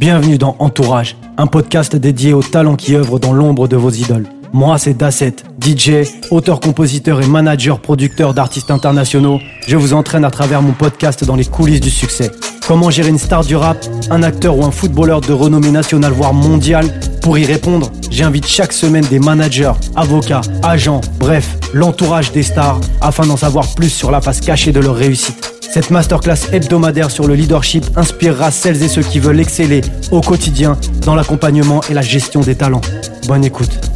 Bienvenue dans Entourage, un podcast dédié aux talents qui œuvrent dans l'ombre de vos idoles. Moi, c'est Dasset, DJ, auteur-compositeur et manager-producteur d'artistes internationaux. Je vous entraîne à travers mon podcast dans les coulisses du succès. Comment gérer une star du rap, un acteur ou un footballeur de renommée nationale voire mondiale? Pour y répondre, j'invite chaque semaine des managers, avocats, agents, bref, l'entourage des stars afin d'en savoir plus sur la face cachée de leur réussite. Cette masterclass hebdomadaire sur le leadership inspirera celles et ceux qui veulent exceller au quotidien dans l'accompagnement et la gestion des talents. Bonne écoute.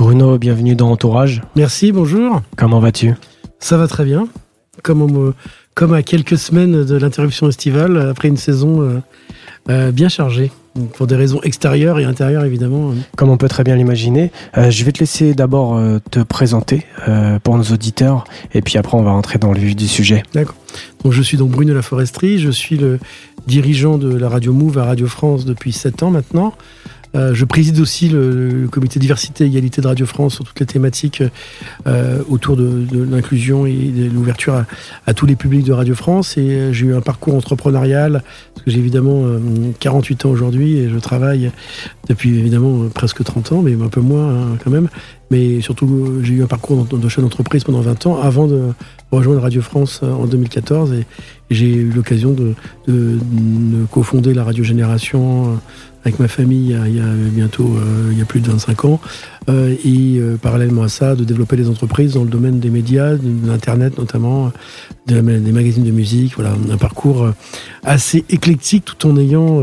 Bruno, bienvenue dans Entourage. Merci, bonjour. Comment vas-tu? Ça va très bien. Comme, comme à quelques semaines de l'interruption estivale, après une saison euh, euh, bien chargée pour des raisons extérieures et intérieures évidemment. Comme on peut très bien l'imaginer. Euh, je vais te laisser d'abord euh, te présenter euh, pour nos auditeurs et puis après on va rentrer dans le vif du sujet. D'accord. Donc je suis donc Bruno Laforesterie, je suis le dirigeant de la radio Move à Radio France depuis 7 ans maintenant. Euh, je préside aussi le, comité diversité et égalité de Radio France sur toutes les thématiques euh, autour de, l'inclusion et de l'ouverture à, tous les publics de Radio France. Et euh, j'ai eu un parcours entrepreneurial, parce que j'ai évidemment 48 ans aujourd'hui et je travaille depuis évidemment presque 30 ans, mais un peu moins hein, quand même. Mais surtout, j'ai eu un parcours de chef d'entreprise pendant 20 ans avant de rejoindre Radio France en 2014 et, j'ai eu l'occasion de, de, de, cofonder la Radio Génération avec ma famille il y a, bientôt euh, il y a plus de 25 ans euh, et euh, parallèlement à ça de développer des entreprises dans le domaine des médias, de l'internet notamment, des magazines de musique, voilà un parcours assez éclectique tout en ayant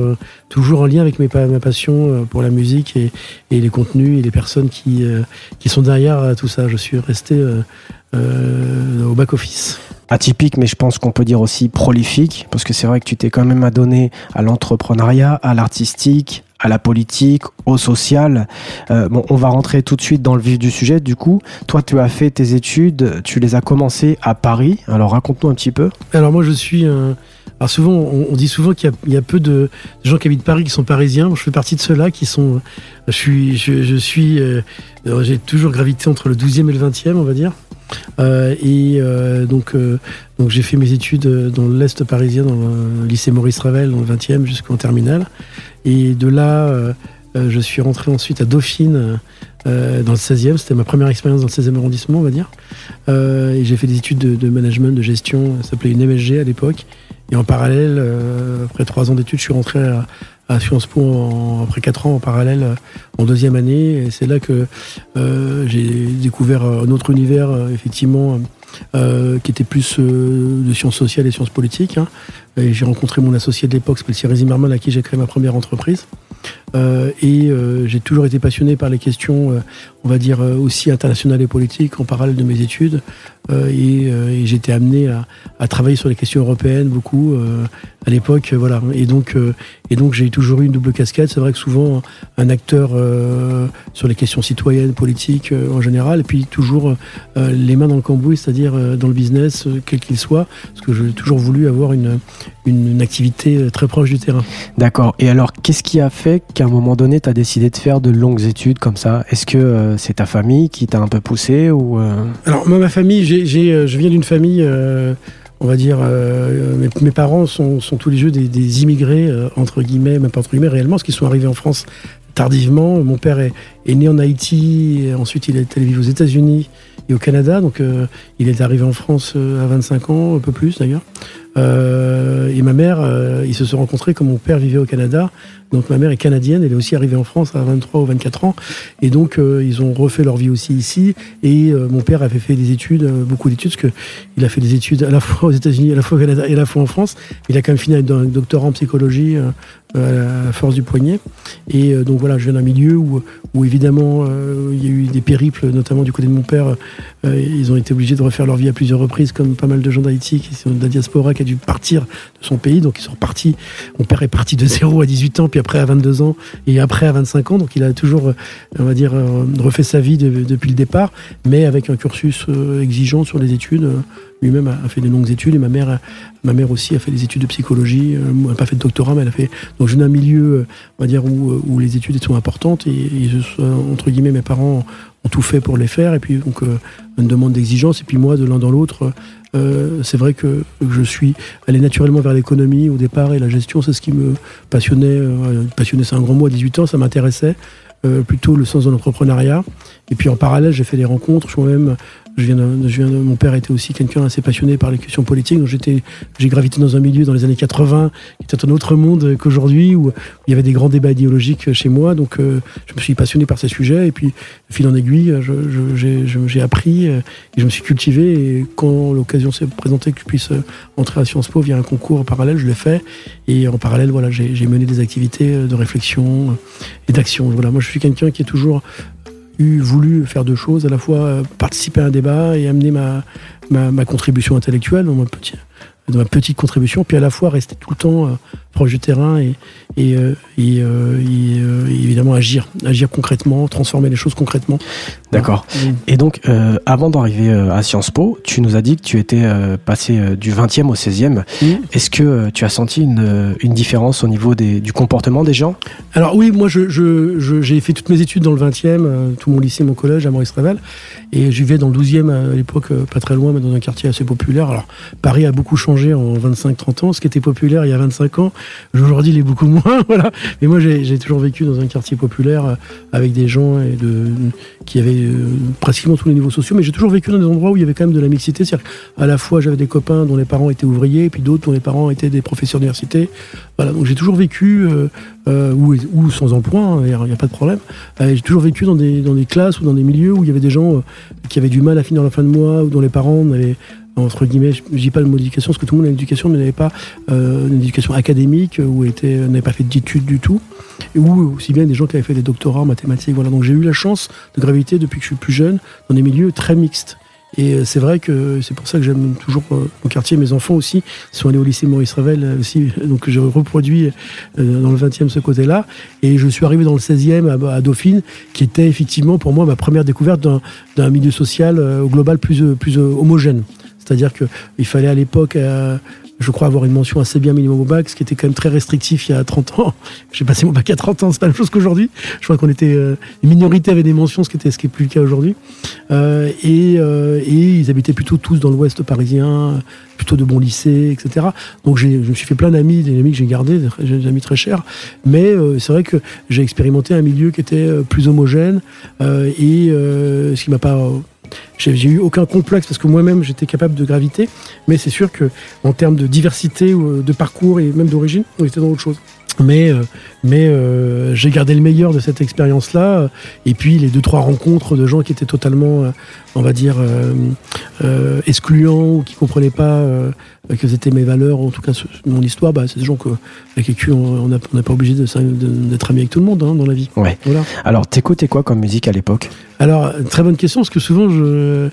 toujours un lien avec mes, ma passion pour la musique et, les contenus et les personnes qui, qui sont derrière tout ça. Je suis resté au back office atypique, mais je pense qu'on peut dire aussi prolifique, parce que c'est vrai que tu t'es quand même adonné à l'entrepreneuriat, à l'artistique, à la politique, au social. Euh, bon, on va rentrer tout de suite dans le vif du sujet. Du coup, toi, tu as fait tes études, tu les as commencées à Paris. Alors, raconte-nous un petit peu. Alors, moi, je suis. Alors, souvent, on, dit souvent qu'il y, a peu de gens qui habitent Paris qui sont parisiens. je fais partie de ceux-là qui sont. Je suis. Je, suis euh, J'ai toujours gravité entre le 12e et le 20e, on va dire. Euh, et euh, donc, euh, donc j'ai fait mes études dans l'Est parisien, dans le lycée Maurice Ravel, dans le 20e, jusqu'en terminale. Et de là, je suis rentré ensuite à Dauphine, dans le 16e. C'était ma première expérience dans le 16e arrondissement, on va dire. et j'ai fait des études de, management, de gestion. Ça s'appelait une MSG à l'époque. Et en parallèle, après trois ans d'études, je suis rentré à, à Sciences Po après 4 ans en parallèle en deuxième année. Et c'est là que euh, j'ai découvert un autre univers, euh, effectivement, euh, qui était plus de sciences sociales et sciences politiques. Hein. Et j'ai rencontré mon associé de l'époque, Thierry Zimmerman, à qui j'ai créé ma première entreprise. Euh, et euh, j'ai toujours été passionné par les questions, euh, on va dire, aussi internationales et politiques en parallèle de mes études. et, et été amené à, à, travailler sur les questions européennes beaucoup à l'époque. voilà. Et donc, et donc j'ai toujours eu une double casquette. C'est vrai que souvent, un acteur sur les questions citoyennes, politiques en général, et puis toujours les mains dans le cambouis, c'est-à-dire dans le business, quel qu'il soit, parce que j'ai toujours voulu avoir une, une, activité très proche du terrain. D'accord. Et alors, qu'est-ce qui a fait qu'à un moment donné, tu as décidé de faire de longues études comme ça Est-ce que euh, c'est ta famille qui t'a un peu poussé ou euh? Alors, moi, ma famille, euh, je viens d'une famille, on va dire, mes, parents sont, sont, tous les deux des, immigrés, entre guillemets, même pas entre guillemets, réellement, parce qu'ils sont arrivés en France tardivement. Mon père est, né en Haïti, ensuite il est allé vivre aux États-Unis et au Canada, donc il est arrivé en France à 25 ans, un peu plus d'ailleurs. Euh, et ma mère, euh, ils se sont rencontrés quand mon père vivait au Canada. Donc ma mère est canadienne, elle est aussi arrivée en France à 23 ou 24 ans. Et donc euh, ils ont refait leur vie aussi ici. Et mon père avait fait des études, beaucoup d'études, parce qu'il a fait des études à la fois aux États-Unis, à la fois au Canada et à la fois en France. Il a quand même fini avec un doctorat en psychologie à la force du poignet. Et donc voilà, je viens d'un milieu où, où évidemment il y a eu des périples, notamment du côté de mon père. ils ont été obligés de refaire leur vie à plusieurs reprises, comme pas mal de gens d'Haïti qui sont de la diaspora, qui a dû partir de son pays. Donc ils sont repartis. Mon père est parti de 0 à 18 ans, puis après à 22 ans, et après à 25 ans. Donc il a toujours, on va dire, refait sa vie depuis le départ, mais avec un cursus euh, exigeant sur les études lui-même a, fait de longues études et ma mère, ma mère aussi a fait des études de psychologie. elle n'a pas fait de doctorat, mais elle a fait. Donc je viens d'un milieu, on va dire, où, où les études sont importantes et, entre guillemets, mes parents ont tout fait pour les faire. Et puis donc une demande d'exigence. Et puis moi, de l'un dans l'autre, euh, c'est vrai que je suis allé naturellement vers l'économie au départ et la gestion, c'est ce qui me passionnait. Euh, passionnait, c'est un grand mot à 18 ans, ça m'intéressait. Euh, plutôt le sens de l'entrepreneuriat. Et puis en parallèle, j'ai fait des rencontres. Je moi-même je viens, de, mon père était aussi quelqu'un assez passionné par les questions politiques. Donc j'étais, j'ai gravité dans un milieu dans les années 80 qui était un autre monde qu'aujourd'hui où il y avait des grands débats idéologiques chez moi. Donc euh, je me suis passionné par ces sujets et puis fil en aiguille, j'ai appris et je me suis cultivé. Et quand l'occasion s'est présentée que je puisse entrer à Sciences Po via un concours parallèle, je l'ai fait. Et en parallèle, voilà, j'ai mené des activités de réflexion et d'action. Voilà, moi je suis quelqu'un qui est toujours eu voulu faire deux choses, à la fois euh, participer à un débat et amener ma, ma, ma contribution intellectuelle dans mon petit, de ma petite contribution, puis à la fois rester tout le temps euh, proche du terrain et, et, euh, euh, et, évidemment agir, agir concrètement, transformer les choses concrètement. D'accord. Et donc, avant d'arriver à Sciences Po, tu nous as dit que tu étais passé du 20e au 16e. Est-ce que tu as senti une, une différence au niveau des, du comportement des gens? Alors oui, moi j'ai je, je, fait toutes mes études dans le 20e, tout mon lycée, mon collège à Maurice Revel, et je vivais dans le 12e à l'époque, pas très loin, mais dans un quartier assez populaire. Alors Paris a beaucoup changé en 25-30 ans. Ce qui était populaire il y a 25 ans, aujourd'hui, il est beaucoup moins. voilà. Mais moi, j'ai toujours vécu dans un quartier populaire euh, avec des gens qui avaient euh, pratiquement tous les niveaux sociaux. Mais j'ai toujours vécu dans des endroits où il y avait quand même de la mixité. C'est-à-dire qu'à la fois, j'avais des copains dont les parents étaient ouvriers, et puis d'autres dont les parents étaient des professeurs d'université. Voilà. Donc j'ai toujours vécu, euh, ou, ou, sans emploi, hein, il n'y a, pas de problème. j'ai toujours vécu dans des, dans des classes ou dans des milieux où il y avait des gens qui avaient du mal à finir la fin de mois, ou dont les parents n'avaient entre guillemets, je ne dis pas le mot éducation, parce que tout le monde a une éducation, mais n'avait pas euh, une éducation académique, ou n'avait pas fait d'études du tout, ou aussi bien des gens qui avaient fait des doctorats en mathématiques. Voilà. Donc j'ai eu la chance de graviter depuis que je suis plus jeune dans des milieux très mixtes. Et euh, c'est vrai que c'est pour ça que j'aime toujours euh, mon quartier. Mes enfants aussi sont allés au lycée Maurice Revel aussi, donc je reproduis dans le 20e ce côté-là. Et je suis arrivé dans le 16e à, Dauphine, qui était effectivement pour moi ma première découverte d'un milieu social au global plus, plus homogène. C'est-à-dire qu'il fallait à l'époque, euh, je crois, avoir une mention assez bien minimum au bac, ce qui était quand même très restrictif il y a 30 ans. J'ai passé mon bac à 30 ans, c'est pas la même chose qu'aujourd'hui. Je crois qu'on était. Euh, les minorités des mentions, ce qui était ce qui plus le cas aujourd'hui. Euh, et, ils habitaient plutôt tous dans l'ouest parisien, plutôt de bons lycées, etc. Donc je me suis fait plein d'amis, des amis que j'ai gardés, des amis très chers. Mais c'est vrai que j'ai expérimenté un milieu qui était plus homogène et ce qui m'a pas j'ai eu aucun complexe parce que moi-même j'étais capable de graviter, mais c'est sûr que en termes de diversité, euh, de parcours et même d'origine, on était dans autre chose. Mais, euh, mais euh, j'ai gardé le meilleur de cette expérience-là. Et puis les deux, trois rencontres de gens qui étaient totalement, on va dire, excluants ou qui ne comprenaient pas que c'était mes valeurs, en tout cas mon histoire, bah, c'est des gens que, avec qui on n'est pas obligé d'être amis avec tout le monde hein, dans la vie. Ouais. Voilà. Alors, t'écoutais quoi comme musique à l'époque? Alors, très bonne question, parce que souvent, je,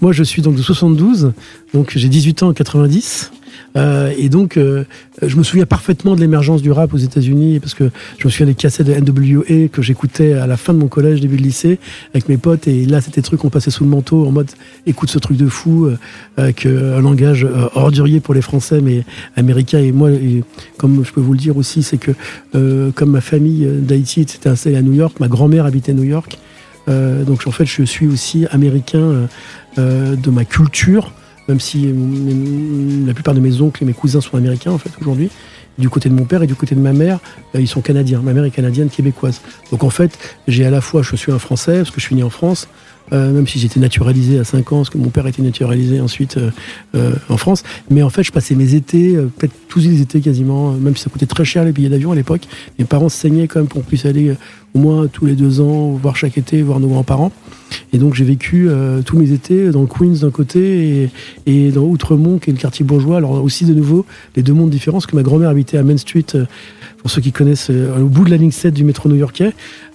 moi je suis donc de 72, donc j'ai 18 ans en 90. Euh, et donc, euh, je me souviens parfaitement de l'émergence du rap aux États-Unis parce que je me souviens des cassettes de NWA que j'écoutais à la fin de mon collège, début de lycée, avec mes potes. Et là, c'était des trucs qu'on passait sous le manteau en mode écoute ce truc de fou, euh, avec un langage ordurier pour les Français, mais américain. Et moi, comme je peux vous le dire aussi, c'est que comme ma famille d'Haïti s'était installée à New York, ma grand-mère habitait New York. donc en fait, je suis aussi américain de ma culture même si euh, la plupart de mes oncles et mes cousins sont américains en fait aujourd'hui. Du côté de mon père et du côté de ma mère, euh, ils sont canadiens. Ma mère est canadienne, québécoise. Donc en fait, j'ai à la fois, je suis un Français parce que je suis né en France, euh, même si j'étais naturalisé à 5 ans, parce que mon père était naturalisé ensuite en France. Mais en fait, je passais mes étés, peut-être tous les étés quasiment, même si ça coûtait très cher les billets d'avion à l'époque. Mes parents saignaient quand même pour qu'on puisse aller au moins tous les deux ans, voir chaque été, voir nos grands-parents. Et donc j'ai vécu euh, tous mes étés dans Queens d'un côté et, dans Outremont, qui est le quartier bourgeois. Alors aussi de nouveau, les deux mondes différents, parce que ma grand-mère habitait à Main Street, euh, pour ceux qui connaissent, euh, au bout de la ligne 7 du métro new-yorkais,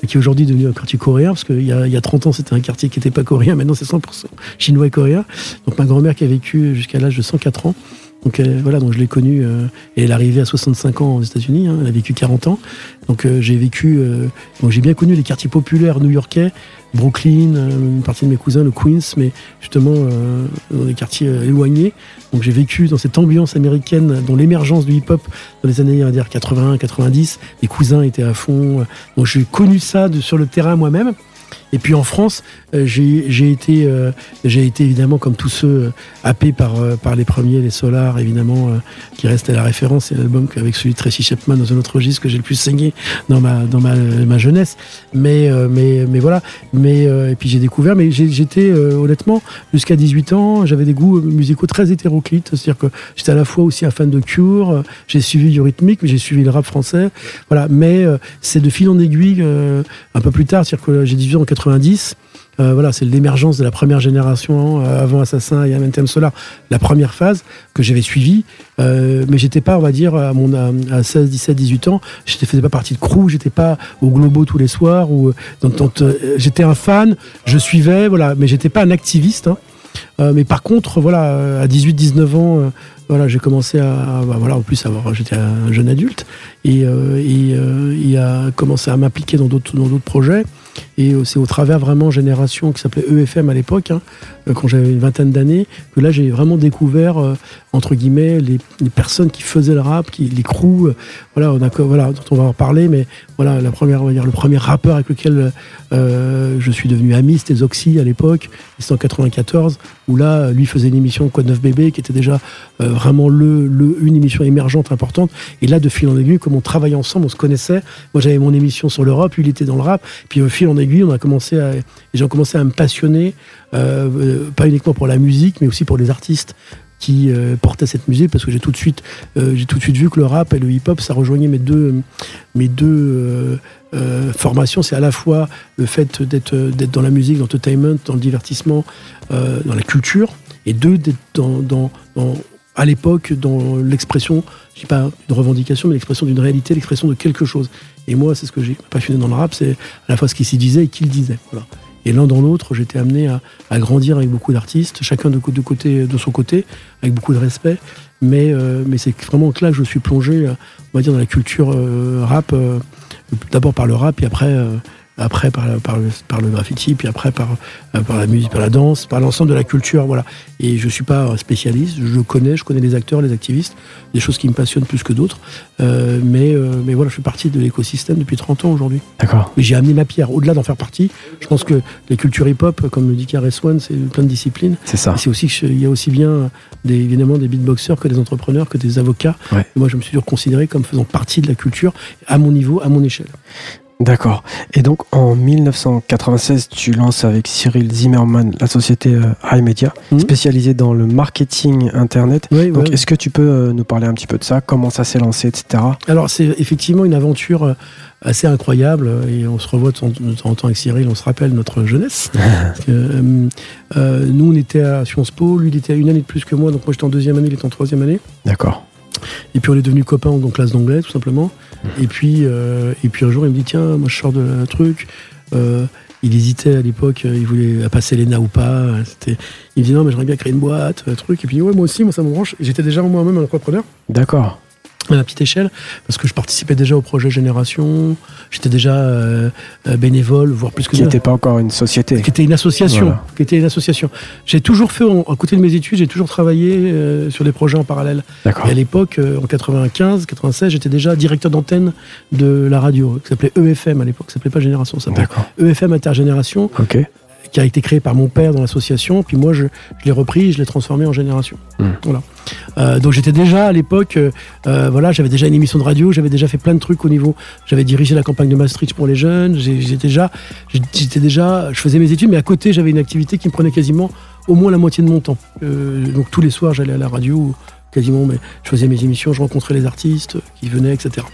qui est aujourd'hui devenu un quartier coréen, parce qu'il y, y a 30 ans c'était un quartier qui n'était pas coréen, maintenant c'est 100% chinois et coréen. Donc ma grand-mère qui a vécu jusqu'à l'âge de 104 ans, Donc voilà, donc je l'ai connue. et elle est arrivée à 65 ans aux États-Unis. Hein, elle a vécu 40 ans. Donc j'ai vécu. donc j'ai bien connu les quartiers populaires new-yorkais Brooklyn, euh, une partie de mes cousins, le Queens, mais justement euh, dans des quartiers euh, éloignés. Donc j'ai vécu dans cette ambiance américaine, dans l'émergence du hip-hop dans les années 80, 90. Mes cousins étaient à fond. Donc j'ai connu ça sur le terrain moi-même. Et puis en France, euh, j'ai été, euh, été évidemment comme tous ceux euh, happés par, par les premiers, les Solars, évidemment, qui restent à la référence. C'est l'album avec celui de Tracy Chapman dans un autre registre que j'ai le plus saigné dans ma, dans ma, jeunesse. Mais, mais, mais voilà. Mais, et puis j'ai découvert, mais j'étais honnêtement, jusqu'à 18 ans, j'avais des goûts musicaux très hétéroclites. C'est-à-dire que j'étais à la fois aussi un fan de Cure, j'ai suivi du rythmique, j'ai suivi le rap français. Voilà. Mais c'est de fil en aiguille, un peu plus tard, c'est-à-dire que j'ai 18 ans en 90. Euh, voilà, c'est l'émergence de la première génération euh, avant Assassin et Amentem Solar, la première phase que j'avais suivie. Euh, mais j'étais pas, on va dire, à, à, 16, 17, 18 ans, je faisais pas partie de crew, j'étais pas au Globo tous les soirs. Ou, j'étais un fan, je suivais, voilà, mais j'étais pas un activiste. Hein. mais par contre, voilà, à 18, 19 ans, voilà, j'ai commencé à, bah, voilà, en plus, j'étais un jeune adulte et, et à m'impliquer dans d'autres projets. Et c'est au travers vraiment Génération qui s'appelait EFM à l'époque, hein, euh, quand j'avais une vingtaine d'années, que là j'ai vraiment découvert, euh, entre guillemets, les, personnes qui faisaient le rap, qui, les crews, euh, voilà, on a, voilà, dont on va en reparler, mais voilà, la première, on va dire, le premier rappeur avec lequel je suis devenu ami, c'était Zoxy à l'époque, c'était en 94, où là, lui faisait une émission Code 9 Bébé, qui était déjà vraiment le, le, une émission émergente importante, et là, de fil en aiguille, comme on travaillait ensemble, on se connaissait, moi j'avais mon émission sur l'Europe, lui il était dans le rap, puis au fil en aiguille, on a commencé à, j'ai commencé à me passionner, euh, pas uniquement pour la musique, mais aussi pour les artistes qui euh, portaient cette musique, parce que j'ai tout de suite, euh, j'ai tout de suite vu que le rap et le hip-hop, ça rejoignait mes deux, mes deux formations. C'est à la fois le fait d'être, d'être dans la musique, dans l'entertainment, dans le divertissement, dans la culture, et deux, d'être dans, à l'époque dans l'expression, je dis pas de revendication, mais l'expression d'une réalité, l'expression de quelque chose. Et moi, c'est ce que j'ai passionné dans le rap, c'est à la fois ce qui s'y disait et qui le disait. Voilà. Et l'un dans l'autre, j'étais amené à, grandir avec beaucoup d'artistes, chacun de, côté, de son côté, avec beaucoup de respect. Mais, euh, mais c'est vraiment là que je suis plongé, euh, on va dire, dans la culture euh, rap, d'abord par le rap, et après après par, par, le, par le graffiti, puis après par, euh, par la musique, par la danse, par l'ensemble de la culture, voilà. Et je suis pas spécialiste, je connais, je connais les acteurs, les activistes, des choses qui me passionnent plus que d'autres, euh, mais, euh, mais voilà, je fais partie de l'écosystème depuis 30 ans aujourd'hui. D'accord. Mais j'ai amené ma pierre, au-delà d'en faire partie, je pense que les cultures hip-hop, comme le dit KRS One, c'est plein de disciplines. C'est ça. C'est aussi il y a aussi bien des, évidemment des beatboxers que des entrepreneurs, que des avocats. moi, je me suis toujours considéré comme faisant partie de la culture à mon niveau, à mon échelle. D'accord. Et donc en 1996, tu lances avec Cyril Zimmerman la société euh, iMedia, mhm. spécialisée dans le marketing internet. donc est-ce que tu peux euh, nous parler un petit peu de ça, comment ça s'est lancé, etc. Alors c'est effectivement une aventure euh, assez incroyable et on se revoit de temps en temps avec Cyril, on se rappelle notre jeunesse. nous on était à Sciences Po, lui il était à une année de plus que moi, donc moi j'étais en deuxième année, il était en troisième année. D'accord. Et puis on est devenus copains en classe d'anglais, tout simplement. Et puis, euh, et puis un jour, il me dit tiens, moi je sors de un truc. Euh, il hésitait à l'époque, euh, il voulait passer l'ENA ou pas. C'était, il me dit non, mais j'aimerais bien créer une boîte, un truc. Et puis ouais, moi aussi, moi ça me branche. J'étais déjà moi-même un entrepreneur. D'accord à la petite échelle, parce que je participais déjà au projet Génération, j'étais déjà euh, euh, bénévole, voire plus que Qui n'était pas encore une société. Qui était une association. Qui était une association. J'ai toujours fait, à côté de mes études, j'ai toujours travaillé euh, sur des projets en parallèle. Et à l'époque, en 95, 96, j'étais déjà directeur d'antenne de la radio, qui s'appelait EFM à l'époque, ça s'appelait pas Génération, ça s'appelait EFM Intergénération. Ok qui a été créé par mon père dans l'association. Puis moi, je, l'ai repris, je l'ai transformé en génération. Hmm. Voilà. Euh, donc j'étais déjà à l'époque, euh, euh, voilà, j'avais déjà une émission de radio, j'avais déjà fait plein de trucs au niveau. J'avais dirigé la campagne de Maastricht pour les jeunes. J'étais déjà, j'étais déjà, je faisais mes études, mais à côté, j'avais une activité qui me prenait quasiment au moins la moitié de mon temps. donc tous les soirs, j'allais à la radio, quasiment, mais je faisais mes émissions, je rencontrais les artistes qui venaient, etc.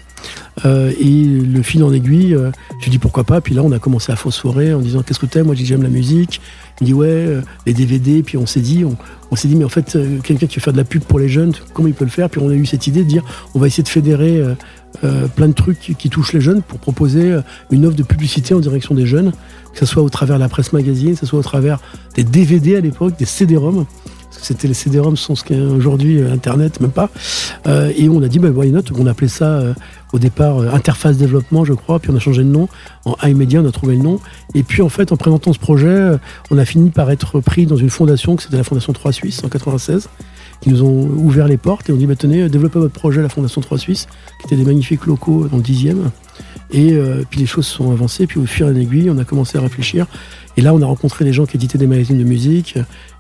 Euh, et le fil en aiguille, euh, je lui dis pourquoi pas. Puis là, on a commencé à phosphorer en disant qu'est-ce que t'aimes? Moi, dis j'aime la musique. Il me dit ouais, euh, les DVD. Puis on s'est dit, on, s'est dit mais en fait, quelqu'un qui veut faire de la pub pour les jeunes, comment il peut le faire? Puis on a eu cette idée de dire on va essayer de fédérer plein de trucs qui touchent les jeunes pour proposer une offre de publicité en direction des jeunes, que ce soit au travers de la presse magazine, que ce soit au travers des DVD à l'époque, des CD-ROM c'était les CD-ROM sont ce qu'est aujourd'hui Internet, même pas. et on a dit, bah, why not? On appelait ça au départ Interface Développement, je crois, puis on a changé de nom. En iMedia, on a trouvé le nom. Et puis en fait, en présentant ce projet, on a fini par être pris dans une fondation, que c'était la Fondation 3 Suisse en 96 qui nous ont ouvert les portes et ont dit bah, tenez, développez votre projet à la Fondation 3 Suisse, qui étaient des magnifiques locaux dans le 10e. Et euh, puis les choses se sont avancées, puis au fur et à aiguille, on a commencé à réfléchir. Et là, on a rencontré des gens qui éditaient des magazines de musique.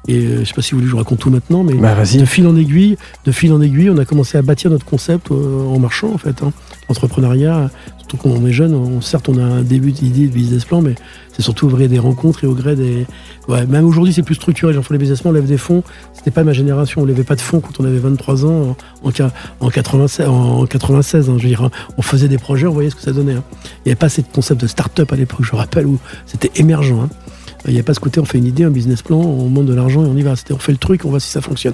Et euh, je sais pas si vous voulez que je vous raconte tout maintenant, mais bah, de fil en aiguille, de fil en aiguille, on a commencé à bâtir notre concept euh, en marchant en fait. Hein. Entrepreneuriat, surtout quand on est jeune, on, certes on a un début d'idée de business plan, mais c'est surtout au gré des rencontres et au gré des. Ouais, même aujourd'hui c'est plus structuré. J'en fais les business plans, on lève des fonds. C'était pas ma génération, on levait pas de fonds quand on avait 23 ans en, en, 96. En 96 hein, je veux dire, hein. on faisait des projets, on voyait ce que ça Hein. Il n'y avait pas ce concept de start-up à l'époque, je rappelle, où c'était émergent. Il n'y a pas ce côté, on fait une idée, un business plan, on monte de l'argent et on y va. On fait le truc, on voit si ça fonctionne.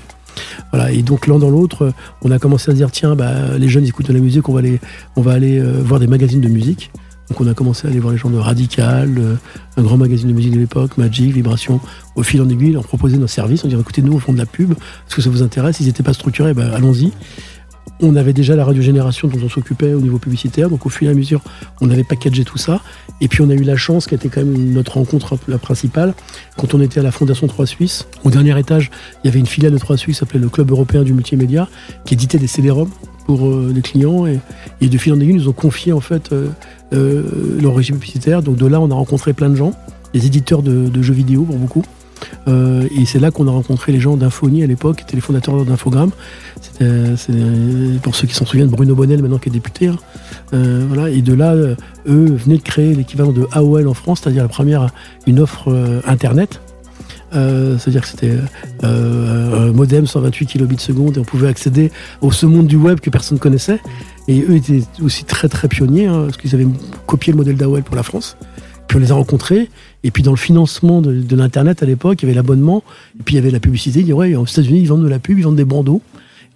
Voilà, et donc l'un dans l'autre, on a commencé à dire tiens, bah, les jeunes écoutent de la musique, on va aller, euh, voir des magazines de musique. Donc on a commencé à aller voir les gens de Radical, euh, un grand magazine de musique de l'époque, Magic, Vibration, au fil en aiguille, on proposait nos services, on disait écoutez, nous on fond de la pub, est-ce que ça vous intéresse? Ils n'étaient pas structurés, bah, allons-y. On avait déjà la radiogénération dont on s'occupait au niveau publicitaire, donc au fur et à mesure, on avait packagé tout ça. Et puis on a eu la chance, qui était quand même notre rencontre la principale, quand on était à la Fondation 3 Suisse. Au dernier étage, il y avait une filiale de 3 Suisse, s'appelait le Club européen du multimédia, qui éditait des CD-ROM pour euh, les clients. Et, de fil en aiguille, nous ont confié en fait euh, euh, leur régime publicitaire. Donc de là, on a rencontré plein de gens, des éditeurs de jeux vidéo pour beaucoup. Euh, et c'est là qu'on a rencontré les gens d'Infonie à l'époque, qui étaient les fondateurs d'Infogrames. pour ceux qui s'en souviennent, Bruno Bonnel, maintenant qui est député. Hein. Euh, voilà. Et de là, eux venaient de créer l'équivalent de AOL en France, c'est-à-dire la première, une offre euh, Internet. c'est-à-dire que c'était un modem 128 kilobits seconde et on pouvait accéder au ce monde du web que personne ne connaissait. Et eux étaient aussi très très pionniers hein, parce qu'ils avaient copié le modèle d'AOL pour la France. Puis on les a rencontrés. Et puis dans le financement de, l'Internet à l'époque, il y avait l'abonnement. Et puis il y avait la publicité. Ils disaient, ouais, aux États-Unis, ils vendent de la pub, ils vendent des bandeaux.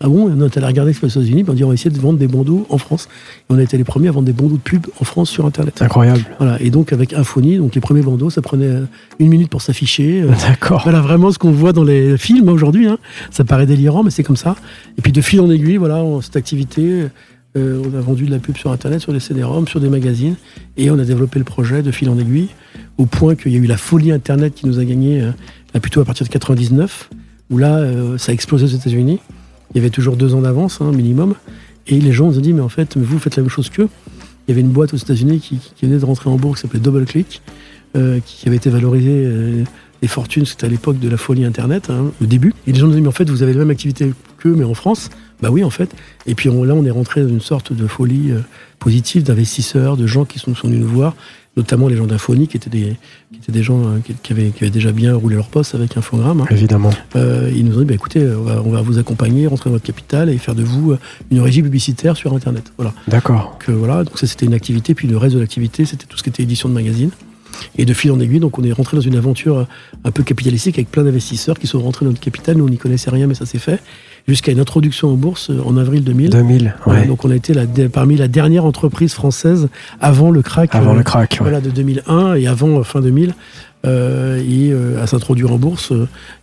Ah bon? On est allé regarder ce aux États-Unis, on dit, on va essayer de vendre des bandeaux en France. Et on a été les premiers à vendre des bandeaux de pub en France sur Internet. Incroyable. Voilà. Et donc avec Infonie, donc les premiers bandeaux, ça prenait euh, une minute pour s'afficher. Euh, D'accord. Voilà vraiment ce qu'on voit dans les films aujourd'hui. Hein. Ça paraît délirant, mais c'est comme ça. Et puis de fil en aiguille, voilà, cette activité euh, on a vendu de la pub sur Internet, sur des CD-ROM, sur des magazines, et on a développé le projet de fil en aiguille, au point qu'il y a eu la folie Internet qui nous a gagné, euh, plutôt à partir de 99, où là, euh, ça a explosé aux États-Unis. Il y avait toujours deux ans d'avance, hein, minimum, et les gens nous ont dit, mais en fait, vous faites la même chose qu'eux. Il y avait une boîte aux États-Unis qui, venait de rentrer en bourse qui s'appelait DoubleClick, qui avait été valorisée les fortunes, c'était à l'époque de la folie Internet, hein, au début. Et les gens nous ont dit, mais en fait, vous avez la même activité mais en France. Bah oui, en fait. Et puis là, on est rentré dans une sorte de folie euh, positive d'investisseurs, de gens qui sont, sont venus nous voir, notamment les gens d'Infonie, qui étaient des, qui étaient des gens euh, qui, avaient, qui, avaient, déjà bien roulé leur poste avec Infogramme. Hein. Évidemment. Euh, ils nous ont dit, bah, écoutez, on va, vous accompagner, rentrer dans votre capital et faire de vous une régie publicitaire sur Internet. Voilà. D'accord. Donc, voilà, donc ça c'était une activité, puis le reste de l'activité, c'était tout ce qui était édition de magazines. Et de fil en aiguille, donc on est rentré dans une aventure un peu capitalistique avec plein d'investisseurs qui sont rentrés dans notre capital. Nous, on n'y connaissait rien, mais ça s'est fait jusqu'à une introduction en bourse euh, en avril 2000. 2000, donc on a été la, parmi la dernière entreprise française avant le crack. Avant le crack, Voilà, de 2001 et avant euh, fin 2000. Euh, et à s'introduire en bourse.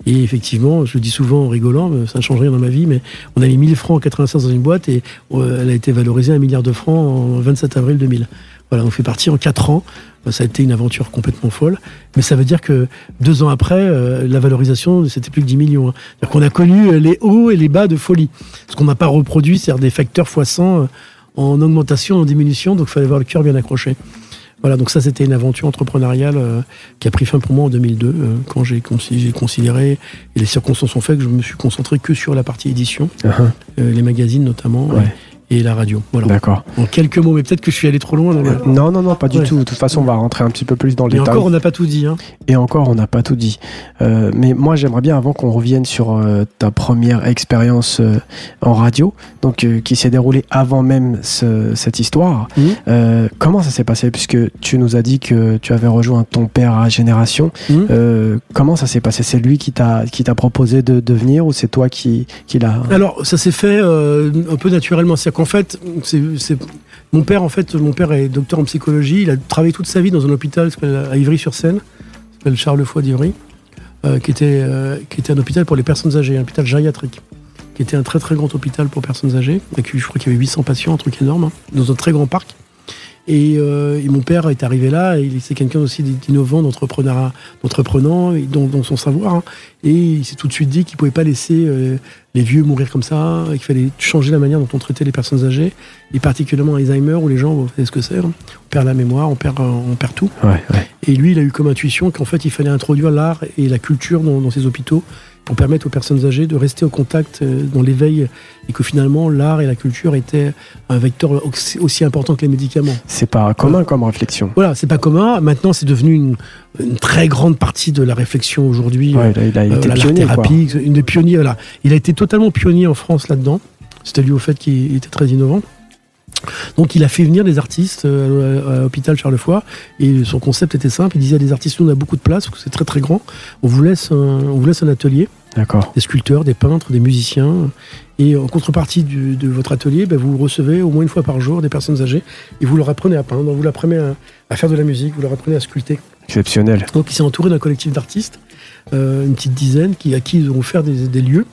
et effectivement, je le dis souvent en rigolant, ça ne change rien dans ma vie, mais on a mis 1000 francs en 96 dans une boîte et elle a été valorisée à un milliard de francs en 27 avril 2000. Voilà, on fait partie en 4 ans ça a été une aventure complètement folle. Mais ça veut dire que deux ans après, euh, la valorisation, c'était plus que 10 millions. Hein. C'est-à-dire qu'on a connu euh, les hauts et les bas de folie. Ce qu'on n'a pas reproduit, c'est des facteurs x 100 euh, en augmentation, en diminution. Donc il fallait avoir le cœur bien accroché. Voilà, donc ça c'était une aventure entrepreneuriale qui a pris fin pour moi en 2002, quand j'ai considéré, et les circonstances ont fait que je me suis concentré que sur la partie édition, uh-huh. les magazines notamment et la radio. Voilà. D'accord. En quelques mots, mais peut-être que je suis allé trop loin. Non, non, non, pas du tout. De toute façon, on va rentrer un petit peu plus dans le et détail. Encore, on n'a pas tout dit. Hein. Et encore, on n'a pas tout dit. Euh, mais moi, j'aimerais bien, avant qu'on revienne sur euh, ta première expérience euh, en radio, donc qui s'est déroulée avant même cette histoire, mmh. comment ça s'est passé? Puisque tu nous as dit que tu avais rejoint ton père à Génération. Mmh. comment ça s'est passé? C'est lui qui t'a proposé de, de venir ou c'est toi qui, qui l'a... Alors, ça s'est fait un peu naturellement. cest en fait, c'est mon père, en fait, mon père est docteur en psychologie. Il a travaillé toute sa vie dans un hôpital à Ivry-sur-Seine, s'appelle Charles Foy d'Ivry. qui, était, qui était un hôpital pour les personnes âgées, un hôpital gériatrique qui était un très très grand hôpital pour personnes âgées. Avec, je crois qu'il y avait 800 patients, un truc énorme, hein, dans un très grand parc. Euh, et, mon père est arrivé là, et c'est quelqu'un aussi d'innovant, d'entrepreneur, d'entreprenant, dans, son savoir. Hein. et il s'est tout de suite dit qu'il ne pouvait pas laisser euh, les vieux mourir comme ça, qu'il fallait changer la manière dont on traitait les personnes âgées, et particulièrement Alzheimer, où les gens, vous savez ce que c'est, hein. on perd la mémoire, on perd, on perd tout. Et lui, il a eu comme intuition qu'en fait, il fallait introduire l'art et la culture dans, dans ces hôpitaux pour permettre aux personnes âgées de rester au contact euh, dans l'éveil et que finalement l'art et la culture étaient un vecteur aussi important que les médicaments. C'est pas commun comme réflexion. Voilà, c'est pas commun. Maintenant, c'est devenu une, très grande partie de la réflexion aujourd'hui. Ouais, il a, été euh, pionnier. Thérapie, une des pionniers. Voilà. Il a été totalement pionnier en France là-dedans. C'était lié au fait qu'il était très innovant. Donc il a fait venir des artistes euh, à l'hôpital Charlefoy et son concept était simple. Il disait à des artistes, nous on a beaucoup de place, c'est très très grand. On vous laisse on vous laisse un atelier des sculpteurs, des peintres, des musiciens. Et en contrepartie de votre atelier, ben, vous recevez au moins une fois par jour des personnes âgées et vous leur apprenez à peindre, vous leur apprenez à, faire de la musique, vous leur apprenez à sculpter. Exceptionnel. Donc il s'est entouré d'un collectif d'artistes, euh, une petite dizaine, qui, à qui ils ont offert des, lieux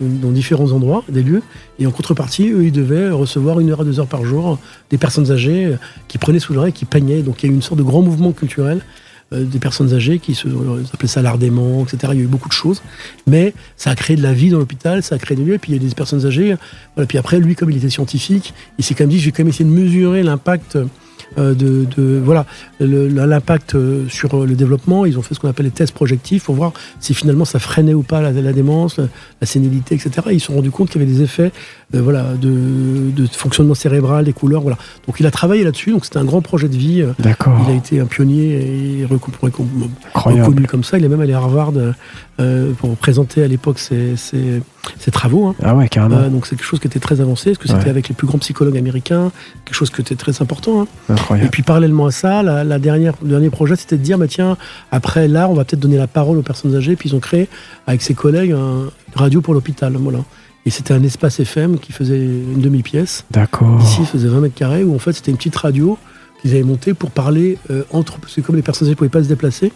dans différents endroits, des lieux, et en contrepartie, eux, ils devaient recevoir une heure à deux heures par jour des personnes âgées euh, qui prenaient sous l'oreille, qui peignaient. Donc il y a eu une sorte de grand mouvement culturel euh, des personnes âgées qui se appelaient ça l'art etc. Il y a eu beaucoup de choses, mais ça a créé de la vie dans l'hôpital, ça a créé des lieux. Et puis il y a des personnes âgées. Voilà. Puis après, lui, comme il était scientifique, il s'est quand même dit, je vais quand même essayer de mesurer l'impact euh, de, voilà l'impact euh, sur le développement. Ils ont fait ce qu'on appelle les tests projectifs pour voir si finalement ça freinait ou pas la, démence, la, sénilité, etc. ils se sont rendus compte qu'il y avait des effets euh, voilà, de, fonctionnement cérébral, des couleurs. Voilà. Donc il a travaillé là-dessus. Donc c'était un grand projet de vie. D'accord. Il a été un pionnier et reconnu comme ça. Il est même allé à Harvard pour présenter à l'époque ses, travaux. Hein. Ah ouais, carrément. donc c'est quelque chose qui était très avancé, parce que c'était avec les plus grands psychologues américains, quelque chose qui était très important. Hein. Et puis parallèlement à ça, la, dernière, le dernier projet, c'était de dire, bah, tiens, après l'art, on va peut-être donner la parole aux personnes âgées. Puis ils ont créé, avec ses collègues, une radio pour l'hôpital. Voilà. Et c'était un espace FM qui faisait une demi-pièce. D'accord. Ici, il faisait 20 mètres carrés, où en fait, c'était une petite radio qu'ils avaient montée pour parler euh, entre. Parce que comme les personnes ne pouvaient pas se déplacer,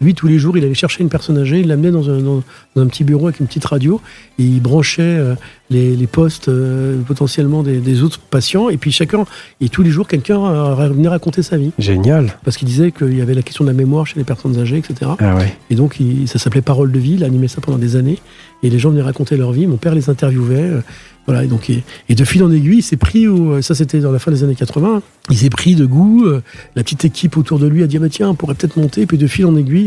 lui, tous les jours, il allait chercher une personne âgée, il l'amenait dans un, petit bureau avec une petite radio, et il branchait euh, les, postes euh, potentiellement des, autres patients, et puis chacun, et tous les jours, quelqu'un venait raconter sa vie. Génial. Parce qu'il disait qu'il y avait la question de la mémoire chez les personnes âgées, etc. Ah ouais. Et donc, ça s'appelait Parole de vie, il animait ça pendant des années, et les gens venaient raconter leur vie, mon père les interviewait. Euh, voilà, et donc, et, de fil en aiguille, il s'est pris, ça c'était dans la fin des années 80, il s'est pris de goût, la petite équipe autour de lui a dit, ah, bah, tiens, on pourrait peut-être monter, puis de fil en aiguille,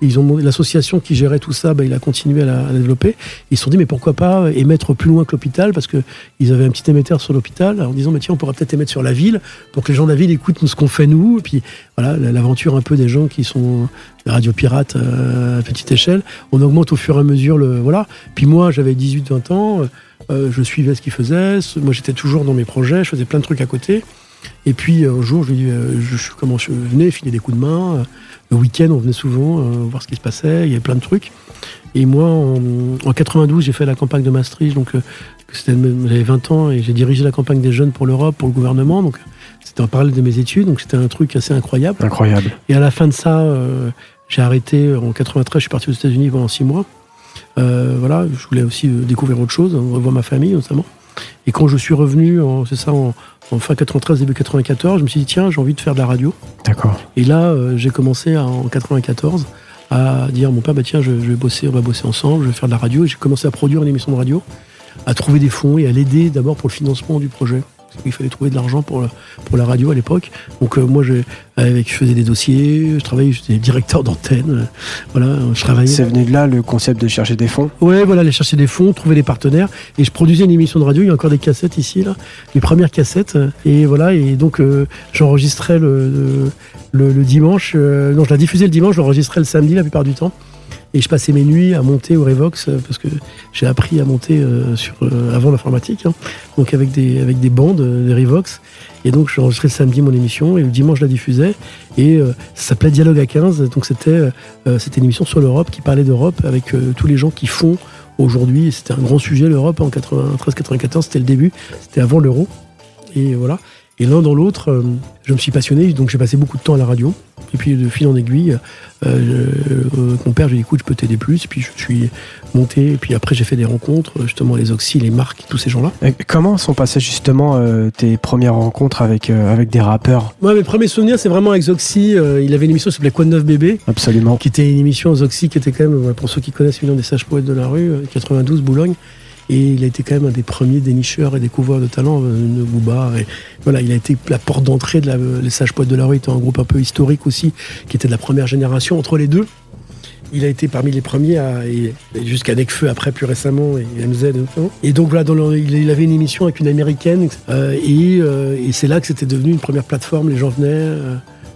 ils ont l'association qui gérait tout ça, bah, il a continué à la, développer. Ils se sont dit mais pourquoi pas émettre plus loin que l'hôpital? Parce que ils avaient un petit émetteur sur l'hôpital en disant mais tiens on pourrait peut-être émettre sur la ville pour que les gens de la ville écoutent ce qu'on fait nous. Et puis voilà l'aventure un peu des gens qui sont des radios pirates euh, à petite échelle. On augmente au fur et à mesure le voilà. Puis moi j'avais 18-20 ans, euh, je suivais ce qu'ils faisaient. Moi j'étais toujours dans mes projets, je faisais plein de trucs à côté. Et puis un jour, je lui dis, euh, je, comment je venais filer des coups de main. Le week-end, on venait souvent euh, voir ce qui se passait. Il y avait plein de trucs. Et moi, en, 92, j'ai fait la campagne de Maastricht. Donc, euh, j'avais 20 ans et j'ai dirigé la campagne des jeunes pour l'Europe, pour le gouvernement. Donc, c'était en parallèle de mes études. Donc, c'était un truc assez incroyable. Incroyable. Et à la fin de ça, j'ai arrêté. En 93, je suis parti aux États-Unis pendant 6 mois. voilà, je voulais aussi découvrir autre chose, revoir ma famille notamment. Et quand je suis revenu, c'est ça, en, fin 93, début 94, je me suis dit, tiens, j'ai envie de faire de la radio. D'accord. Et là, euh, j'ai commencé en 94 à dire à mon père, bah, tiens, je, vais bosser, on va bosser ensemble, je vais faire de la radio. Et j'ai commencé à produire une émission de radio, à trouver des fonds et à l'aider d'abord pour le financement du projet. Il fallait trouver de l'argent pour, pour la radio à l'époque. Donc euh, moi, je, avec, je faisais des dossiers, je travaillais, j'étais directeur d'antenne. Euh, voilà, je travaillais. C'est venu de là le concept de chercher des fonds? Ouais, voilà, aller chercher des fonds, trouver des partenaires. Et je produisais une émission de radio. Il y a encore des cassettes ici, là, les premières cassettes. Et voilà, et donc euh, j'enregistrais le, le, dimanche. non, je la diffusais le dimanche, je l'enregistrais le samedi la plupart du temps. Et je passais mes nuits à monter au Revox euh, parce que j'ai appris à monter euh, sur, euh, avant l'informatique, hein. donc avec des, avec des bandes, des Revox. Et donc j'enregistrais le samedi mon émission et le dimanche je la diffusais. Et ça s'appelait Dialogue à 15. Donc c'était c'était une émission sur l'Europe qui parlait d'Europe avec tous les gens qui font aujourd'hui. C'était un grand sujet l'Europe en 93-94, c'était le début, c'était avant l'euro. Et voilà. Et l'un dans l'autre, euh, je me suis passionné, donc j'ai passé beaucoup de temps à la radio. Et puis de fil en aiguille, euh, euh, mon père, j'ai dit écoute, je peux t'aider plus. Et puis je suis monté, et puis après j'ai fait des rencontres, justement les Oxy, les marques, tous ces gens-là. comment sont passées justement tes premières rencontres avec, avec des rappeurs? Moi, mes premiers souvenirs, c'est vraiment avec Zoxy. il avait une émission qui s'appelait Quoi de neuf bébé? Absolument. Qui était une émission Zoxy qui était quand même, pour ceux qui connaissent, une des sages poètes de la rue, 92, Boulogne. Et il a été quand même un des premiers dénicheurs et découvreurs de talent, euh, de Booba. Et voilà, il a été la porte d'entrée de la, les Sages Poètes de la rue, était un groupe un peu historique aussi, qui était de la première génération. Entre les deux, il a été parmi les premiers à, jusqu'à Necfeu après plus récemment et MZ. Et donc voilà, dans il, avait une émission avec une américaine euh, et, euh, et c'est là que c'était devenu une première plateforme. Les gens venaient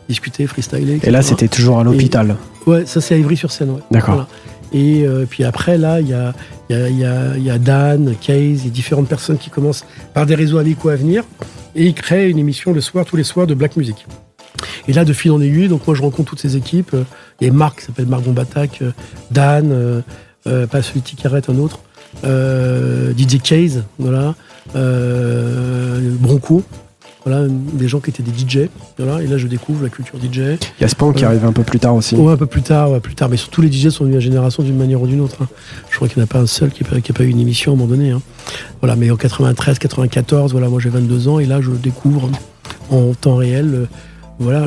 discuter, freestyler. Et là, c'était toujours à l'hôpital. ouais, ça c'est à Ivry-sur-Seine. Ouais. D'accord. Et puis après, là, il y a, y, a, Dan, Case, il y a différentes personnes qui commencent par des réseaux amicaux à venir et ils créent une émission le soir, tous les soirs de Black Music. Et là, de fil en aiguille, donc moi je rencontre toutes ces équipes. Il y a Marc qui s'appelle Marc Bombatac, euh, Dan, euh, euh, pas celui qui arrête, un autre, DJ Case, voilà, Bronco, voilà, des gens qui étaient des DJ. Voilà, et là, je découvre la culture DJ. Il y a Span qui arrive un peu plus tard aussi. Ouais, un peu plus tard, ouais, plus tard. Mais surtout, les DJ sont venus à génération d'une manière ou d'une autre. Hein. Je crois qu'il n'y en a pas un seul qui n'a pas, eu une émission à un moment donné. Hein. Voilà, mais en 93, 94, voilà, moi j'ai 22 ans et là, je découvre en temps réel. Euh, voilà,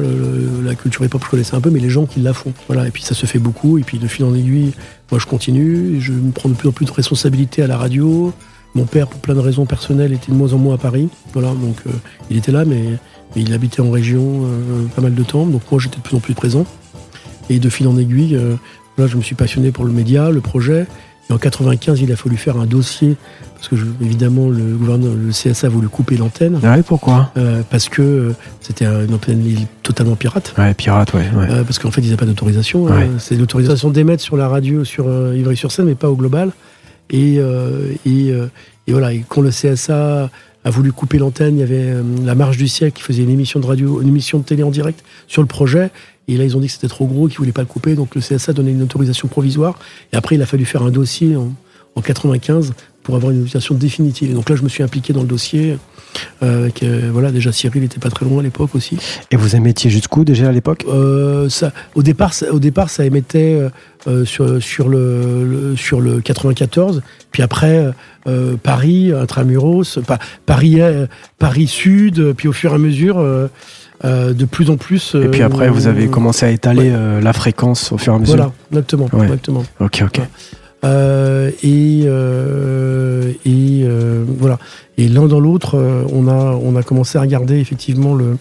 la culture hip-hop, je connaissais un peu, mais les gens qui la font. Voilà, et puis ça se fait beaucoup. Et puis de fil en aiguille, moi je continue. je me prends de plus en plus de responsabilités à la radio. Mon père, pour plein de raisons personnelles, était de moins en moins à Paris. Voilà, donc euh, il était là, mais, il habitait en région euh, pas mal de temps. Donc moi, j'étais de plus en plus présent. Et de fil en aiguille, euh, là, je me suis passionné pour le média, le projet. Et en 95, il a fallu faire un dossier parce que évidemment le gouverneur, le CSA a voulu couper l'antenne. Ah pourquoi? Parce que c'était une antenne totalement pirate. Ouais, pirate, ouais. parce qu'en fait, ils n'avaient pas d'autorisation. Hein. C'est l'autorisation d'émettre sur la radio sur Ivry-sur-Seine, mais pas au global. Et, euh, euh, et, voilà, et quand le CSA a voulu couper l'antenne, il y avait euh, la Marche du siècle qui faisait une émission de radio, une émission de télé en direct sur le projet. Et là, ils ont dit que c'était trop gros, qu'ils voulaient pas le couper. Donc le CSA donnait une autorisation provisoire. Et après, il a fallu faire un dossier en, en 95 pour avoir une autorisation définitive. Et donc là, je me suis impliqué dans le dossier. Euh, voilà, déjà Cyril n'était pas très loin à l'époque aussi. Et vous émettiez jusqu'où déjà à l'époque? Euh, ça, au, départ, ça, au départ, ça émettait euh, sur, sur, le, sur le 94, puis après Paris, Intramuros, Paris, Paris Sud, puis au fur et à mesure. de plus en plus. et puis après, vous avez commencé à étaler la fréquence au fur et à mesure? Voilà, exactement. exactement. Ok, ok. Et, et voilà. Et l'un dans l'autre, euh, on a, on a commencé à regarder effectivement le,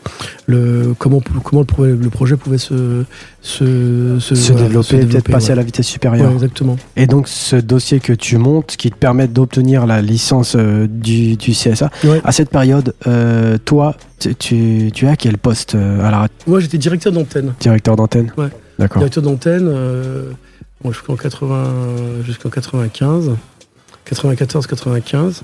le, comment, comment le, projet pouvait se, se, se, développer, peut-être passer à la vitesse supérieure. exactement. Et donc ce dossier que tu montes, qui te permet d'obtenir la licence euh, du, du CSA, à cette période, euh, toi, tu, tu, à quel poste à la Moi j'étais directeur d'antenne. Directeur d'antenne Ouais. D'accord. Directeur d'antenne jusqu'en 80, jusqu'en 95, 94-95.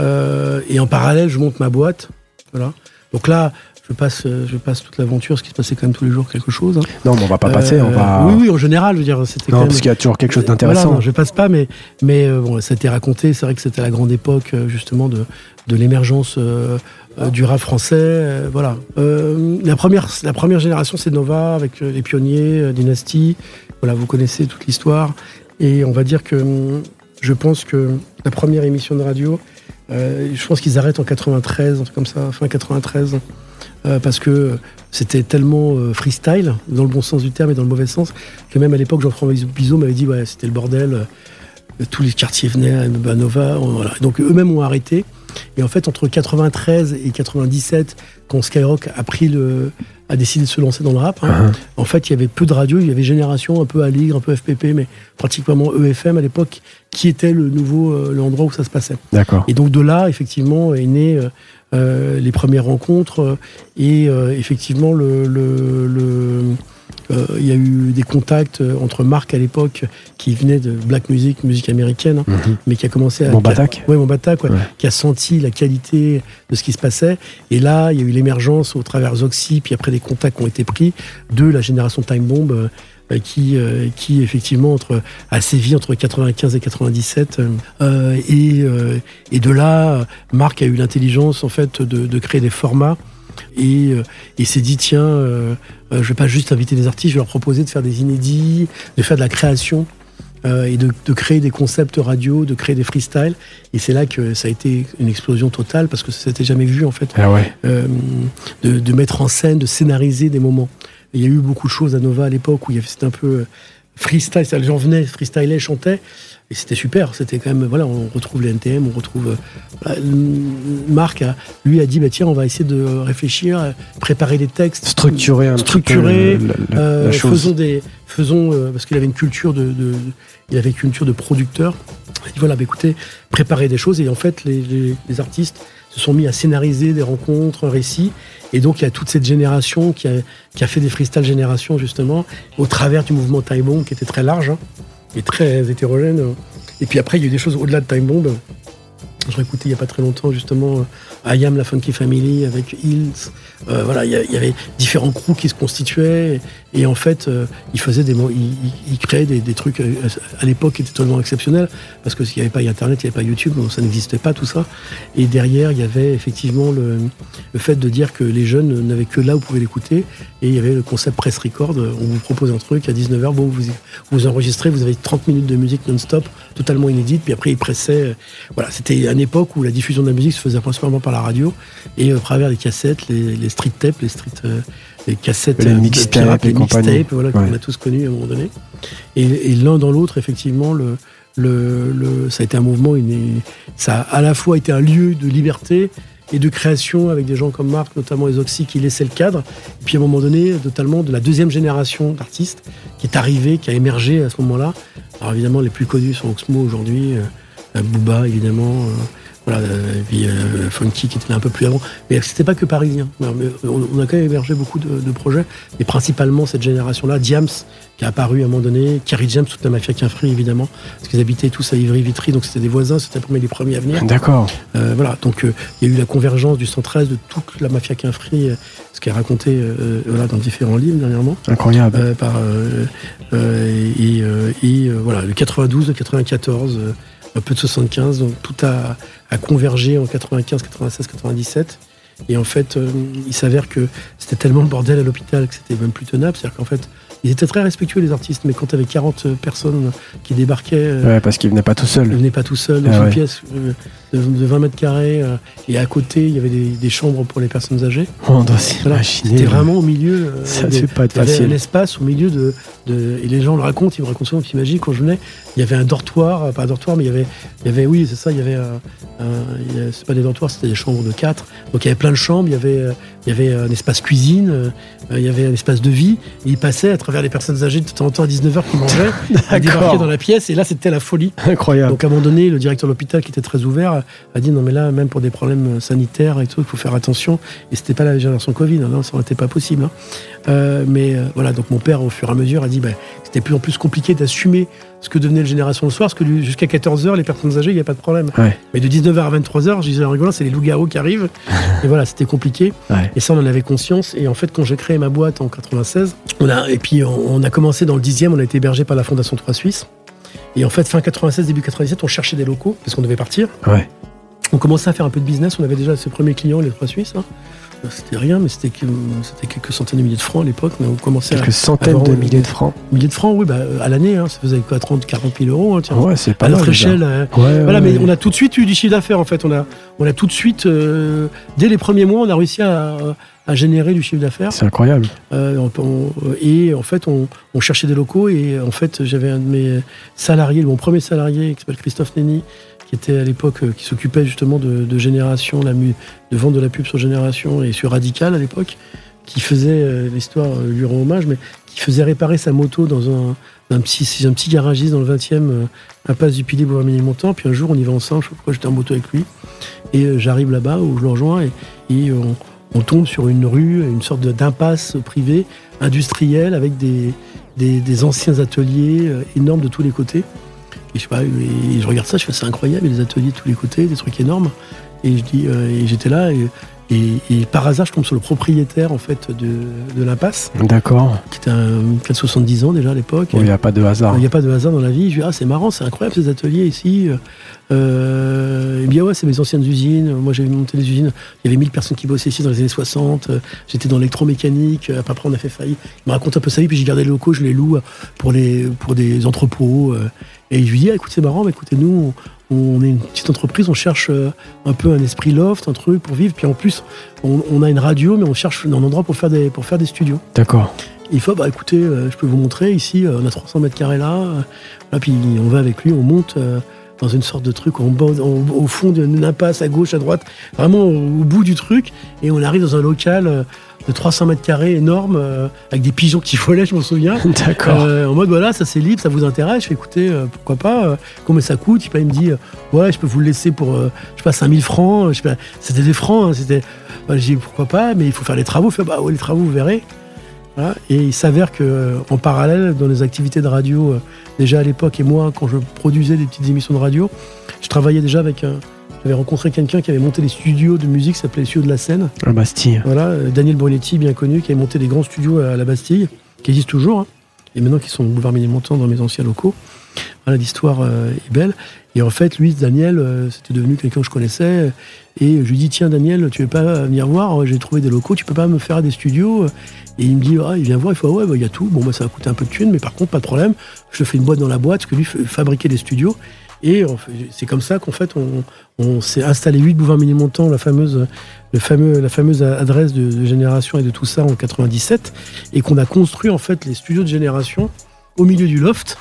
Euh, et en parallèle, je monte ma boîte. Voilà. Donc là, je passe, euh, je passe toute l'aventure, ce qui se passait quand même tous les jours quelque chose. Hein. Non, mais on va pas passer, on va. Euh, oui, oui, en général, je veux dire, c'était. Non, parce qu'il y a toujours quelque chose d'intéressant. Voilà, je passe pas, mais, mais bon, ça a été raconté. C'est vrai que c'était la grande époque, justement, de, de l'émergence du rap français. voilà. la première, la première génération, c'est Nova avec les pionniers, Dynasty. Voilà, vous connaissez toute l'histoire. Et on va dire que hum, je pense que la première émission de radio, euh, je pense qu'ils arrêtent en 93, un truc comme ça, fin 93. Euh, parce que c'était tellement euh, freestyle, dans le bon sens du terme et dans le mauvais sens, que même à l'époque, Jean-François Bizot m'avait dit ouais, c'était le bordel, tous les quartiers venaient à Nova. Donc eux-mêmes ont arrêté. Et en fait, entre 93 et 97, quand Skyrock a pris le, a décidé de se lancer dans le rap, hein, uh-huh. en fait, il y avait peu de radios, il y avait Génération, un peu Aligre, un peu FPP, mais pratiquement EFM à l'époque, qui était le nouveau, euh, l'endroit où ça se passait. D'accord. Et donc de là, effectivement, est né euh, euh, les premières rencontres et effectivement le, le, le il y a eu des contacts euh, entre Marc à l'époque qui venait de black music, musique américaine, hein, mhm. mais qui a commencé à. Mon Oui, mon Batak, qui a senti la qualité de ce qui se passait. Et là, il y a eu l'émergence au travers Zoxy, puis après des contacts qui ont été pris de la génération Time Bomb. Euh, qui, qui effectivement entre, a sévi entre 95 et 97 et, et de là Marc a eu l'intelligence en fait de, de créer des formats Et il s'est dit, tiens, je vais pas juste inviter des artistes, je vais leur proposer de faire des inédits, de faire de la création. et de, créer des concepts radio, de créer des freestyles. Et c'est là que ça a été une explosion totale parce que ça s'était jamais vu en fait. Ah ouais. de, de, mettre en scène, de scénariser des moments. Il y a eu beaucoup de choses à Nova à l'époque où c'était un peu freestyle, les gens venaient, freestylaient, chantaient. Et c'était super, c'était quand même, voilà, on retrouve les NTM, on retrouve. Euh, Marc, a, lui, a dit, bah, tiens, on va essayer de réfléchir, préparer des textes. Structurer un structurer, peu la, euh, Faisons des. Faisons, euh, parce qu'il avait une culture de, Il avait une culture de producteur. Il dit, voilà, bah, écoutez, préparer des choses. Et en fait, les, les artistes se sont mis à scénariser des rencontres, un récit. Et donc, il y a toute cette génération qui a, qui a fait des freestyle génération, justement, au travers du mouvement Bomb, qui était très large hein, et très hétérogène. Et puis après, il y a eu des choses au-delà de Time Bomb. Je écouté il n'y a pas très longtemps, justement, I Am, la Funky Family, avec Hills. Euh, voilà, il y, avait différents crews qui se constituaient. Et, en fait, euh, ils faisaient des, ils, créaient des, trucs euh, à l'époque qui étaient totalement exceptionnels. Parce que s'il n'y avait pas Internet, il n'y avait pas YouTube, donc ça n'existait pas tout ça. Et derrière, il y avait effectivement le, fait de dire que les jeunes n'avaient que là où pouvez l'écouter. Et il y avait le concept press record. On vous propose un truc à 19h, bon, vous, vous enregistrez, vous avez 30 minutes de musique non-stop, totalement inédite. Puis après, ils pressaient. Voilà, c'était une époque où la diffusion de la musique se faisait principalement par la radio et au travers des cassettes, les, street tapes, les street, euh, les cassettes, les euh, mixtapes, les mixtapes, voilà, qu'on a tous connus à un moment donné. Et, l'un dans l'autre, effectivement, le, le, ça a été un mouvement, ça a à la fois été un lieu de liberté et de création avec des gens comme Marc, notamment les Oxy, qui laissaient le cadre. Et puis à un moment donné, totalement de la deuxième génération d'artistes qui est arrivée, qui a émergé à ce moment-là. Alors évidemment, les plus connus sont Oxmo aujourd'hui, euh, Booba évidemment. Voilà, et puis euh, Funky qui était là un peu plus avant. Mais c'était pas que parisien. On, a quand même hébergé beaucoup de, projets, et principalement cette génération-là, Diams, qui a apparu à un moment donné, Kerry James, toute la mafia Quinfri évidemment, parce qu'ils habitaient tous à Ivry-Vitry, donc c'était des voisins, c'était parmi les premiers à venir. D'accord. Euh, voilà, donc euh, il y a eu la convergence du 113 de toute la mafia Quinfri, ce qui est raconté voilà, dans différents livres dernièrement. Incroyable. par, et, et voilà, le 92, le 94 un peu de 75, donc tout a, convergé en 95, 96, 97. Et en fait, euh, il s'avère que c'était tellement le bordel à l'hôpital que c'était même plus tenable. C'est-à-dire qu'en fait, ils étaient très respectueux, les artistes, mais quand tu avais 40 personnes qui débarquaient. Euh, ouais, parce qu'ils venaient pas tout seuls. Ils venaient pas tout seuls dans ah une pièce euh, de, 20 mètres carrés, euh, et à côté, il y avait des, chambres pour les personnes âgées. On doit s'imaginer. C'était vraiment au milieu. ça ne pas être facile. Il y avait un espace au milieu de, Et les gens le racontent, ils me racontent souvent, imagines, quand je venais, il y avait un dortoir, pas un dortoir, mais il y avait. Il y avait oui, c'est ça, il y avait. c'est pas des dortoirs, c'était des chambres de 4. Donc il y avait plein de chambres, il y avait, il y avait un espace cuisine, il y avait un espace de vie, et ils passaient à travers les personnes âgées de temps en temps à 19h qui mangeaient, ils débarquaient dans la pièce, et là c'était la folie. Incroyable. Donc à un moment donné, le directeur de l'hôpital qui était très ouvert a dit non mais là, même pour des problèmes sanitaires et tout, il faut faire attention. Et c'était pas la génération Covid, hein, non, ça n'aurait été pas possible. Hein. Euh, mais euh, voilà, donc mon père, au fur et à mesure, a dit bah, c'était plus en plus compliqué d'assumer ce que devenait le Génération le soir, parce que jusqu'à 14h, les personnes âgées, il n'y a pas de problème. Mais de 19h à 23h, je disais en rigolant, c'est les loups-garous qui arrivent. et voilà, c'était compliqué. Et ça, on en avait conscience. Et en fait, quand j'ai créé ma boîte en 96, on a, et puis on, a commencé dans le 10e, on a été hébergé par la Fondation 3 Suisse. Et en fait, fin 96, début 97, on cherchait des locaux, parce qu'on devait partir. On commençait à faire un peu de business, on avait déjà ses premiers clients, les 3 Suisses. Hein. C'était rien, mais c'était quelques centaines de milliers de francs à l'époque. On commençait quelques centaines de milliers de francs. Milliers de francs, oui, bah, à l'année, hein, ça faisait quoi, 30, 40 000 euros. Hein, ouais, c'est pas à notre échelle. Euh, voilà, mais on a tout de suite eu du chiffre d'affaires en fait. On a, on a tout de suite, euh, dès les premiers mois, on a réussi à, générer du chiffre d'affaires. C'est incroyable. Euh, et en fait, on, cherchait des locaux et en fait, j'avais un de mes salariés, mon premier salarié, qui s'appelle Christophe Nenny, qui était à l'époque, euh, qui s'occupait justement de, Génération, de vendre de la pub sur Génération et sur Radical à l'époque, qui faisait, euh, l'histoire euh, lui rend hommage, mais qui faisait réparer sa moto dans un, petit, un garagiste dans le 20e, impasse du Pilier, boulevard Ménilmontant. Puis un jour, on y va ensemble, je sais pas pourquoi j'étais en moto avec lui. Et j'arrive là-bas où je le rejoins et, on, tombe sur une rue, une sorte d'impasse privée, industrielle, avec des, des anciens ateliers énormes de tous les côtés. Et je, je regarde ça, je fais c'est incroyable, il y a des ateliers de tous les côtés, des trucs énormes. Et je dis, euh, et j'étais là, et, par hasard, je tombe sur le propriétaire en fait de, l'impasse. D'accord. Qui était un 70 ans déjà à l'époque. Il n'y a pas de hasard. Il n'y a pas de hasard dans la vie. Je dis, ah, c'est marrant, c'est incroyable ces ateliers ici. Euh, et bien ouais, c'est mes anciennes usines. Moi, j'avais monté les usines. Il y avait 1000 personnes qui bossaient ici dans les années 60. Euh, J'étais dans l'électromécanique. Euh, Après, on a fait faillite. Il me raconte un peu sa vie, puis j'ai gardé les locaux, je les loue pour, les, pour des entrepôts. Et je lui dis, ah, écoute, c'est marrant, mais écoutez, nous, on, on est une petite entreprise, on cherche un peu un esprit loft, un truc pour vivre. Puis en plus, on, on a une radio, mais on cherche un endroit pour faire des, pour faire des studios. D'accord. Il faut, bah écoutez, je peux vous montrer ici, on a 300 mètres carrés là. là, puis on va avec lui, on monte dans une sorte de truc, on- au fond d'une impasse, à gauche, à droite, vraiment au, au bout du truc, et on arrive dans un local euh, de 300 mètres carrés énorme, euh, avec des pigeons qui volaient, je m'en souviens. D'accord. Euh, en mode voilà, ça c'est libre, ça vous intéresse. Je fais écoutez, euh, pourquoi pas, combien ça coûte? Il me dit ouais, je peux vous le laisser pour, je sais pas, 5000 francs. Je sais pas, c'était des francs, hein, c'était. Voilà, j'ai dit pourquoi pas, mais il faut faire les travaux. Il fait bah ouais, les travaux, vous verrez. Voilà. Et il s'avère que en parallèle, dans les activités de radio, déjà à l'époque et moi, quand je produisais des petites émissions de radio, je travaillais déjà avec un. J'avais rencontré quelqu'un qui avait monté des studios de musique, ça s'appelait les studios de la scène. La Bastille. Voilà, euh, Daniel Brunetti, bien connu, qui a monté des grands studios à la Bastille, qui existent toujours, hein, et maintenant qui sont au boulevard Ménilmontant dans mes anciens locaux. Voilà, l'histoire euh, est belle. Et en fait, lui, Daniel, euh, c'était devenu quelqu'un que je connaissais. Et je lui dis, tiens, Daniel, tu veux pas venir voir? J'ai trouvé des locaux, tu peux pas me faire des studios? Et il me dit, il vient voir, il fait, ah ouais, bah, il y a tout. Bon, bah, ça va coûter un peu de thunes, mais par contre, pas de problème. Je fais une boîte dans la boîte, parce que lui fabriquait des studios. Et c'est comme ça qu'en fait, on, on s'est installé 8 boulevard Ménilmontant, la fameuse, le fameux, la fameuse adresse de, de Génération et de tout ça en 97, et qu'on a construit en fait les studios de Génération au milieu du loft,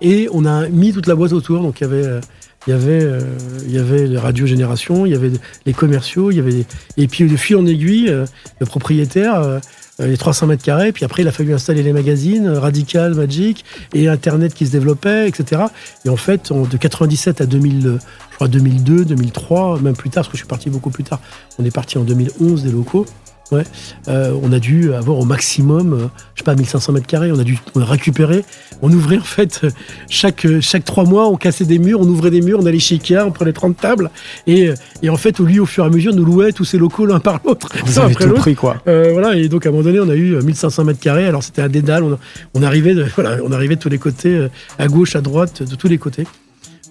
et on a mis toute la boîte autour. Donc il y avait, euh, il y avait, euh, il y avait les radios Génération, il y avait les commerciaux, il y avait et puis de fil en aiguille, euh, le propriétaire. les 300 mètres carrés, puis après il a fallu installer les magazines, Radical, Magic, et Internet qui se développait, etc. Et en fait, de 97 à 2000, euh, je crois 2002, 2003, même plus tard, parce que je suis parti beaucoup plus tard, on est parti en 2011 des locaux. Ouais, euh, on a dû avoir au maximum, euh, je sais pas, 1500 mètres carrés. On a dû on a récupéré. On ouvrait en fait euh, chaque chaque trois mois, on cassait des murs, on ouvrait des murs, on allait chez Ikea, on prenait 30 tables et, et en fait, lui, au fur et à mesure, nous louait tous ces locaux l'un par l'autre, Vous avez après tout pris, quoi. Euh, voilà, et donc à un moment donné, on a eu euh, 1500 mètres carrés. Alors c'était un dédale. On, on arrivait, de, voilà, on arrivait de tous les côtés, à gauche, à droite, de tous les côtés.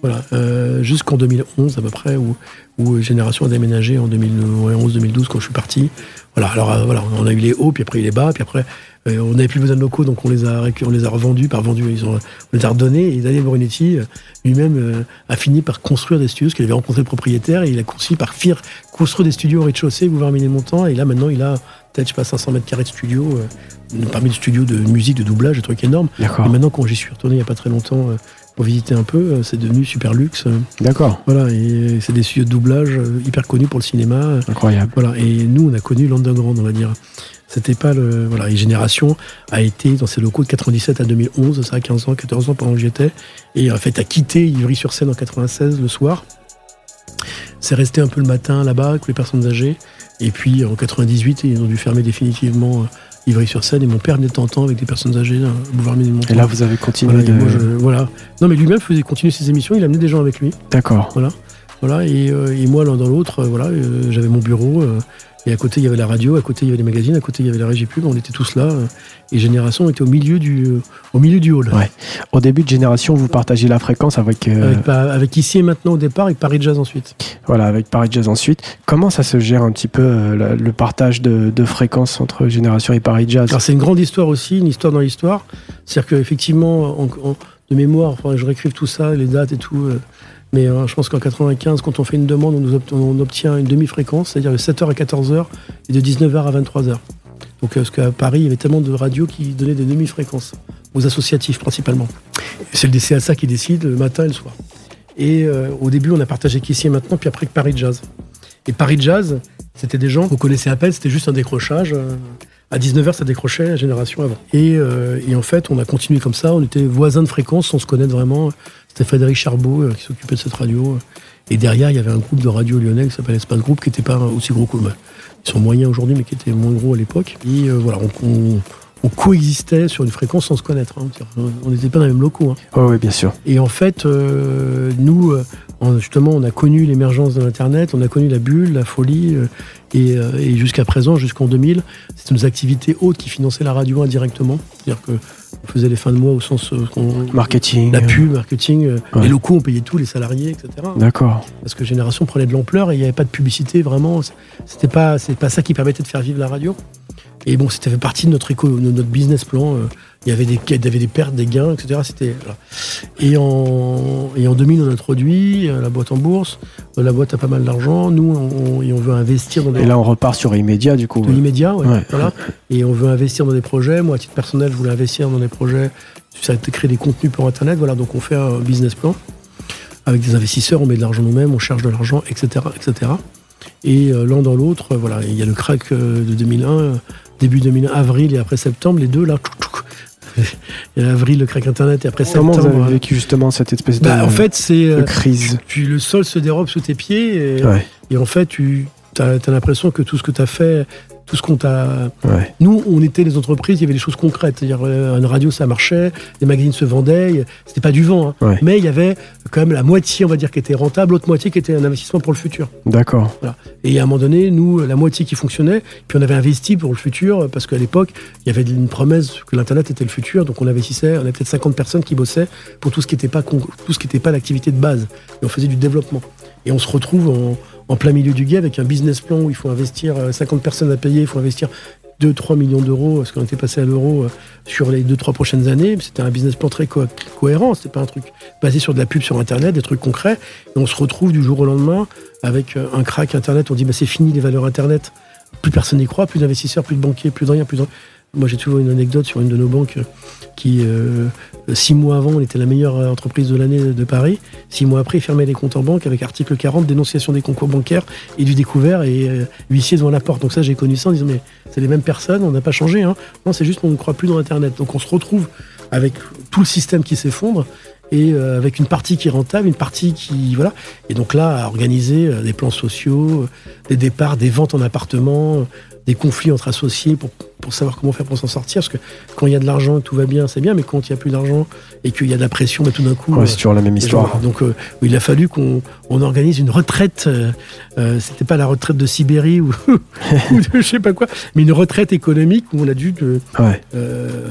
Voilà, euh, jusqu'en 2011 à peu près, où, où Génération a déménagé en 2011-2012 quand je suis parti. Voilà, alors euh, voilà, on a eu les hauts, puis après les bas, puis après euh, on n'avait plus besoin de locaux, donc on les a on les a revendus, par vendus, ils ont, on les a redonnés. Et Daniel Brunetti euh, lui-même euh, a fini par construire des studios, parce qu'il avait rencontré le propriétaire, et il a conçu par FIR construire des studios au rez-de-chaussée, boulevard Ménilmontant, et là maintenant il a peut-être je sais pas 500 mètres carrés de studio, euh, parmi les studios de musique, de doublage, des trucs énormes. D'accord. Et maintenant quand j'y suis retourné il n'y a pas très longtemps euh, pour visiter un peu, euh, c'est devenu super luxe. euh, D'accord. voilà, et c'est des studios de doublage euh, hyper connus pour le cinéma. euh, Incroyable. voilà, et nous, on a connu l'underground, on va dire. C'était pas le. Voilà, et Génération a été dans ses locaux de 97 à 2011, ça a 15 ans, 14 ans pendant que j'étais. Et en fait, a quitté Ivry-sur-Seine en 96 le soir. C'est resté un peu le matin là-bas avec les personnes âgées. Et puis en 98, ils ont dû fermer définitivement euh, Ivry-sur-Seine. Et mon père venait de temps en temps avec des personnes âgées, là, au boulevard. Et là, vous avez continué voilà, et de. moi, je- voilà. Non, mais lui-même faisait continuer ses émissions, il amenait des gens avec lui. D'accord. Voilà, et, euh, et moi, l'un dans l'autre, euh, voilà, euh, j'avais mon bureau, euh, et à côté, il y avait la radio, à côté, il y avait les magazines, à côté, il y avait la régie pub, on était tous là, euh, et Génération était au milieu du, euh, au milieu du hall. Ouais. Au début de Génération, vous partagez la fréquence avec, euh, Avec, ici et maintenant au départ, et Paris Jazz ensuite. voilà, avec Paris Jazz ensuite. Comment ça se gère un petit peu euh, le partage de, de fréquences entre Génération et Paris Jazz? Alors c'est une grande histoire aussi, une histoire dans l'histoire. C'est-à-dire qu'effectivement, en, en- de mémoire, enfin, je réécrive tout ça, les dates et tout. euh, mais euh, je pense qu'en 95, quand on fait une demande, on, obtient une demi-fréquence, c'est-à-dire de 7h à 14h et de 19h à 23h. Donc, euh, parce qu'à Paris, il y avait tellement de radios qui donnaient des demi-fréquences, aux associatifs principalement. C'est le DCSA qui décide le matin et le soir. Et euh, au début, on a partagé qu'ici et maintenant, puis après que Paris Jazz. Et Paris Jazz, c'était des gens qu'on connaissait à peine, c'était juste un décrochage. euh, à 19h, ça décrochait la génération avant. Et, euh, et en fait, on a continué comme ça. On était voisins de fréquence sans se connaître vraiment. C'était Frédéric Charbot euh, qui s'occupait de cette radio. Et derrière, il y avait un groupe de radio lyonnais qui s'appelle Espace Groupe, qui n'était pas aussi gros que. Ils sont moyens aujourd'hui, mais qui étaient moins gros à l'époque. Et euh, voilà, on, on- on coexistait sur une fréquence sans se connaître. hein. On n'était pas dans les mêmes locaux. hein. Oh, oui, bien sûr. Et en fait, euh, nous, euh, justement, on a connu l'émergence de l'Internet, on a connu la bulle, la folie, euh, et, et jusqu'à présent, jusqu'en 2000, c'était nos activités hautes qui finançaient la radio indirectement. C'est-à-dire que on faisait les fins de mois au sens qu'on- Marketing. la pub, marketing, Ouais. les locaux, on payait tout, les salariés, etc. D'accord. Parce que Génération prenait de l'ampleur et il n'y avait pas de publicité vraiment. C'était pas, c'est pas ça qui permettait de faire vivre la radio. Et bon, c'était fait partie de notre éco, de notre business plan. euh, Il y avait des, il y avait des pertes, des gains, etc. C'était voilà. Et en et en 2000, on a introduit euh, la boîte en bourse. Euh, La boîte a pas mal d'argent. Nous, on, et on veut investir dans des Et là, on repart sur immédiat, du coup. de l'immédiat, ouais, Ouais. voilà. Et on veut investir dans des projets. Moi, à titre personnel, je voulais investir dans des projets. Ça a été créer des contenus pour Internet. Voilà, donc on fait un business plan avec des investisseurs. On met de l'argent nous-mêmes, on cherche de l'argent, etc., etc. Et l'un dans l'autre, voilà, il y a le crack de 2001, euh, début 2001, avril et après septembre, les deux là. Il y a avril, le crack Internet et après Comment septembre. vous avez vécu justement cette espèce de, bah, en fait, c'est de euh, crise tu, le sol se dérobe sous tes pieds et, Ouais, et en fait, tu as, l'impression que tout ce que tu as fait, tout ce qu'on t'a ouais. nous, on était les entreprises, il y avait des choses concrètes. C'est-à-dire, euh, une radio, ça marchait, les magazines se vendaient, c'était pas du vent. hein. Ouais. Mais il y avait quand même la moitié, on va dire, qui était rentable, l'autre moitié qui était un investissement pour le futur. D'accord. Et à un moment donné, nous, la moitié qui fonctionnait, puis on avait investi pour le futur, parce qu'à l'époque, il y avait une promesse que l'Internet était le futur, donc on investissait, on avait peut-être 50 personnes qui bossaient pour tout ce qui n'était pas, con- tout ce qui n'était pas l'activité de base. Et on faisait du développement. Et on se retrouve en, plein milieu du guet avec un business plan où il faut investir euh, 50 personnes à payer, il faut investir 2-3 millions d'euros, parce qu'on était passé à l'euro euh, sur les 2-3 prochaines années. C'était un business plan très co- cohérent, c'était pas un truc basé sur de la pub sur Internet, des trucs concrets. Et on se retrouve du jour au lendemain avec euh, un crack Internet. On dit bah, c'est fini les valeurs Internet. Plus personne n'y croit, plus d'investisseurs, plus de banquiers, plus de rien, plus de... Moi j'ai toujours une anecdote sur une de nos banques qui, euh, six mois avant, était la meilleure entreprise de l'année de Paris. Six mois après, ils fermaient les comptes en banque avec article 40, dénonciation des concours bancaires et du découvert et euh, huissier devant la porte. Donc ça, j'ai connu ça en disant, mais c'est les mêmes personnes, on n'a pas changé. Hein. Non, c'est juste qu'on ne croit plus dans Internet. Donc on se retrouve avec tout le système qui s'effondre et euh, avec une partie qui est rentable, une partie qui... Voilà. Et donc là, à organiser euh, des plans sociaux, des départs, des ventes en appartement, des conflits entre associés pour, pour savoir comment faire pour s'en sortir. Parce que quand il y a de l'argent, tout va bien, c'est bien, mais quand il n'y a plus d'argent et qu'il y a de la pression, bah, tout d'un coup... Ouais, euh, c'est toujours la même histoire. gens- donc, euh, il a fallu qu'on on organise une retraite. euh, C'était pas la retraite de Sibérie ou, ou de je sais pas quoi, mais une retraite économique où on a dû Ouais,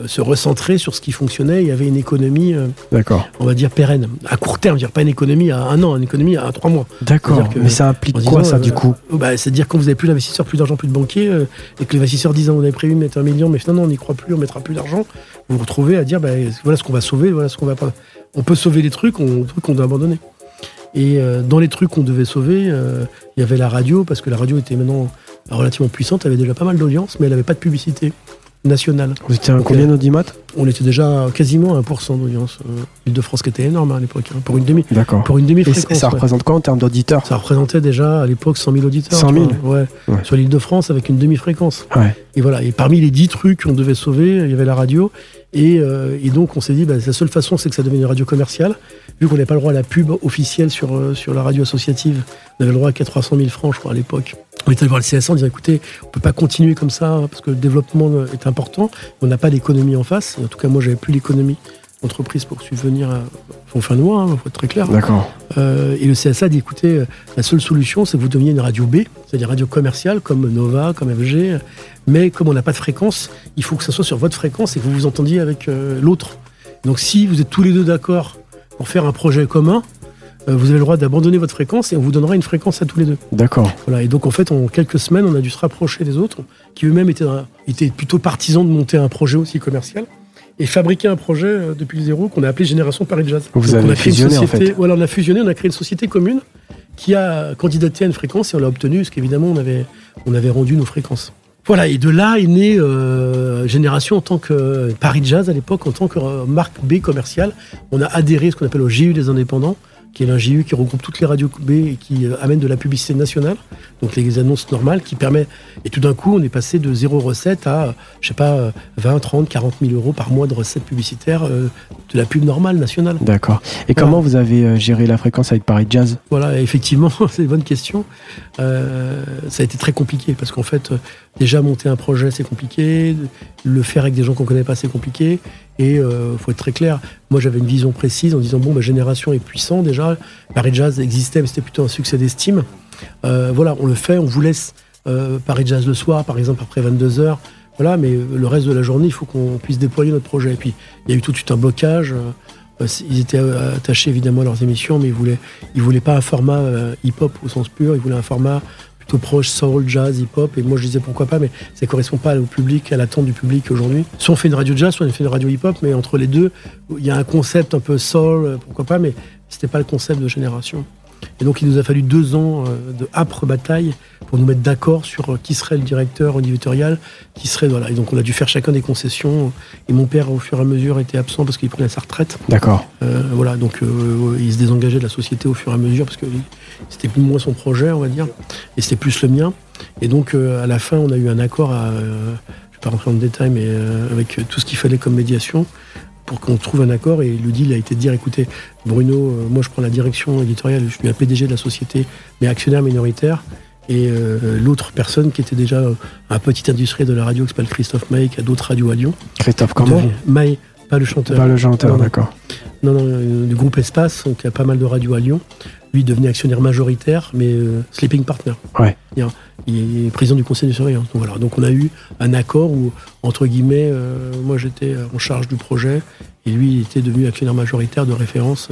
se recentrer sur ce qui fonctionnait. Il y avait une économie, d'accord. on va dire pérenne, à court terme, je veux dire pas une économie à un an, une économie à trois mois. D'accord. Mais ça implique quoi, disant, ça, du coup? Bah, C'est-à-dire quand vous avez plus d'investisseurs, plus d'argent, plus de banquiers, et que l'investisseur disant on avait prévu mettre un million, mais finalement on n'y croit plus, on mettra plus d'argent, vous vous retrouvez à dire bah, voilà ce qu'on va sauver, voilà ce qu'on va pas. On peut sauver les trucs, on, trucs qu'on doit abandonner. Et euh, dans les trucs qu'on devait sauver, euh, il y avait la radio, parce que la radio était maintenant relativement puissante, elle avait déjà pas mal d'audience, mais elle n'avait pas de publicité nationale. Vous étiez à donc, combien d'audimat On était déjà quasiment à 1% d'audience. Euh, L'Île-de-France qui était énorme à l'époque, hein, pour une demi, D'accord. pour une Et demi-fréquence. c- ça ouais. représente quoi en termes d'auditeurs Ça représentait déjà à l'époque 100 000 auditeurs. 100 000? je crois. Ouais. Ouais. Sur l'île de France avec une demi-fréquence. Ouais. Et voilà. Et parmi les 10 trucs qu'on devait sauver, il y avait la radio. Et, euh, et donc on s'est dit, bah, la seule façon, c'est que ça devienne une radio commerciale. Vu qu'on n'avait pas le droit à la pub officielle sur, euh, sur la radio associative, on avait le droit à 300 000 francs, je crois, à l'époque. On est allé voir le CSA en disant, écoutez, on peut pas continuer comme ça hein, parce que le développement euh, est important. On n'a pas d'économie en face. En tout cas, moi, j'avais plus l'économie d'entreprise pour subvenir à, en fin de mois, il faut être très clair. D'accord. Euh, et le CSA dit écoutez, euh, la seule solution, c'est que vous deveniez une radio B, c'est-à-dire radio commerciale comme Nova, comme FG, mais comme on n'a pas de fréquence, il faut que ça soit sur votre fréquence et que vous vous entendiez avec euh, l'autre. Donc si vous êtes tous les deux d'accord pour faire un projet commun, vous avez le droit d'abandonner votre fréquence et on vous donnera une fréquence à tous les deux. D'accord. Voilà, et donc en fait, en quelques semaines, on a dû se rapprocher des autres, qui eux-mêmes étaient, étaient plutôt partisans de monter un projet aussi commercial, et fabriquer un projet euh, depuis le zéro qu'on a appelé Génération Paris Jazz. Vous Donc, avez on a fusionné, en société, fait. Voilà, on a fusionné, on a créé une société commune qui a candidaté à une fréquence et on l'a obtenue, parce qu'évidemment, on avait, on avait rendu nos fréquences. Voilà, et de là est née euh, Génération en tant que euh, Paris Jazz à l'époque, en tant que euh, marque B commerciale. On a adhéré à ce qu'on appelle au GU des indépendants, qui est l'ingénieur qui regroupe toutes les radios B et qui euh, amène de la publicité nationale, donc les annonces normales, qui permet. Et tout d'un coup, on est passé de zéro recette à, je sais pas, 20, 30, 40 000 euros par mois de recettes publicitaires euh, de la pub normale nationale. D'accord. Et comment vous avez euh, géré la fréquence avec Paris Jazz? Voilà, effectivement, c'est une bonne question. ça a été très compliqué parce qu'en fait, déjà monter un projet, c'est compliqué. Le faire avec des gens qu'on connaît pas, c'est compliqué. Et euh, faut être très clair. Moi, j'avais une vision précise en disant bon, ma génération est puissant déjà. Paris Jazz existait, mais c'était plutôt un succès d'estime. Euh, voilà, on le fait. On vous laisse euh, Paris Jazz le soir, par exemple, après 22 heures. Voilà, mais le reste de la journée, il faut qu'on puisse déployer notre projet. Et puis, il y a eu tout de suite un blocage. Ils étaient attachés évidemment à leurs émissions, mais ils voulaient, ils voulaient pas un format hip-hop au sens pur. Ils voulaient un format plutôt proche soul, jazz, hip-hop. Et moi, je disais pourquoi pas, mais ça correspond pas au public, à l'attente du public aujourd'hui. Soit on fait une radio jazz, soit on fait une radio hip-hop, mais entre les deux, il y a un concept un peu soul, pourquoi pas, mais c'était pas le concept de génération. Et donc il nous a fallu deux ans euh, de âpre bataille pour nous mettre d'accord sur euh, qui serait le directeur éditorial, qui serait voilà. Et donc on a dû faire chacun des concessions. Et mon père, au fur et à mesure, était absent parce qu'il prenait sa retraite. D'accord. Euh, voilà, donc il se désengageait de la société au fur et à mesure parce que c'était plus moins son projet, on va dire, et c'était plus le mien. Et donc à la fin, on a eu un accord à, je vais pas rentrer dans le détail, mais avec tout ce qu'il fallait comme médiation pour qu'on trouve un accord. Et le deal a été de dire, écoutez, Bruno, euh, moi je prends la direction éditoriale, je suis un PDG de la société, mais actionnaire minoritaire. Et euh, l'autre personne qui était déjà un petit industriel de la radio qui s'appelle Christophe May, qui a d'autres radios à Lyon. Christophe comment May, pas le chanteur. Pas le chanteur, d'accord. Non, non, euh, du groupe Espace, donc il y a pas mal de radios à Lyon. Lui devenait actionnaire majoritaire, mais sleeping partner. Ouais. Il est président du conseil de surveillance. Donc voilà. Donc on a eu un accord où, entre guillemets, moi j'étais en charge du projet et lui, il était devenu actionnaire majoritaire de référence.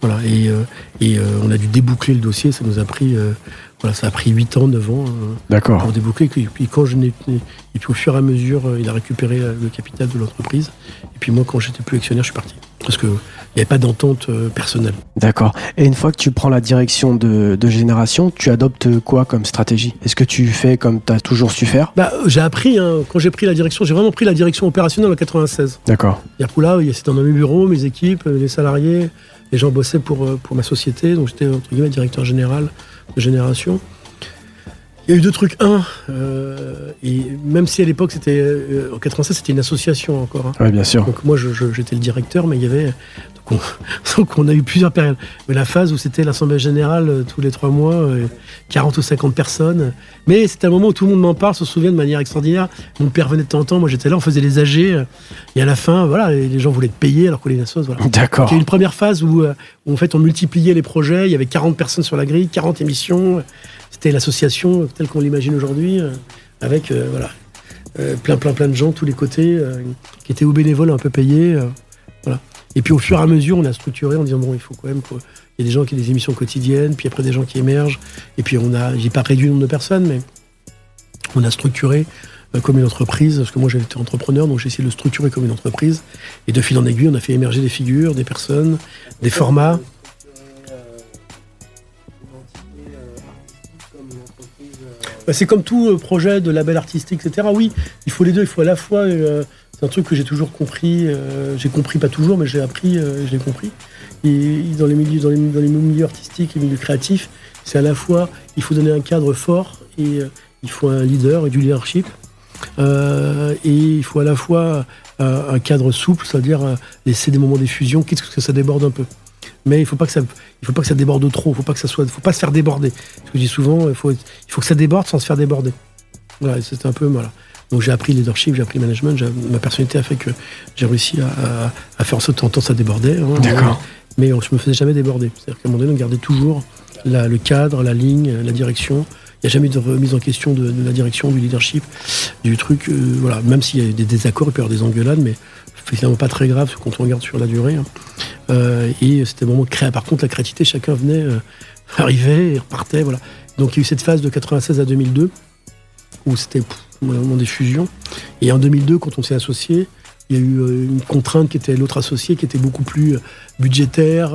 Voilà, et, euh, et euh, on a dû déboucler le dossier. Ça nous a pris, euh, voilà, ça a pris 8 ans, 9 ans D'accord. pour déboucler. Et puis, quand je n'ai, et puis au fur et à mesure, il a récupéré le capital de l'entreprise. Et puis moi, quand j'étais plus actionnaire, je suis parti. Parce que il n'y avait pas d'entente personnelle. D'accord. Et une fois que tu prends la direction de, de Génération, tu adoptes quoi comme stratégie? Est-ce que tu fais comme tu as toujours su faire? Bah, J'ai appris, hein, quand j'ai pris la direction, j'ai vraiment pris la direction opérationnelle en 96. D'accord. Là, c'était dans mes bureaux, mes équipes, les salariés, les gens bossaient pour, pour ma société, donc j'étais entre guillemets directeur général Génération. Il y a eu deux trucs. Un, euh, et même si à l'époque, c'était euh, en 96, c'était une association encore. Hein. Oui, bien sûr. Donc moi, j'étais le directeur, mais il y avait. Donc on, a eu plusieurs périodes. Mais la phase où c'était l'Assemblée Générale euh, tous les trois mois, 40 ou 50 personnes. Mais c'était un moment où tout le monde m'en parle, se souvient de manière extraordinaire. Mon père venait de temps en temps, moi j'étais là, on faisait les AG. Et à la fin, voilà, les gens voulaient te payer alors que les assos, voilà. D'accord. Il y a une première phase où, où, en fait, on multipliait les projets. Il y avait 40 personnes sur la grille, 40 émissions. C'était l'association telle qu'on l'imagine aujourd'hui, euh, avec euh, voilà, euh, plein, plein, plein de gens, tous les côtés, qui étaient au bénévoles, un peu payés. voilà. Et puis au fur et à mesure, on a structuré en disant bon, il faut quand même. Il y a des gens qui ont des émissions quotidiennes, puis après des gens qui émergent. Et puis on a, j'ai pas réduit le nombre de personnes, mais on a structuré comme une entreprise, parce que moi j'étais entrepreneur, donc j'ai essayé de le structurer comme une entreprise. Et de fil en aiguille, on a fait émerger des figures, des personnes, des formats. Bah, c'est comme tout euh, projet de label artistique, etc. Oui, il faut les deux. Il faut à la fois. Euh, c'est un truc que j'ai toujours compris. Euh, j'ai compris pas toujours, mais j'ai appris. je l'ai compris. Et dans les milieux, dans les, milieux artistiques, les milieux créatifs, c'est à la fois. Il faut donner un cadre fort et il faut un leader et du leadership. et il faut à la fois un cadre souple, c'est-à-dire laisser des moments d'effusion, quitte que ça déborde un peu mais il faut pas que ça, il faut pas que ça déborde trop. Il faut pas que ça soit, faut pas se faire déborder. Ce que je dis souvent, il faut, il faut que ça déborde sans se faire déborder. Voilà, c'est un peu voilà. Donc j'ai appris leadership, j'ai appris management, ma personnalité a fait que j'ai réussi à, faire en sorte que temps ça débordait. Hein. D'accord. Mais je me faisais jamais déborder. C'est-à-dire qu'à un moment donné, on gardait toujours le cadre, la ligne, la direction. Il n'y a jamais de remise en question de, la direction, du leadership, du truc. Euh, voilà, même s'il y a des désaccords, il peut y avoir des engueulades, mais finalement pas très grave quand on regarde sur la durée. Hein. Euh, et c'était vraiment créé. Par contre, la créativité, chacun venait, euh, arrivait et repartait. Voilà. Donc il y a eu cette phase de 96 à 2002 où c'était un moment des fusions. Et en 2002, quand on s'est associé, il y a eu une contrainte qui était l'autre associé, qui était beaucoup plus budgétaire,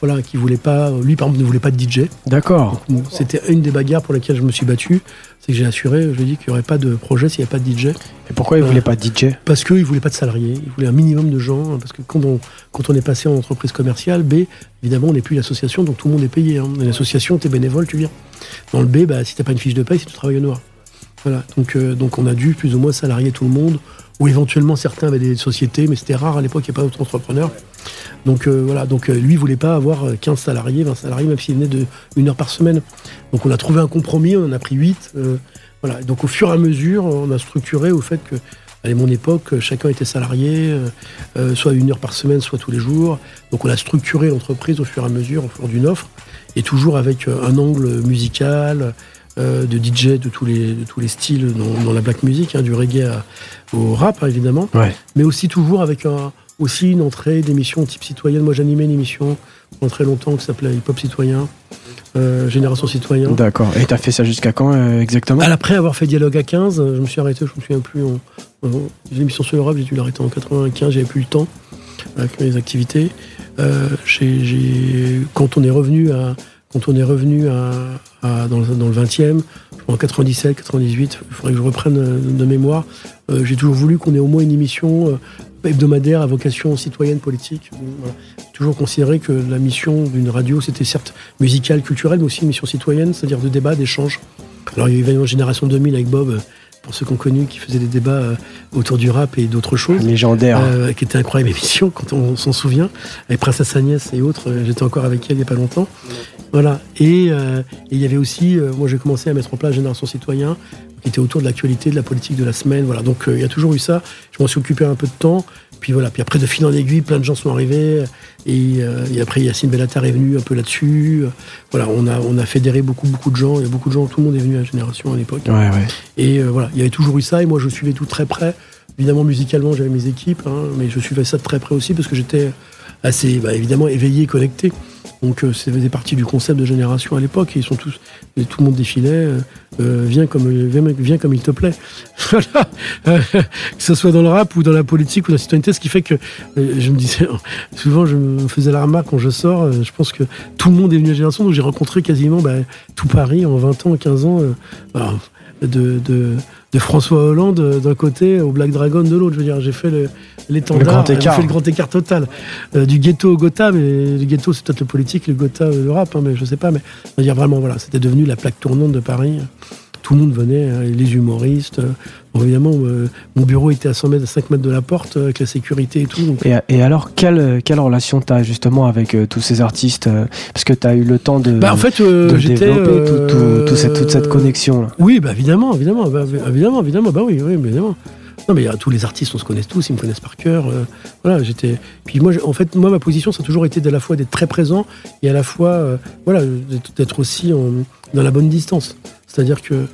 voilà, qui voulait pas, lui par exemple ne voulait pas de DJ. D'accord. C'était une des bagarres pour lesquelles je me suis battu, c'est que j'ai assuré, je lui ai dit qu'il n'y aurait pas de projet s'il n'y avait pas de DJ. Et pourquoi il ne voulait pas de DJ Parce qu'il ne voulait pas de salariés, il voulait un minimum de gens, hein, parce que quand on, quand on est passé en entreprise commerciale, B, évidemment on n'est plus l'association, donc tout le monde est payé. Hein. L'association, tu es bénévole, tu viens. Dans le B, bah, si tu n'as pas une fiche de paye, c'est tu travailles au noir. Voilà, donc, euh, donc on a dû plus ou moins salarier tout le monde, ou éventuellement certains avaient des sociétés, mais c'était rare à l'époque, il n'y avait pas d'autres entrepreneurs. Donc euh, voilà, donc euh, lui voulait pas avoir 15 euh, salariés, 20 salariés, même s'il venait de une heure par semaine. Donc on a trouvé un compromis, on en a pris 8. voilà. Donc au fur et à mesure, on a structuré au fait que à mon époque, chacun était salarié, soit une heure par semaine, soit tous les jours. Donc on a structuré l'entreprise au fur et à mesure, au fur d'une offre, et toujours avec un angle musical, de DJ de tous les, de tous les styles dans, la black music, hein, du reggae au rap hein, évidemment, mais aussi toujours avec un, aussi une entrée d'émissions type citoyenne. Moi, j'animais une émission pendant très longtemps qui s'appelait Hip Hop Citoyen, euh, Génération Citoyen. D'accord. Et tu as fait ça jusqu'à quand euh, exactement? Après avoir fait Dialogue à 15, je me suis arrêté, je me souviens plus. En, l'émission sur l'Europe, j'ai dû l'arrêter en 95, j'avais plus le temps avec mes activités. Euh, quand on est revenu à, quand on est revenu à, dans, le, dans, le, 20e, en 97, 98, il faudrait que je reprenne de mémoire, j'ai toujours voulu qu'on ait au moins une émission hebdomadaire à vocation citoyenne politique. Toujours considéré que la mission d'une radio, c'était certes musicale, culturelle, mais aussi une mission citoyenne, c'est-à-dire de débat, d'échange. Alors il y a eu génération 2000 avec Bob, pour ceux qu'on connu, qui faisait des débats euh, autour du rap et d'autres choses. Légendaire. Euh, qui était incroyable émission, quand on s'en souvient, avec Princesse Agnès et autres. Euh, j'étais encore avec elle il n'y a pas longtemps. Voilà. Et, il y avait aussi, moi j'ai commencé à mettre en place Génération Citoyen, qui était autour de l'actualité, de la politique de la semaine. Voilà. Donc il y a toujours eu ça. Je m'en suis occupé un peu de temps. Puis voilà, puis après de fil en aiguille, plein de gens sont arrivés. Et, euh, après Yacine Bellatar est venu un peu là-dessus. Voilà, on a, on a fédéré beaucoup, beaucoup de gens. Il y a beaucoup de gens, tout le monde est venu à la génération à l'époque. Et euh, voilà, il y avait toujours eu ça. Et moi, je suivais tout très près. Évidemment, musicalement, j'avais mes équipes, hein, mais je suivais ça de très près aussi parce que j'étais assez, bah, évidemment, éveillé, connecté. Donc euh, ça partie du concept de génération à l'époque. Ils sont tous, tout le monde défilait. Euh, euh viens comme viens, comme il te plaît. voilà. que ce soit dans le rap ou dans la politique ou la citoyenneté, ce qui fait que je me disais souvent, je me faisais la remarque quand je sors. je pense que tout le monde est venu à génération, donc j'ai rencontré quasiment bah, tout Paris en 20 ans, 15 ans. de, de de François Hollande euh, d'un côté au Black Dragon de l'autre. Je veux dire, j'ai fait l'étendard, j'ai fait le grand écart total. Euh, du ghetto au Gotha, mais le ghetto c'est peut-être le politique, le Gotha euh, le rap, hein, mais je sais pas. Mais je veux dire vraiment, voilà, c'était devenu la plaque tournante de Paris tout le monde venait, hein, les humoristes. évidemment, euh, mon bureau était à 100 mètres, à 5 mètres de la porte, avec la sécurité et tout. Et, alors, quelle, quelle relation tu as justement avec euh, tous ces artistes euh, Parce que tu as eu le temps de, bah, en fait, développer toute, cette, toute cette connexion. Là. Oui, bah, évidemment, évidemment, bah, évidemment, évidemment, bah oui, oui, évidemment. Non, mais tous les artistes, on se connaît tous, ils me connaissent par cœur. voilà, j'étais. Puis moi, en fait, moi, ma position, ça a toujours été à la fois d'être très présent et à la fois, voilà, d'être aussi dans la bonne distance. C'est-à-dire que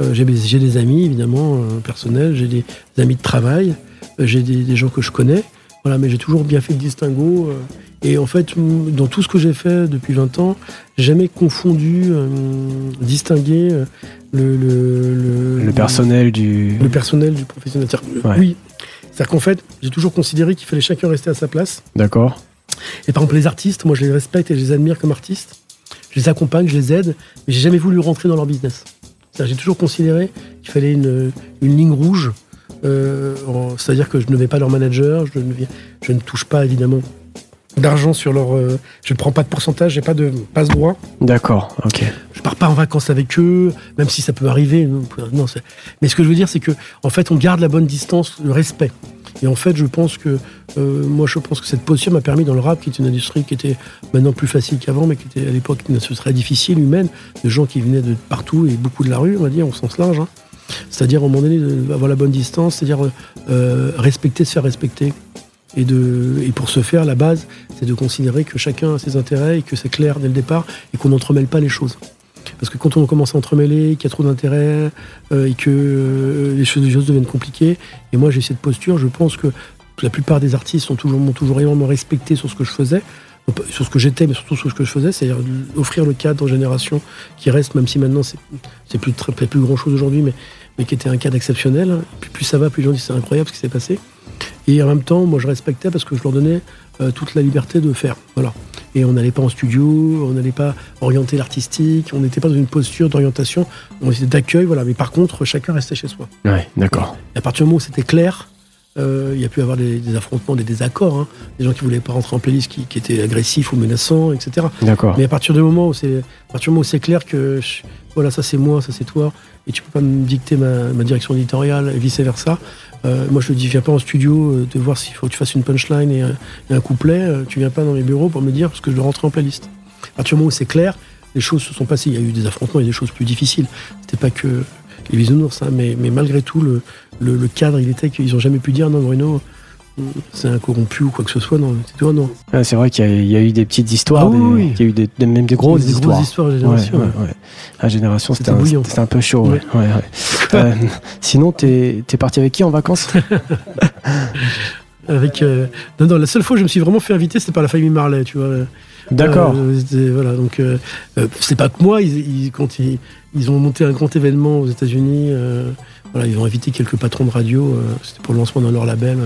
euh, j'ai des amis, évidemment, euh, personnels, j'ai des, amis de travail, euh, j'ai des, gens que je connais, voilà, mais j'ai toujours bien fait le distinguo. et en fait, dans tout ce que j'ai fait depuis 20 ans, j'ai jamais confondu, distingué le, le, personnel du... Le personnel du professionnel. Oui. C'est-à-dire qu'en fait, j'ai toujours considéré qu'il fallait chacun rester à sa place. D'accord. Et par exemple, les artistes, moi je les respecte et je les admire comme artistes je les accompagne, je les aide, mais j'ai jamais voulu rentrer dans leur business. J'ai toujours considéré qu'il fallait une, ligne rouge, euh, c'est-à-dire que je ne vais pas leur manager, je ne, je ne touche pas évidemment d'argent sur leur. Euh, je ne prends pas de pourcentage, j'ai pas de passe droit. D'accord, ok. Je pars pas en vacances avec eux, même si ça peut arriver. Non, mais ce que je veux dire, c'est que en fait, on garde la bonne distance, le respect. Et en fait, je pense que euh, cette posture m'a permis dans le rap, qui est une industrie qui était maintenant plus facile qu'avant, mais qui était à l'époque ce serait difficile, humaine, de gens qui venaient de partout et beaucoup de la rue, on va dire, au sens large. Hein. C'est-à-dire, à un moment donné, avoir la bonne distance, c'est-à-dire euh, respecter, se faire respecter. Et, et pour ce faire, la base, c'est de considérer que chacun a ses intérêts et que c'est clair dès le départ et qu'on n'entremêle pas les choses. Parce que quand on commence à entremêler, qu'il y a trop d'intérêts euh, et que euh, les, choses, deviennent compliquées, et moi j'ai cette posture, je pense que la plupart des artistes m'ont toujours, toujours énormément respecté sur ce que je faisais, sur ce que j'étais, mais surtout sur ce que je faisais, c'est-à-dire offrir le cadre aux générations qui reste, même si maintenant c'est plus, plus grand chose aujourd'hui, mais, mais qui était un cadre exceptionnel. Plus, plus ça va, plus les gens disent c'est incroyable ce qui s'est passé. Et en même temps, moi, je respectais parce que je leur donnais toute la liberté de faire. Voilà. Et on n'allait pas en studio, on n'allait pas orienter l'artistique, on n'était pas dans une posture d'orientation, on était d'accueil, voilà. Mais par contre, chacun restait chez soi. Ouais, d'accord. Et à partir du moment où c'était clair, euh, il y a pu y avoir des, affrontements, des désaccords, hein. des gens qui voulaient pas rentrer en playlist, qui, qui étaient agressifs ou menaçants, etc. D'accord. Mais à partir du moment où c'est, c'est clair que voilà, ça c'est moi, ça c'est toi, et tu peux pas me dicter ma, direction éditoriale et vice versa. Euh, moi, je dis, viens pas en studio euh, de voir s'il faut que tu fasses une punchline et, un couplet. tu viens pas dans mes bureaux pour me dire ce que je dois rentrer en playlist. À partir du moment où c'est clair, les choses se sont passées. Il y a eu des affrontements et des choses plus difficiles. C'était pas que les bisounours, hein, mais, mais malgré tout, le, le, cadre, il était qu'ils n'ont jamais pu dire non, Bruno, c'est un corrompu ou quoi que ce soit. Non, c'est toi, non. Ah, c'est vrai qu'il y, a eu des petites histoires, ah oui, il y a eu des, même des grosses des histoires. Grosses histoires génération. À génération, c'était un, un, peu chaud. euh, sinon, t'es es parti avec qui en vacances? Avec euh, non, non, la seule fois où je me suis vraiment fait inviter, c'était par la famille Marley, tu vois. D'accord. Euh, voilà, donc euh, c'est pas que moi. Ils, ils, quand ils, ils, ont monté un grand événement aux États-Unis voilà, ils ont invité quelques patrons de radio. C'était pour le lancement d'un leur label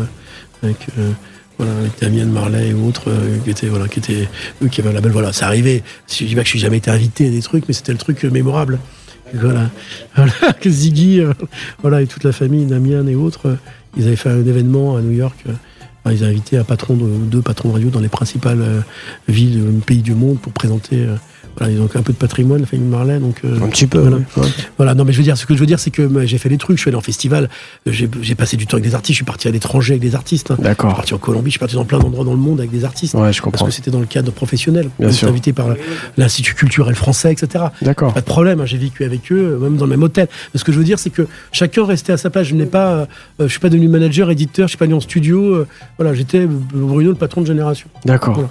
avec euh, voilà, avec Damien Marley et autres, qui étaient, voilà, qui étaient, eux qui avaient un label, voilà, ça arrivait. Je dis pas que je suis jamais été invité à des trucs, mais c'était le truc mémorable. voilà, voilà, que Ziggy, voilà, et toute la famille, Damien et autres, ils avaient fait un événement à New York. ils avaient invité un patron de, deux patrons radio dans les principales villes, pays du monde pour présenter voilà, ils ont un peu de patrimoine, la famille Marley, donc. Euh, un petit peu. Voilà. voilà. Non, mais je veux dire, ce que je veux dire, c'est que j'ai fait des trucs. Je suis allé en festival. J'ai passé du temps avec des artistes. Je suis parti à l'étranger avec des artistes. Hein. D'accord. Je suis parti en Colombie. Je suis parti dans plein d'endroits dans le monde avec des artistes. Ouais, je comprends. Parce que c'était dans le cadre professionnel. Bien sûr. invité par l'Institut culturel français, etc. D'accord. Pas de problème. Hein, j'ai vécu avec eux, même dans le même hôtel. Mais ce que je veux dire, c'est que chacun restait à sa place. Je n'ai pas, euh, je suis pas devenu manager, éditeur. Je suis pas venu en studio. Euh, voilà, j'étais Bruno, le patron de génération. D'accord.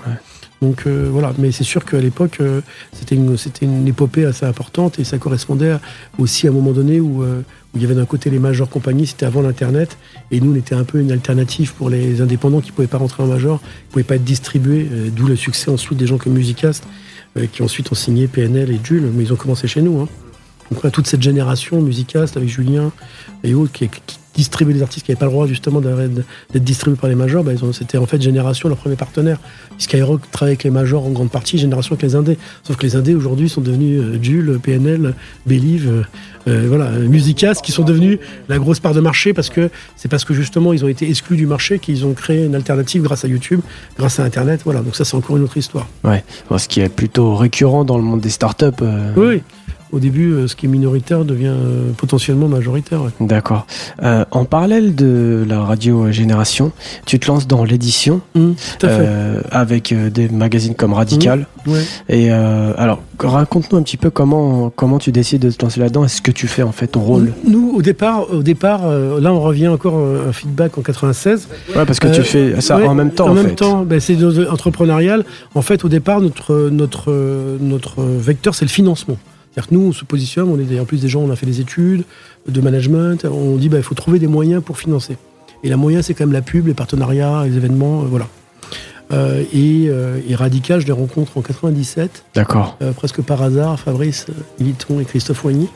Donc euh, voilà, mais c'est sûr qu'à l'époque, euh, c'était une, épopée assez importante et ça correspondait aussi à un moment donné où, euh, où il y avait d'un côté les majors compagnies, c'était avant l'Internet, et nous on était un peu une alternative pour les indépendants qui ne pouvaient pas rentrer en major, qui ne pouvaient pas être distribués, d'où le succès ensuite des gens comme Musicast, qui ensuite ont signé PNL et Jules, mais ils ont commencé chez nous. Hein. Donc toute cette génération Musicast avec Julien et autres qui distribuer des artistes qui n'avaient pas le droit justement d'être distribués par les majors, bah, c'était en fait Génération leur premier partenaire. Skyrock travaille avec les majors en grande partie, Génération avec les indés. Sauf que les indés aujourd'hui sont devenus euh, Jules, PNL, Believe, euh, euh, voilà, Musicas, qui sont devenus la grosse part de marché parce que c'est parce que justement ils ont été exclus du marché qu'ils ont créé une alternative grâce à YouTube, grâce à Internet. Voilà, donc ça c'est encore une autre histoire. Ouais, ce qui est plutôt récurrent dans le monde des startups. Oui au début, euh, ce qui est minoritaire devient euh, potentiellement majoritaire. D'accord. Euh, en parallèle de la radio Génération, tu te lances dans l'édition mmh, avec des magazines comme Radical. Mmh, Et alors, raconte-nous un petit peu comment comment tu décides de te lancer là-dedans. Est-ce que tu fais en fait ton rôle? Nous, au départ, au départ, là, on revient encore un feedback en 96. Ouais, parce que tu fais ça en même temps. En, même temps, ben, c'est entrepreneurial. En fait, au départ, notre notre notre vecteur, c'est le financement. C'est-à-dire que nous, on se positionne, on est en plus des gens, on a fait des études de management, on dit bah, il faut trouver des moyens pour financer. Et la moyen, c'est quand même la pub, les partenariats, les événements, euh, voilà. Euh, euh, et, Radical, je les rencontre en 97. D'accord. presque par hasard, Fabrice Militon et Christophe Wagny,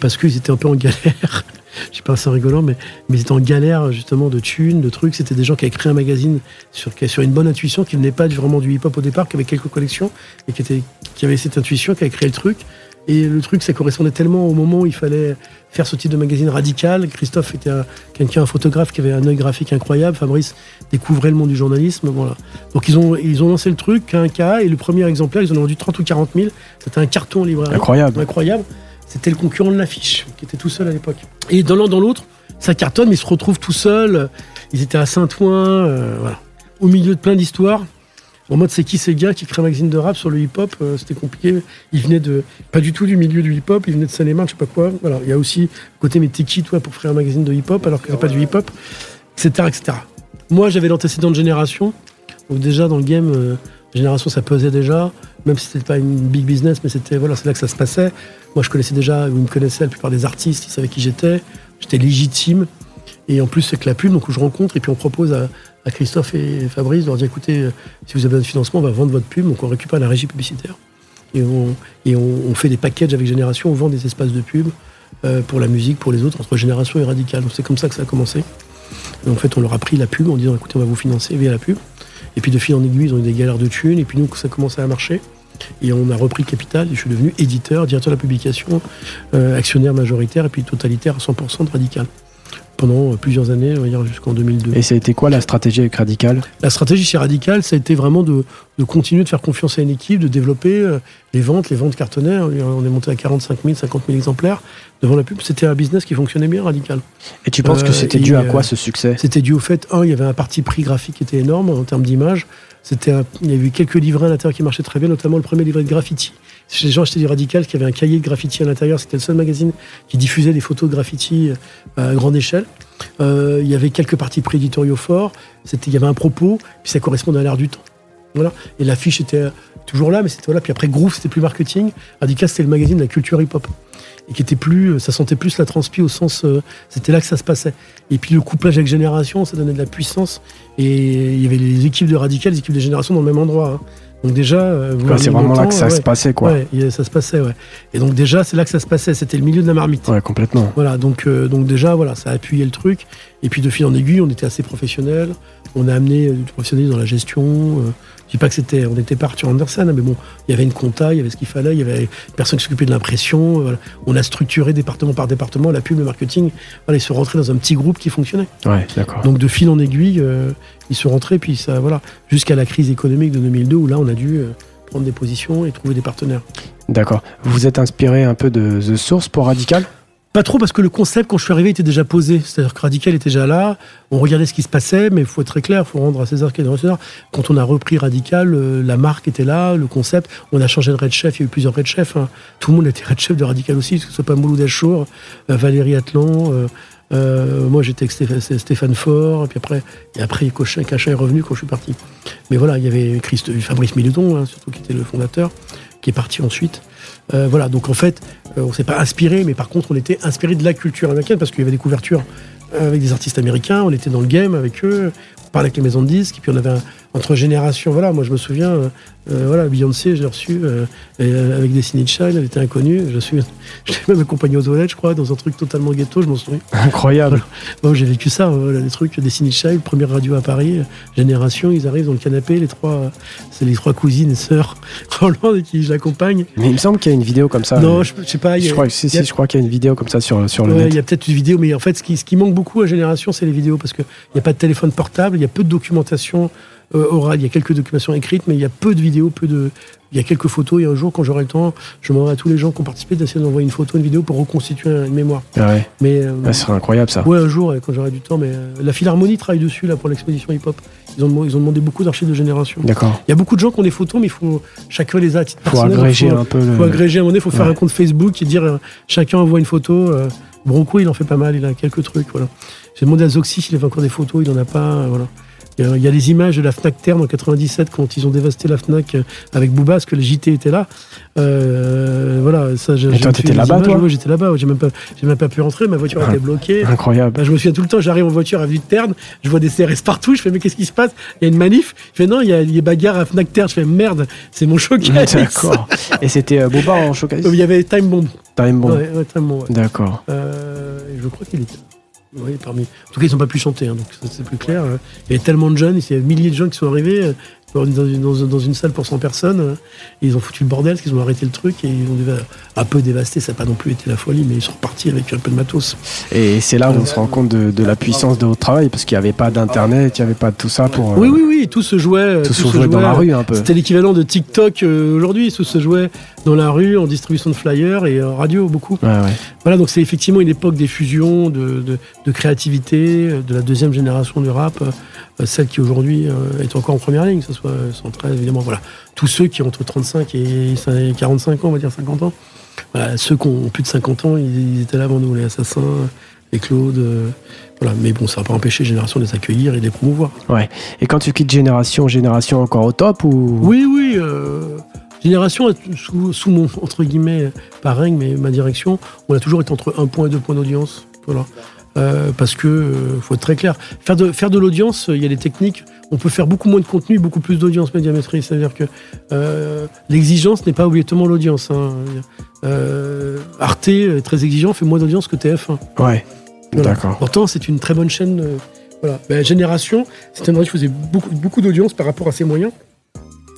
parce qu'ils étaient un peu en galère. je sais pas, c'est rigolant, mais, mais ils étaient en galère justement de thunes, de trucs. C'était des gens qui avaient créé un magazine sur, sur une bonne intuition, qui venaient pas vraiment du hip-hop au départ, qui avaient quelques collections, et qui, était, qui avaient cette intuition, qui avaient créé le truc. Et le truc, ça correspondait tellement au moment où il fallait faire ce type de magazine radical. Christophe était quelqu'un, un photographe qui avait un œil graphique incroyable. Fabrice découvrait le monde du journalisme. Voilà. Donc ils ont, ils ont lancé le truc, un cas, et le premier exemplaire, ils en ont vendu 30 ou 40 000. C'était un carton en librairie. Incroyable. Incroyable. C'était le concurrent de l'affiche, qui était tout seul à l'époque. Et dans l'un dans l'autre, ça cartonne, mais ils se retrouvent tout seuls. Ils étaient à Saint-Ouen, euh, voilà. au milieu de plein d'histoires. En mode, c'est qui ces gars qui créent un magazine de rap sur le hip-hop euh, C'était compliqué. Ils venaient de, pas du tout du milieu du hip-hop, ils venaient de Seine-et-Marne, je sais pas quoi. Voilà. Il y a aussi côté, mais t'es toi, pour faire un magazine de hip-hop alors que c'est pas du hip-hop, etc., etc. Moi, j'avais l'antécédent de génération. Donc, déjà, dans le game, euh, génération, ça pesait déjà. Même si c'était pas une big business, mais c'était, voilà, c'est là que ça se passait. Moi, je connaissais déjà, vous me connaissez la plupart des artistes, ils savaient qui j'étais. J'étais légitime. Et en plus, c'est que la pub, donc, où je rencontre, et puis on propose à, Christophe et Fabrice, leur dire écoutez, euh, si vous avez de financement, on va vendre votre pub, donc on récupère la régie publicitaire. Et on, et fait des packages avec Génération, on vend des espaces de pub euh, pour la musique, pour les autres, entre Génération et Radical. Donc c'est comme ça que ça a commencé. En fait, on leur a pris la pub en disant écoutez, on va vous financer via la pub. Et puis de fil en aiguille, ils ont eu des galères de thunes. Et puis nous, ça commençait à marcher. Et on a repris capital. Et je suis devenu éditeur, directeur de la publication, euh, actionnaire majoritaire et puis totalitaire à 100% de Radical pendant plusieurs années, jusqu'en 2002. Et ça a été quoi la stratégie avec Radical? La stratégie chez Radical, ça a été vraiment de, continuer de faire confiance à une équipe, de développer euh, les ventes, les ventes cartonnaires. On est monté à 45 000, 50 000 exemplaires devant la pub. C'était un business qui fonctionnait bien, Radical. Et tu penses que euh, c'était dû à quoi ce succès? C'était dû au fait, un, il y avait un parti prix graphique qui était énorme en termes d'image. C'était il y avait eu quelques livrets à l'intérieur qui marchaient très bien, notamment le premier livret de graffiti. Chez les gens achetaient du Radical, qui avait un cahier de graffiti à l'intérieur. C'était le seul magazine qui diffusait des photos de graffiti euh, à grande échelle. Euh, il y avait quelques parties prééditoriaux forts. C'était, il y avait un propos, puis ça correspondait à l'air du temps. Voilà. Et l'affiche était toujours là, mais c'était voilà. Puis après Groove, c'était plus marketing. Radical, c'était le magazine de la culture hip-hop et qui était plus, ça sentait plus la transpi au sens, euh, c'était là que ça se passait. Et puis le couplage avec Génération, ça donnait de la puissance. Et il y avait les équipes de Radical, les équipes de Génération dans le même endroit. Hein. Donc déjà, euh, c'est vraiment là que ça se passait, quoi. Ouais, ça se passait, ouais. Et donc déjà, c'est là que ça se passait. C'était le milieu de la marmite. Ouais, complètement. Voilà, donc euh, donc déjà, voilà, ça a appuyé le truc. Et puis de fil en aiguille, on était assez professionnels. On a amené du professionnel dans la gestion. Dis pas que c'était, on n'était pas Arthur Andersen, mais bon, il y avait une compta, il y avait ce qu'il fallait, il y avait une personne qui s'occupait de l'impression. On a structuré département par département la pub, le marketing. Voilà, ils se rentraient dans un petit groupe qui fonctionnait. Ouais, d'accord. Donc de fil en aiguille, euh, ils se rentraient, puis ça, voilà, jusqu'à la crise économique de 2002 où là, on a dû euh, prendre des positions et trouver des partenaires. D'accord. Vous vous êtes inspiré un peu de The Source pour Radical? Pas trop parce que le concept, quand je suis arrivé, était déjà posé. C'est-à-dire que Radical était déjà là. On regardait ce qui se passait, mais il faut être très clair, il faut rendre à César qui est de César. Quand on a repris Radical, euh, la marque était là, le concept. On a changé de red chef, il y a eu plusieurs red chefs. Hein. Tout le monde était red chef de Radical aussi, que ce soit pas Mouloud Achour, euh, Valérie Atlan. Euh, moi, j'étais avec Stéphane, Faure, et puis après, et après Cachin, est revenu quand je suis parti. Mais voilà, il y avait Fabrice Miluton, hein, surtout qui était le fondateur, qui est parti ensuite. Voilà, donc en fait, euh, on s'est pas inspiré, mais par contre, on était inspiré de la culture américaine parce qu'il y avait des couvertures euh, avec des artistes américains, on était dans le game avec eux, on parlait avec les maisons de disques, et puis on avait un, entre générations. Voilà, moi je me souviens, euh, euh, voilà, Beyoncé, j'ai reçu euh, avec Destiny Child, elle était inconnue. Je suis, même accompagné aux toilettes, je crois, dans un truc totalement ghetto, je m'en souviens. Incroyable. Bon, j'ai vécu ça, voilà, les trucs Destiny Child, première radio à Paris, génération, ils arrivent dans le canapé, les trois, c'est les trois cousines et sœurs Roland qui je l'accompagne. Mais il me semble qu'il y a une vidéo comme ça. Non, je, sais pas. Je, crois, si, si, je crois qu'il y a une vidéo comme ça sur, sur le net. Il y a peut-être une vidéo, mais en fait, ce qui, ce qui manque beaucoup à Génération, c'est les vidéos, parce qu'il n'y a pas de téléphone portable, il y a peu de documentation euh, oral. Il y a quelques documentations écrites, mais il y a peu de vidéos, peu de. Il y a quelques photos. Et un jour, quand j'aurai le temps, je demanderai à tous les gens qui ont participé d'essayer d'envoyer une photo, une vidéo pour reconstituer une mémoire. Ah ouais. Mais euh, ah, serait incroyable ça. Ouais, un jour, quand j'aurai du temps. Mais euh, la Philharmonie travaille dessus là pour l'exposition hip-hop. Ils ont, ils ont demandé beaucoup d'archives de génération. D'accord. Il y a beaucoup de gens qui ont des photos, mais il faut chacun les a à titre faut Agréger un peu. Il faut agréger à un moment donné. Il faut faire un compte Facebook et dire chacun envoie une photo. Bronco, il en fait pas mal. Il a quelques trucs. Voilà. J'ai demandé à Zoxy s'il avait encore des photos. Il en a pas. Voilà. Il y a les images de la Fnac Terme en 97 quand ils ont dévasté la Fnac euh, avec Booba, parce que le JT était là. Euh, voilà, ça. Et toi, t'étais là-bas, toi J'étais là-bas. J'ai même pas, j'ai même pas pu rentrer. Ma voiture était bloquée. Incroyable. Bah, je me souviens tout le temps. J'arrive en voiture à Vue de Terne. Je vois des CRS partout. Je fais mais qu'est-ce qui se passe? Il y a une manif. Je fais non, il y a des bagarres à Fnac Terme. Je fais merde, c'est mon showcase. D'accord. Et c'était euh, Booba en showcase? Il y avait Time Bomb. Time Bomb. Ouais, ouais, Time Bomb. D'accord. je crois qu'il était. Oui, parmi. En tout cas, ils n'ont pas pu chanter, hein, donc c'est plus clair. Il y a tellement de jeunes, il y a milliers de gens qui sont arrivés euh, dans une, dans, une salle pour 100 personnes. Euh, et ils ont foutu le bordel, parce qu'ils ont arrêté le truc et ils ont un peu dévasté. Ça n'a pas non plus été la folie, mais ils sont repartis avec un peu de matos. Et c'est là où on se rend compte de, la puissance de votre travail, parce qu'il n'y avait pas d'internet, il n'y avait pas de tout ça pour. Oui, oui, oui, tout se jouait. Tout, se, jouait dans la rue un peu. C'était l'équivalent de TikTok aujourd'hui. Tout se jouait dans la rue, en distribution de flyers et en radio, beaucoup. Voilà, donc c'est effectivement une époque des fusions, de, créativité, de la deuxième génération du rap, euh, celle qui aujourd'hui euh, est encore en première ligne, que ce soit 113, évidemment. Voilà, tous ceux qui ont entre 35 et 45 ans, on va dire 50 ans. ceux qui ont plus de 50 ans, ils, étaient là avant nous, les assassins, les Claude. Euh, voilà. Mais bon, ça n'a pas empêché Génération de les accueillir et de les promouvoir. Ouais. Et quand tu quittes Génération, Génération encore au top ou? Oui, oui. Génération, sous, mon, entre guillemets, parrain, mais ma direction, on a toujours été entre 1 point et 2 points d'audience. Voilà. Euh, parce que euh, faut être très clair. Faire de, faire de l'audience, il y a des techniques. On peut faire beaucoup moins de contenu, beaucoup plus d'audience médiamétrie. C'est-à-dire que euh, l'exigence n'est pas obligatoirement l'audience. Hein. Arte est très exigeant, fait moins d'audience que TF1. Ouais. D'accord. Pourtant, c'est une très bonne chaîne Voilà. Ben, Génération, c'était une radio qui faisait beaucoup, beaucoup d'audience par rapport à ses moyens,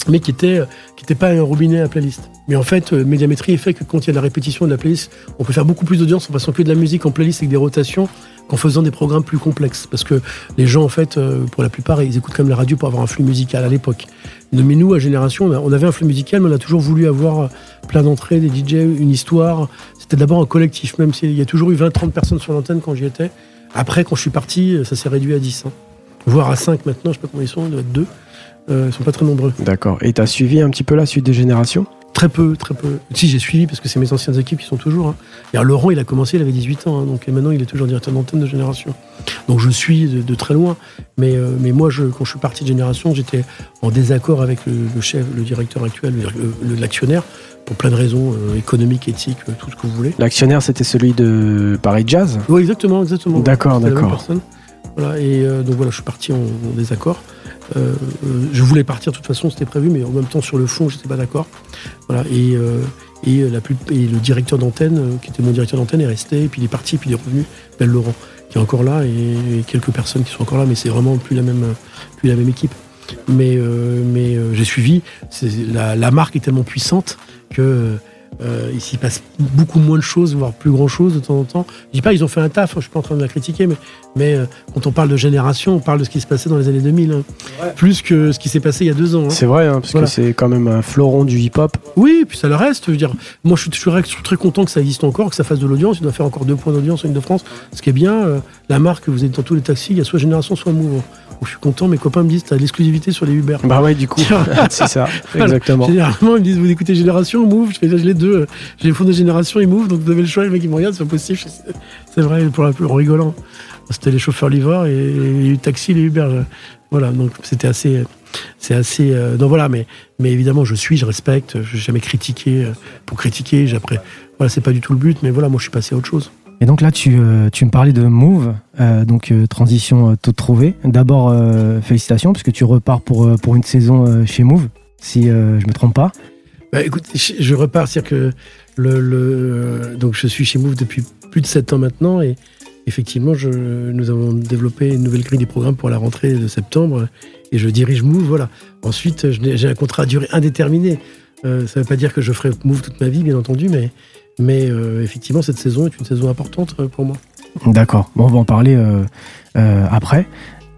mais qui était, qui était pas un robinet à playlist. Mais en fait, euh, Médiamétrie est fait que quand il y a de la répétition de la playlist, on peut faire beaucoup plus d'audience en passant que de la musique en playlist avec des rotations qu'en faisant des programmes plus complexes. Parce que les gens, en fait, euh, pour la plupart, ils écoutent quand même la radio pour avoir un flux musical à l'époque. Mais nous, à Génération, on, on avait un flux musical, mais on a toujours voulu avoir plein d'entrées, des DJ, une histoire. C'était d'abord un collectif, même s'il y a toujours eu 20-30 personnes sur l'antenne quand j'y étais. Après, quand je suis parti, ça s'est réduit à 10. hein. Voire à 5 maintenant, je sais pas combien ils sont, ils doivent être 2. Euh, ils sont pas très nombreux. D'accord. Et t'as suivi un petit peu la suite des générations? Très peu, très peu. Si, j'ai suivi parce que c'est mes anciennes équipes qui sont toujours. Hein. Et alors, Laurent, il a commencé, il avait 18 ans, hein, donc et maintenant il est toujours directeur d'antenne de Génération. Donc je suis de, de très loin. Mais, euh, mais moi, je, quand je suis parti de Génération, j'étais en désaccord avec le, le chef, le directeur actuel, l'actionnaire, pour plein de raisons euh, économiques, éthiques, euh, tout ce que vous voulez. L'actionnaire, c'était celui de Paris Jazz? Oui, exactement, exactement. D'accord, d'accord. Voilà, et euh, donc voilà, je suis parti en, en désaccord. Euh, je voulais partir de toute façon, c'était prévu, mais en même temps sur le fond, j'étais pas d'accord. Voilà, et, euh, et, la plus, et le directeur d'antenne, euh, qui était mon directeur d'antenne, est resté, et puis il est parti, et puis il est revenu, Ben Laurent, qui est encore là, et, quelques personnes qui sont encore là, mais c'est vraiment plus la même, plus la même équipe. Mais, euh, mais euh, j'ai suivi. La, la marque est tellement puissante que euh, il s'y passe beaucoup moins de choses, voire plus grand chose de temps en temps. Je dis pas ils ont fait un taf, hein, je suis pas en train de la critiquer, mais, mais euh, quand on parle de génération, on parle de ce qui se passait dans les années 2000, hein. plus que ce qui s'est passé il y a deux ans. hein. C'est vrai, hein, parce Voilà. que c'est quand même un fleuron du hip-hop. Oui, puis ça le reste. Je veux dire, moi, je suis, je suis très- je suis très content que ça existe encore, que ça fasse de l'audience. Il doit faire encore deux points d'audience en Ile-de-France. Ce qui est bien, euh, la marque, vous êtes dans tous les taxis, il y a soit Génération, soit Move. Donc, je suis content. Mes copains me disent, t'as l'exclusivité sur les Uber. Bah ouais, du coup, c'est ça, Voilà. exactement. Généralement, ils me disent, vous écoutez Génération Move Je fais, j'ai les deux. euh, J'ai les fonds de Génération et Move, donc vous avez le choix. Les mecs, ils me regardent, c'est pas possible. C'est vrai, pour la plus rigolant. C'était les chauffeurs livreurs et les taxis, les Uber. je- Voilà, donc c'était assez. C'est assez. euh, donc voilà, mais, mais évidemment, je suis, je respecte. Je n'ai jamais critiqué euh, pour critiquer. Après, voilà, c'est pas du tout le but, mais voilà, moi, je suis passé à autre chose. Et donc là, tu, euh, tu me parlais de Move, euh, donc euh, transition euh, toute trouvée. D'abord, euh, félicitations, puisque tu repars pour, euh, pour une saison euh, chez Move, si euh, je me trompe pas. Bah, écoute, je, repars, c'est-à-dire que le, le- donc je suis chez Move depuis plus de 7 ans maintenant et effectivement, je, nous avons développé une nouvelle grille des programmes pour la rentrée de septembre et je dirige Move. Voilà. Ensuite, j'ai un contrat à durée indéterminée. Euh, ça ne veut pas dire que je ferai Move toute ma vie, bien entendu, mais, mais euh, effectivement, cette saison est une saison importante euh, pour moi. D'accord. Bon, on va en parler après.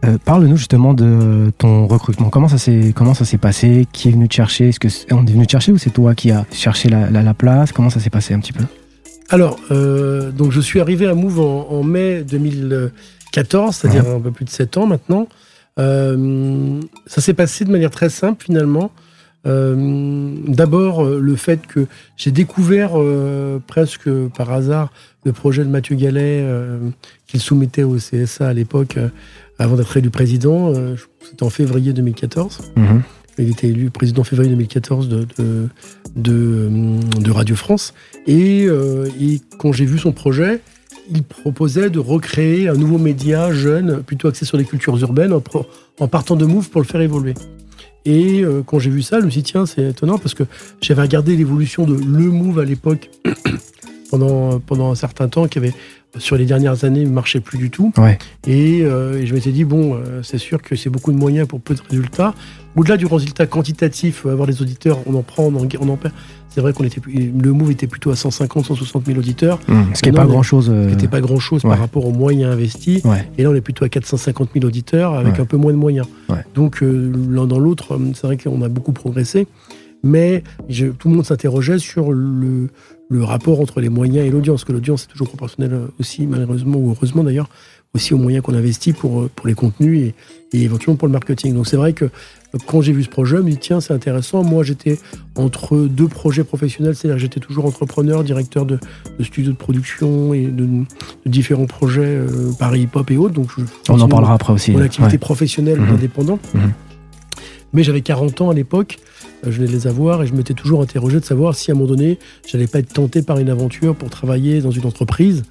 Euh, Parle-nous justement de ton recrutement. Comment ça s'est comment ça s'est passé? Qui est venu te chercher? Est-ce que on est venu te chercher ou c'est toi qui as cherché la, la- la place? Comment ça s'est passé un petit peu? Alors, euh, donc je suis arrivé à Move en, en mai 2014, c'est-à-dire un peu plus de 7 ans maintenant. Euh, ça s'est passé de manière très simple finalement. D'abord, le fait que j'ai découvert presque par hasard le projet de Mathieu Gallet qu'il soumettait au CSA à l'époque, avant d'être élu président. Euh, C'était en février 2014. Mhm. Il était élu président en février 2014 de, de, de, euh, de Radio France. Et, euh, et quand j'ai vu son projet, il proposait de recréer un nouveau média jeune, plutôt axé sur les cultures urbaines, en, pro- en partant de Move pour le faire évoluer. Et euh, quand j'ai vu ça, je me suis dit, tiens, c'est étonnant parce que j'avais regardé l'évolution de Le Move à l'époque pendant, pendant un certain temps, qui avait, sur les dernières années, ne marchait plus du tout. Ouais. Et, euh, et je m'étais dit, bon, euh, c'est sûr que c'est beaucoup de moyens pour peu de résultats. Au-delà du résultat quantitatif, euh, avoir des auditeurs, on en prend, on en, on en perd. C'est vrai qu'on était, le move était plutôt à 150, 160 000 auditeurs, Mhm. Ce qui n'est pas mais- grand chose. ce qui n'était pas grand-chose ouais. par rapport aux moyens investis. Ouais. Et là, on est plutôt à 450 000 auditeurs avec un peu moins de moyens. Ouais. Donc, euh, l'un dans l'autre, euh, c'est vrai qu'on a beaucoup progressé. Mais je- tout le monde s'interrogeait sur le, le rapport entre les moyens et l'audience, que l'audience est toujours proportionnelle euh, aussi, malheureusement, ou heureusement d'ailleurs, aussi aux moyens qu'on investit pour, euh, pour les contenus et, et éventuellement pour le marketing. Donc, c'est vrai que euh, quand j'ai vu ce projet, je me dis, tiens, c'est intéressant. Moi, j'étais entre deux projets professionnels, c'est-à-dire j'étais toujours entrepreneur, directeur de, de studios de production et de, de différents projets, euh, Paris Hip Hop et autres. Donc, je On en parlera après aussi. mon activité Ouais. professionnelle Mhm. indépendante. Mhm. Mais j'avais 40 ans à l'époque, je venais de les avoir et je m'étais toujours interrogé de savoir si à un moment donné, j'allais pas être tenté par une aventure pour travailler dans une entreprise.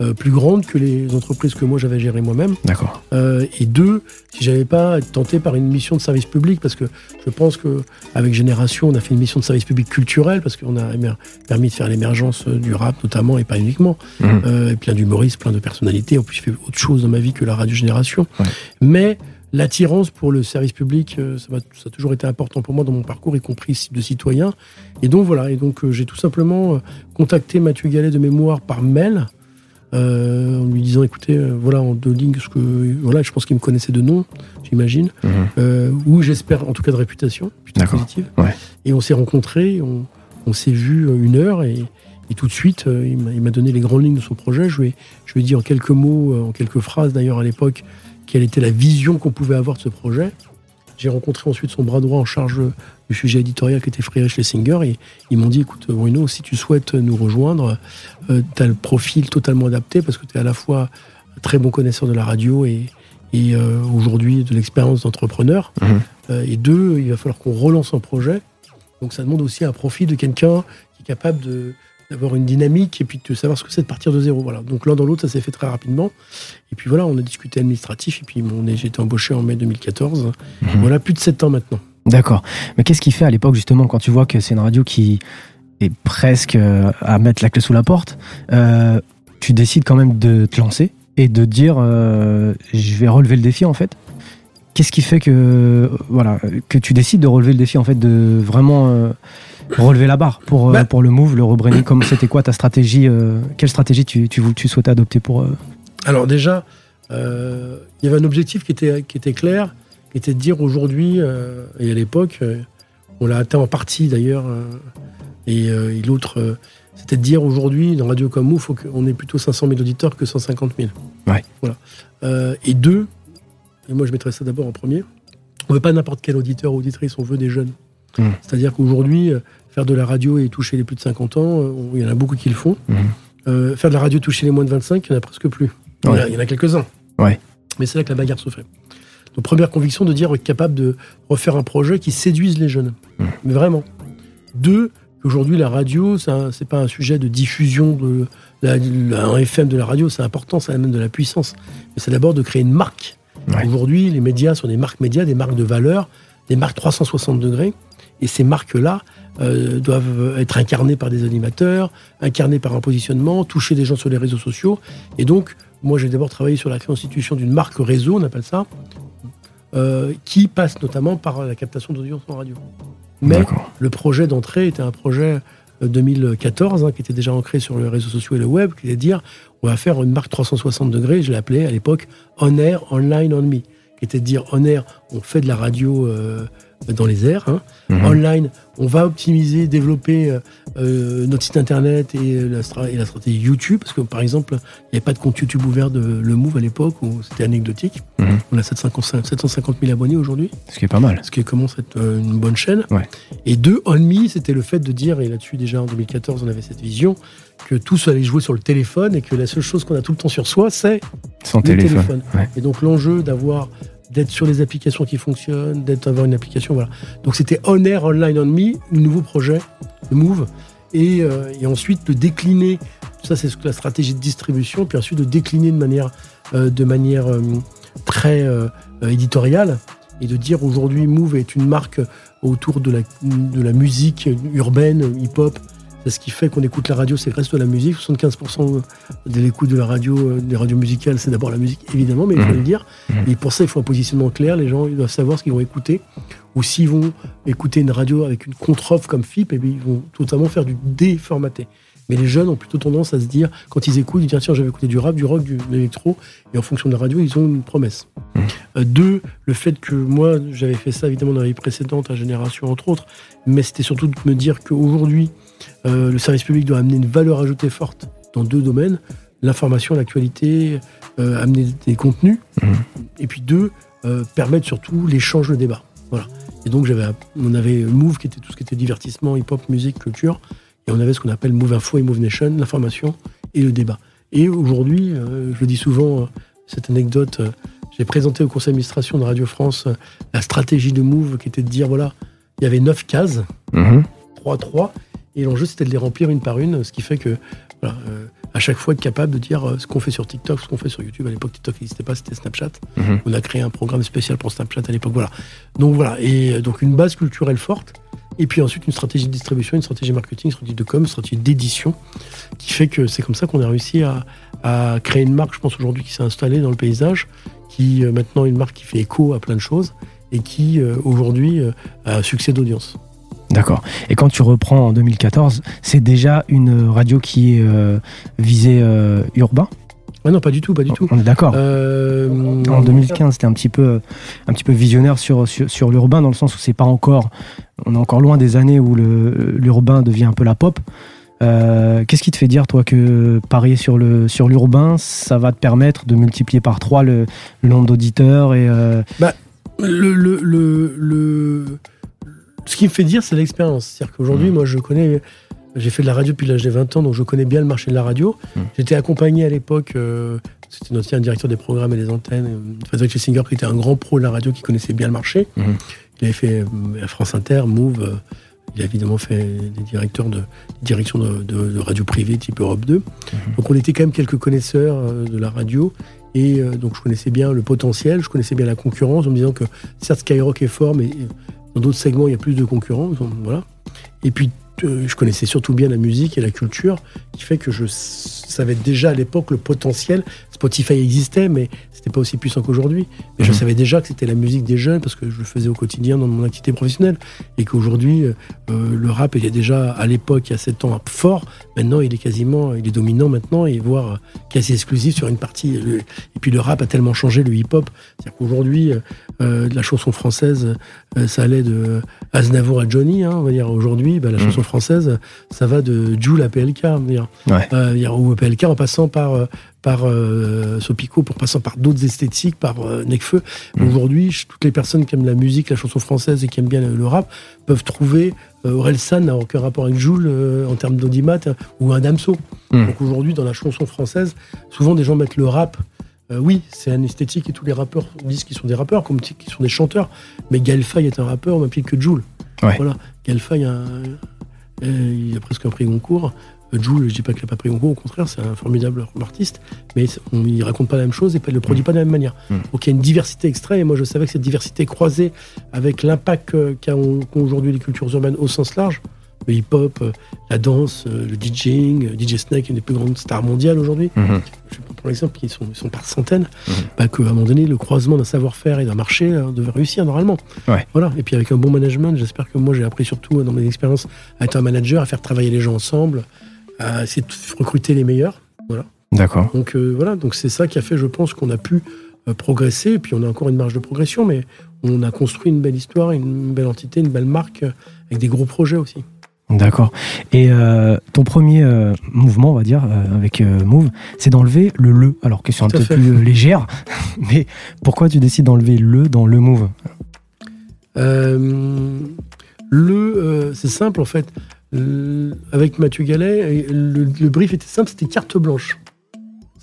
euh, plus grande que les entreprises que moi j'avais gérées moi-même. D'accord. Euh, et deux, si j'avais pas été tenté par une mission de service public, parce que je pense que avec Génération, on a fait une mission de service public culturel, parce qu'on a permis de faire l'émergence euh, du rap notamment, et pas uniquement, euh, et plein d'humoristes, plein de personnalités. En plus, j'ai fait autre chose dans ma vie que la radio Génération. Ouais. Mais l'attirance pour le service public, euh, ça, m'a- ça a toujours été important pour moi dans mon parcours, y compris de citoyen. Et donc voilà, et donc euh, j'ai tout simplement euh, contacté Mathieu Gallet de mémoire par mail, euh, en lui disant écoutez, euh, voilà en deux lignes, ce que voilà, je pense qu'il me connaissait de nom, j'imagine, Mhm. euh, ou j'espère en tout cas de réputation, plutôt positive. Ouais. Et on s'est rencontrés, on, on s'est vu une heure et, et tout de suite, il m'a- donné les grandes lignes de son projet. Je lui ai, je lui ai dit en quelques mots, en quelques phrases d'ailleurs à l'époque, quelle était la vision qu'on pouvait avoir de ce projet. J'ai rencontré ensuite son bras droit en charge euh, du sujet éditorial qui était Friedrich Schlesinger et ils m'ont dit écoute Bruno, si tu souhaites nous rejoindre, tu as le profil totalement adapté parce que tu es à la fois très bon connaisseur de la radio et, et euh, aujourd'hui de l'expérience d'entrepreneur. Mhm. Euh, et deux, il va falloir qu'on relance un projet. Donc ça demande aussi un profil de quelqu'un qui est capable de d'avoir une dynamique et puis de savoir ce que c'est de partir de zéro. Voilà. Donc l'un dans l'autre, ça s'est fait très rapidement. Et puis voilà, on a discuté administratif et puis j'ai été embauché en mai 2014. Mhm. Voilà, plus de sept ans maintenant. D'accord. Mais qu'est-ce qui fait à l'époque, justement, quand tu vois que c'est une radio qui est presque euh, à mettre la clé sous la porte, euh, tu décides quand même de te lancer et de dire euh, je vais relever le défi en fait? Qu'est-ce qui fait que voilà que tu décides de relever le défi en fait de vraiment euh, relever la barre pour euh, Bah. pour le move, le rebranding Comme c'était quoi ta stratégie euh, Quelle stratégie tu, tu, tu souhaitais adopter pour euh, Alors déjà, il y avait un objectif qui était, qui était clair, qui était de dire aujourd'hui, et à l'époque, on l'a atteint en partie d'ailleurs, et, et l'autre, c'était de dire aujourd'hui, dans Radio Comme il faut qu'on ait plutôt 500 000 auditeurs que 150 000. Ouais. Voilà. Euh, et deux, et moi je mettrais ça d'abord en premier, on veut pas n'importe quel auditeur ou auditrice, on veut des jeunes. Mm. C'est-à-dire qu'aujourd'hui, euh, faire de la radio et toucher les plus de 50 ans, euh, il y en a beaucoup qui le font. Mhm. Euh, faire de la radio toucher les moins de 25, il n'y en a presque plus. Il y en a- Ouais. il y en a quelques-uns. Ouais. Mais c'est là que la bagarre se fait. Donc, première conviction de dire être capable de refaire un projet qui séduise les jeunes. Mm. Mais vraiment. Deux, qu'aujourd'hui, la radio, c'est un- c'est pas un sujet de diffusion de la, la- un FM de la radio, c'est important, ça amène de la puissance. Mais c'est d'abord de créer une marque. Ouais. Aujourd'hui, les médias sont des marques médias, des marques de valeur, des marques 360 degrés. Et ces marques-là euh, doivent être incarnées par des animateurs, incarnées par un positionnement, toucher des gens sur les réseaux sociaux. Et donc, moi, j'ai d'abord travaillé sur la constitution d'une marque réseau, on appelle ça, euh, qui passe notamment par la captation d'audience en radio. Mais le projet d'entrée était un projet euh, 2014 hein, qui était déjà ancré sur les réseaux sociaux et le web, qui était de dire on va faire une marque 360 degrés, je l'ai appelée à l'époque On Air, Online, On Me, qui était de dire On Air, on fait de la radio euh, dans les airs, hein. Mhm. Online, on va optimiser, développer euh, euh, notre site internet et la, stra- et la stratégie YouTube, parce que par exemple, il n'y avait pas de compte YouTube ouvert de Le Move à l'époque, où c'était anecdotique. Mhm. On a 750 750 000 abonnés aujourd'hui Ce qui est pas mal. ce qui commence à être euh, une bonne chaîne. Ouais. Et deux, On Me, c'était le fait de dire, et là-dessus déjà en 2014 on avait cette vision, que tout ça allait jouer sur le téléphone et que la seule chose qu'on a tout le temps sur soi, c'est Son le téléphone. téléphone. Ouais. Et donc l'enjeu d'avoir d'être sur les applications qui fonctionnent, d'être avoir une application, voilà. Donc c'était On Air, Online, On Me, le nouveau projet, le Move, et, euh, et ensuite de décliner, ça c'est la stratégie de distribution, puis ensuite de décliner de manière, euh, de manière euh, très éditoriale, et de dire aujourd'hui Move est une marque autour de la, de la musique urbaine, hip-hop. C'est ce qui fait qu'on écoute la radio, c'est le reste de la musique. 75% de l'écoute de la radio, euh, des radios musicales, c'est d'abord la musique, évidemment, mais il faut Mhm. le dire. Mhm. Et pour ça, il faut un positionnement clair. Les gens ils doivent savoir ce qu'ils vont écouter. Ou s'ils vont écouter une radio avec une contre-offre comme FIP, eh bien, ils vont totalement faire du déformaté. Mais les jeunes ont plutôt tendance à se dire, quand ils écoutent, ils disent tiens, j'avais écouté du rap, du rock, du, de l'électro, et en fonction de la radio, ils ont une promesse. Mhm. Euh, deux, le fait que moi, j'avais fait ça évidemment dans la vie précédente, à Génération entre autres, mais c'était surtout de me dire qu'aujourd'hui, euh, le service public doit amener une valeur ajoutée forte dans deux domaines l'information, l'actualité, euh, amener des contenus, Mhm. et puis deux, euh, permettre surtout l'échange, le débat. Voilà. Et donc j'avais, on avait Move qui était tout ce qui était divertissement, hip-hop, musique, culture, et on avait ce qu'on appelle Move Info et Move Nation, l'information et le débat. Et aujourd'hui, je le dis souvent, cette anecdote, j'ai présenté au conseil d'administration de Radio France la stratégie de Move qui était de dire voilà, il y avait neuf cases, Mhm. 3-3, Et l'enjeu, c'était de les remplir une par une, ce qui fait que, voilà, euh, à chaque fois, être capable de dire euh, ce qu'on fait sur TikTok, ce qu'on fait sur YouTube. À l'époque, TikTok n'existait pas, c'était Snapchat. Mhm. On a créé un programme spécial pour Snapchat à l'époque. Voilà. Donc voilà. Et euh, donc une base culturelle forte. Et puis ensuite une stratégie de distribution, une stratégie marketing, une stratégie de com, une stratégie d'édition, qui fait que c'est comme ça qu'on a réussi à, à créer une marque, je pense aujourd'hui, qui s'est installée dans le paysage, qui euh, maintenant est une marque qui fait écho à plein de choses et qui euh, aujourd'hui a un succès d'audience. D'accord. Et quand tu reprends en 2014, c'est déjà une radio qui est euh, visée euh, urbain? Ah non, pas du tout, pas du tout. On est d'accord. Euh, En 2015, c'était un petit peu, un petit peu visionnaire sur, sur, sur l'urbain, dans le sens où c'est pas encore, on est encore loin des années où l'urbain devient un peu la pop. Euh, Qu'est-ce qui te fait dire, toi, que parier sur le sur l'urbain, ça va te permettre de multiplier par trois le, le nombre d'auditeurs et euh, le, le, le, le- ce qui me fait dire, c'est l'expérience. C'est-à-dire qu'aujourd'hui, Mhm. moi, je connais. J'ai fait de la radio depuis l'âge de 20 ans, donc je connais bien le marché de la radio. Mhm. J'étais accompagné à l'époque, euh, c'était notre ancien directeur des programmes et des antennes, euh, Frédéric Schlesinger, qui était un grand pro de la radio, qui connaissait bien le marché. Mhm. Il avait fait euh, France Inter, Move. euh, il a évidemment fait des directeurs de des directions de, de- de radio privée type Europe 2. Donc on était quand même quelques connaisseurs de la radio. Et donc je connaissais bien le potentiel, je connaissais bien la concurrence en me disant que certes Skyrock est fort, mais dans d'autres segments il y a plus de concurrence. donc Voilà. Et puis euh, je connaissais surtout bien la musique et la culture, qui fait que je savais déjà à l'époque le potentiel. Spotify existait, mais c'était pas aussi puissant qu'aujourd'hui. Mais je Mhm. savais déjà que c'était la musique des jeunes parce que je le faisais au quotidien dans mon activité professionnelle et qu'aujourd'hui euh, euh, le rap il est déjà à l'époque il y a 7 ans fort. Maintenant il est quasiment il est dominant maintenant et voire euh, quasi exclusif sur une partie. Et puis le rap a tellement changé le hip-hop, c'est-à-dire qu'aujourd'hui euh, la chanson française euh, ça allait de Aznavour à Johnny, hein, on va dire aujourd'hui bah, la Mhm. chanson française ça va de Jules à PLK, on va dire. Ouais. Ou PLK en passant par par euh, Sopico, pour passant par d'autres esthétiques, par euh, Necfeu. Mhm. Aujourd'hui, toutes les personnes qui aiment la musique, la chanson française et qui aiment bien le, rap peuvent trouver euh, Orelsan n'a aucun rapport avec Jules euh, en termes d'audimat euh, ou un Damso. Mhm. Donc aujourd'hui, dans la chanson française, souvent des gens mettent le rap. Euh, oui, c'est un esthétique et tous les rappeurs disent qu'ils sont des rappeurs, comme qu'ils sont des chanteurs. Mais Gaël Faye est un rappeur même titre que Jules. Ouais. Voilà. Gaël Faye, un- il a presque un prix Goncourt. Euh, Jules, je dis pas qu'il n'a pas pris Goncourt, au contraire, c'est un formidable artiste, mais on, il raconte pas la même chose et il le produit pas de la même manière. Mm. Donc il y a une diversité extrême, et moi je savais que cette diversité croisée avec l'impact que- qu'ont aujourd'hui les cultures urbaines au sens large, le hip-hop, euh, la danse, euh, le DJing, euh, DJ Snake, une des plus grandes stars mondiales aujourd'hui, Mhm. je prends pour exemple, ils sont, par centaines, Mhm. bah, qu'à un moment donné, le croisement d'un savoir-faire et d'un marché euh, devait réussir normalement. Ouais. Voilà. Et puis avec un bon management, j'espère que moi j'ai appris surtout euh, dans mes expériences à être un manager, à faire travailler les gens ensemble, à essayer de recruter les meilleurs. D'accord. Donc euh, voilà, donc c'est ça qui a fait, je pense, qu'on a pu euh, progresser. Et puis on a encore une marge de progression, mais on a construit une belle histoire, une belle entité, une belle marque, euh, avec des gros projets aussi. D'accord. Et euh, ton premier euh, mouvement, on va dire, euh, avec Move, c'est d'enlever le le. Alors, question un peu plus légère, mais pourquoi tu décides d'enlever le dans le Move? Le, c'est simple en fait. Le- avec Mathieu Gallet, et le, le brief était simple, c'était carte blanche.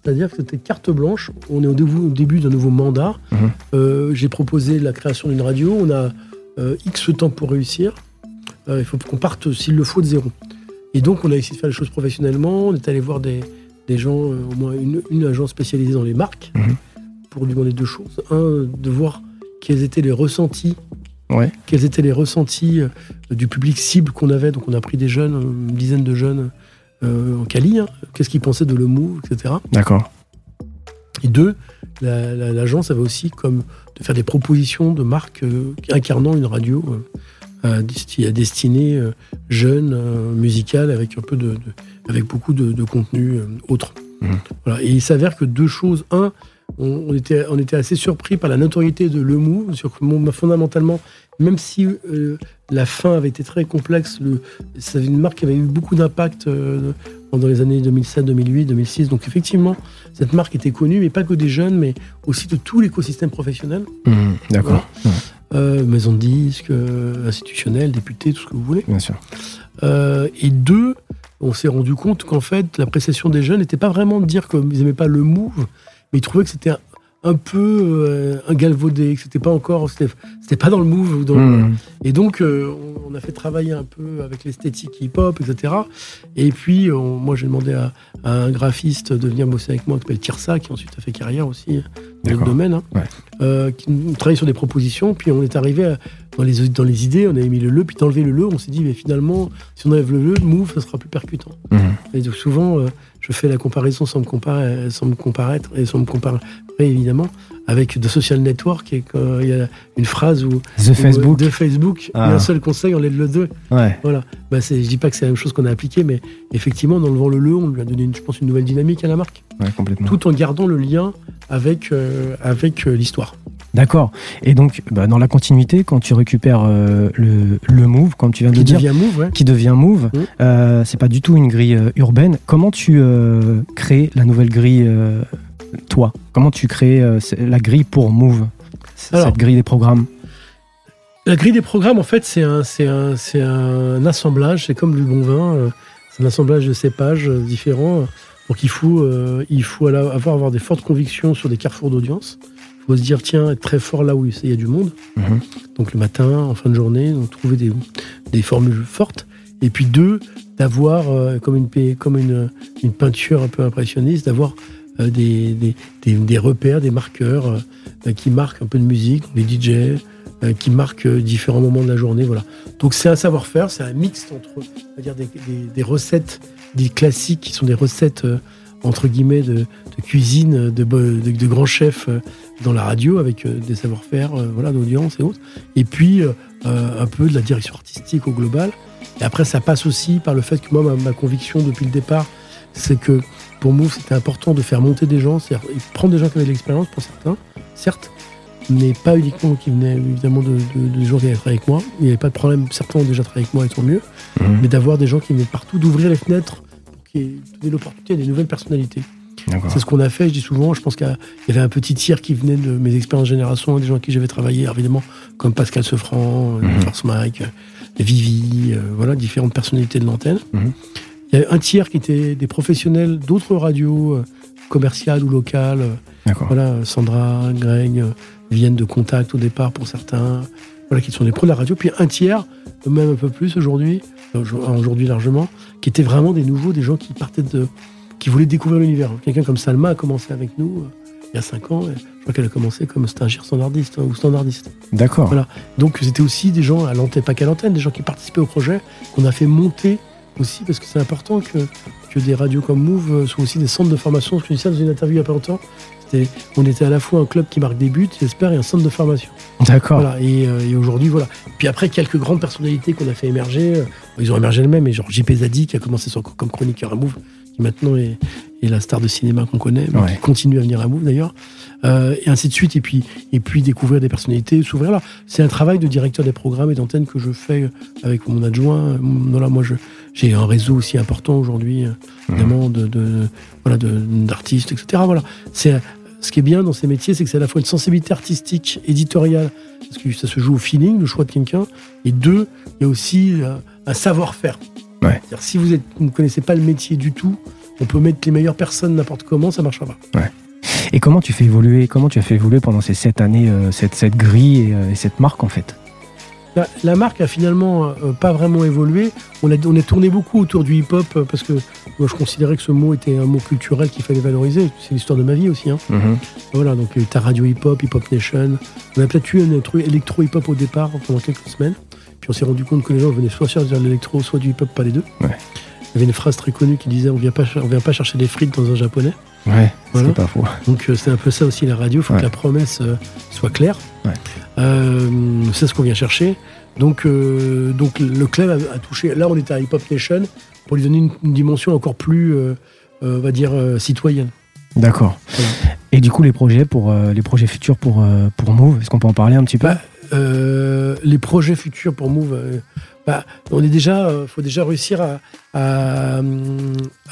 C'est-à-dire que c'était carte blanche. On est au début, au début d'un nouveau mandat. Mhm. Euh, J'ai proposé la création d'une radio. On a euh, X temps pour réussir. Euh, il faut qu'on parte, s'il le faut, de zéro. Et donc, on a essayé de faire les choses professionnellement. On est allé voir des, des gens, euh, au moins une, une agence spécialisée dans les marques, Mhm. pour lui demander deux choses. Un, de voir quels étaient les ressentis Ouais. quels étaient les ressentis euh, du public cible qu'on avait. Donc on a pris des jeunes, une dizaine de jeunes euh, en Cali, hein. qu'est-ce qu'ils pensaient de le move, etc. D'accord. Et deux, la- la- l'agence avait aussi comme de faire des propositions de marques euh, incarnant une radio à, desti- à destinée jeune, musicale, avec un peu de, de- avec beaucoup de, de contenu autre. Voilà. Et il s'avère que deux choses. Un, on, on était, on était assez surpris par la notoriété de Le Move, sur que fondamentalement, même si euh, la fin avait été très complexe, le, c'était une marque qui avait eu beaucoup d'impact euh, dans les années 2007, 2008, 2006. Donc effectivement, cette marque était connue, mais pas que des jeunes, mais aussi de tout l'écosystème professionnel, Mhm. D'accord. euh, maison de disques, euh, institutionnels, députés, tout ce que vous voulez. Bien sûr. Et deux, on s'est rendu compte qu'en fait, l'appréciation des jeunes n'était pas vraiment de dire qu'ils n'aimaient pas le move, mais ils trouvaient que c'était un, un peu euh, un galvaudé, que c'était pas encore, c'était pas dans le move. le- Mhm. et donc, euh, on, on a fait travailler un peu avec l'esthétique hip-hop, etc. Et puis, on- moi, j'ai demandé à, à un graphiste de venir bosser avec moi, qui s'appelle Tirsa, qui ensuite a fait carrière aussi dans le domaine, hein, Ouais. euh, qui travaille sur des propositions. Puis, on est arrivé à- dans les, dans les idées, on avait mis le le, puis d'enlever le le, on s'est dit, mais finalement, si on enlève le le, move, ça sera plus percutant. Mhm. Et donc, souvent, je fais la comparaison sans me, comparer, sans me comparaître, et sans me comparer, évidemment, avec The Social Network, et qu'il y a une phrase où The Facebook. de Facebook, Ah. et un seul conseil, on l'aide le 2. Ouais. Voilà. Bah, c'est- je dis pas que c'est la même chose qu'on a appliqué, mais effectivement, en enlevant le le, on lui a donné, une, je pense, une nouvelle dynamique à la marque, Ouais, complètement. tout en gardant le lien avec, euh, avec euh, l'histoire. D'accord. Et donc, bah, dans la continuité, quand tu récupères euh, le, le move, comme tu viens de Qui dire, devient move, ouais. qui devient move, euh, c'est pas du tout une grille euh, urbaine. Comment tu euh, crées la nouvelle grille, euh, toi Comment tu crées euh, la grille pour move Alors. Cette grille des programmes? La grille des programmes, en fait, c'est un, un, un assemblage, c'est comme du bon vin, euh, c'est un assemblage de cépages euh, différents. Donc il faut, euh, il faut avoir, avoir des fortes convictions sur des carrefours d'audience. Il faut se dire, tiens, être très fort là où il y a du monde. Mhm. donc le matin, en fin de journée, donc trouver des, des formules fortes. Et puis deux, d'avoir, euh, comme, une, comme une, une peinture un peu impressionniste, d'avoir des, des, des- des repères, des marqueurs euh, qui marquent un peu de musique, les DJ, euh, qui marquent euh, différents moments de la journée. Voilà. Donc c'est un savoir-faire, c'est un mix entre dire, des, des- des recettes, des classiques qui sont des recettes euh, entre guillemets de, cuisine de, de, grands chefs euh, dans la radio avec euh, des savoir-faire euh, voilà, d'audience et autres. Et puis euh, euh, un peu de la direction artistique au global. Et après, ça passe aussi par le fait que moi, ma conviction depuis le départ, c'est que pour Move, c'était important de faire monter des gens, c'est-à-dire prendre des gens qui avaient de l'expérience pour certains, certes, mais pas uniquement qui venaient évidemment de, de- de gens qui avaient travaillé avec moi. Il n'y avait pas de problème, certains ont déjà travaillé avec moi et tant mieux, Mhm. mais d'avoir des gens qui venaient partout, d'ouvrir les fenêtres pour qu'il y ait donner l'opportunité à des nouvelles personnalités. C'est ce qu'on a fait, je dis souvent. Je pense qu'il y avait un petit tiers qui venait de mes expériences de génération, des gens avec qui j'avais travaillé, évidemment, comme Pascal Sefranc, Mhm. Force Mike, euh, Vivi, euh, voilà, différentes personnalités de l'antenne. Mhm. Il y a un tiers qui étaient des professionnels d'autres radios euh, commerciales ou locales. D'accord. voilà, Sandra, Greg, euh, viennent de Contact au départ pour certains, voilà, qui sont des pros de la radio. Puis un tiers, même un peu plus aujourd'hui, euh, aujourd'hui largement, qui étaient vraiment des nouveaux, des gens qui partaient de, qui voulaient découvrir l'univers. Quelqu'un comme Salma a commencé avec nous il y a 5 ans. Et je crois qu'elle a commencé comme stagiaire standardiste hein, ou standardiste. D'accord. Voilà. Donc c'était aussi des gens à l'antenne, pas qu'à l'antenne, des gens qui participaient au projet, qu'on a fait monter aussi, parce que c'est important que, que des radios comme Move soient aussi des centres de formation. Parce que je dis ça dans une interview il n'y a pas longtemps. C'était- On était à la fois un club qui marque des buts, j'espère, et un centre de formation. D'accord. Voilà. Et, euh, et aujourd'hui, voilà. Puis après, quelques grandes personnalités qu'on a fait émerger, euh, ils ont émergé elles-mêmes, mais genre JP Zadi qui a commencé son- comme chroniqueur à Move, qui maintenant est, est la star de cinéma qu'on connaît, mais Ouais. qui continue à venir à Move d'ailleurs, Euh, et ainsi de suite. Et puis, et puis découvrir des personnalités, s'ouvrir là. C'est un travail de directeur des programmes et d'antenne que je fais avec mon adjoint. Voilà, moi, je, j'ai un réseau aussi important aujourd'hui, euh, évidemment, de, de- voilà, d'artistes, etc. Voilà. C'est, ce qui est bien dans ces métiers, c'est que c'est à la fois une sensibilité artistique, éditoriale, parce que ça se joue au feeling, le choix de quelqu'un, et deux, il y a aussi euh, un savoir-faire. Ouais. Si vous êtes, vous ne connaissez pas le métier du tout, on peut mettre les meilleures personnes n'importe comment, ça marchera pas. Et comment tu fais évoluer Comment tu as fait évoluer pendant ces sept années euh, cette, cette grille et, euh, et cette marque en fait? La, la marque a finalement euh, pas vraiment évolué. On, a, on est tourné beaucoup autour du hip-hop parce que moi je considérais que ce mot était un mot culturel qu'il fallait valoriser. C'est l'histoire de ma vie aussi. Hein. Voilà, donc il y a eu ta radio hip-hop, hip-hop nation. On a peut-être eu un truc électro-hip-hop au départ pendant quelques semaines. Puis on s'est rendu compte que les gens venaient soit chercher de l'électro, soit du hip-hop, pas les deux. Ouais. Il y avait une phrase très connue qui disait on vient pas, on vient pas chercher des frites dans un japonais. Ouais, Voilà. c'est pas faux. Donc euh, c'est un peu ça aussi la radio, il faut Ouais. que la promesse euh, soit claire. Ouais. Euh, c'est ce qu'on vient chercher. Donc, donc le club a, a touché. Là, on était à Hip Hop Nation pour lui donner une, une dimension encore plus, on va dire, citoyenne. D'accord. Voilà. Et du coup, les projets pour les projets futurs pour pour Move, est-ce qu'on peut en parler un petit peu? Bah, les projets futurs pour Move, bah, on est déjà, euh, faut déjà réussir à, à,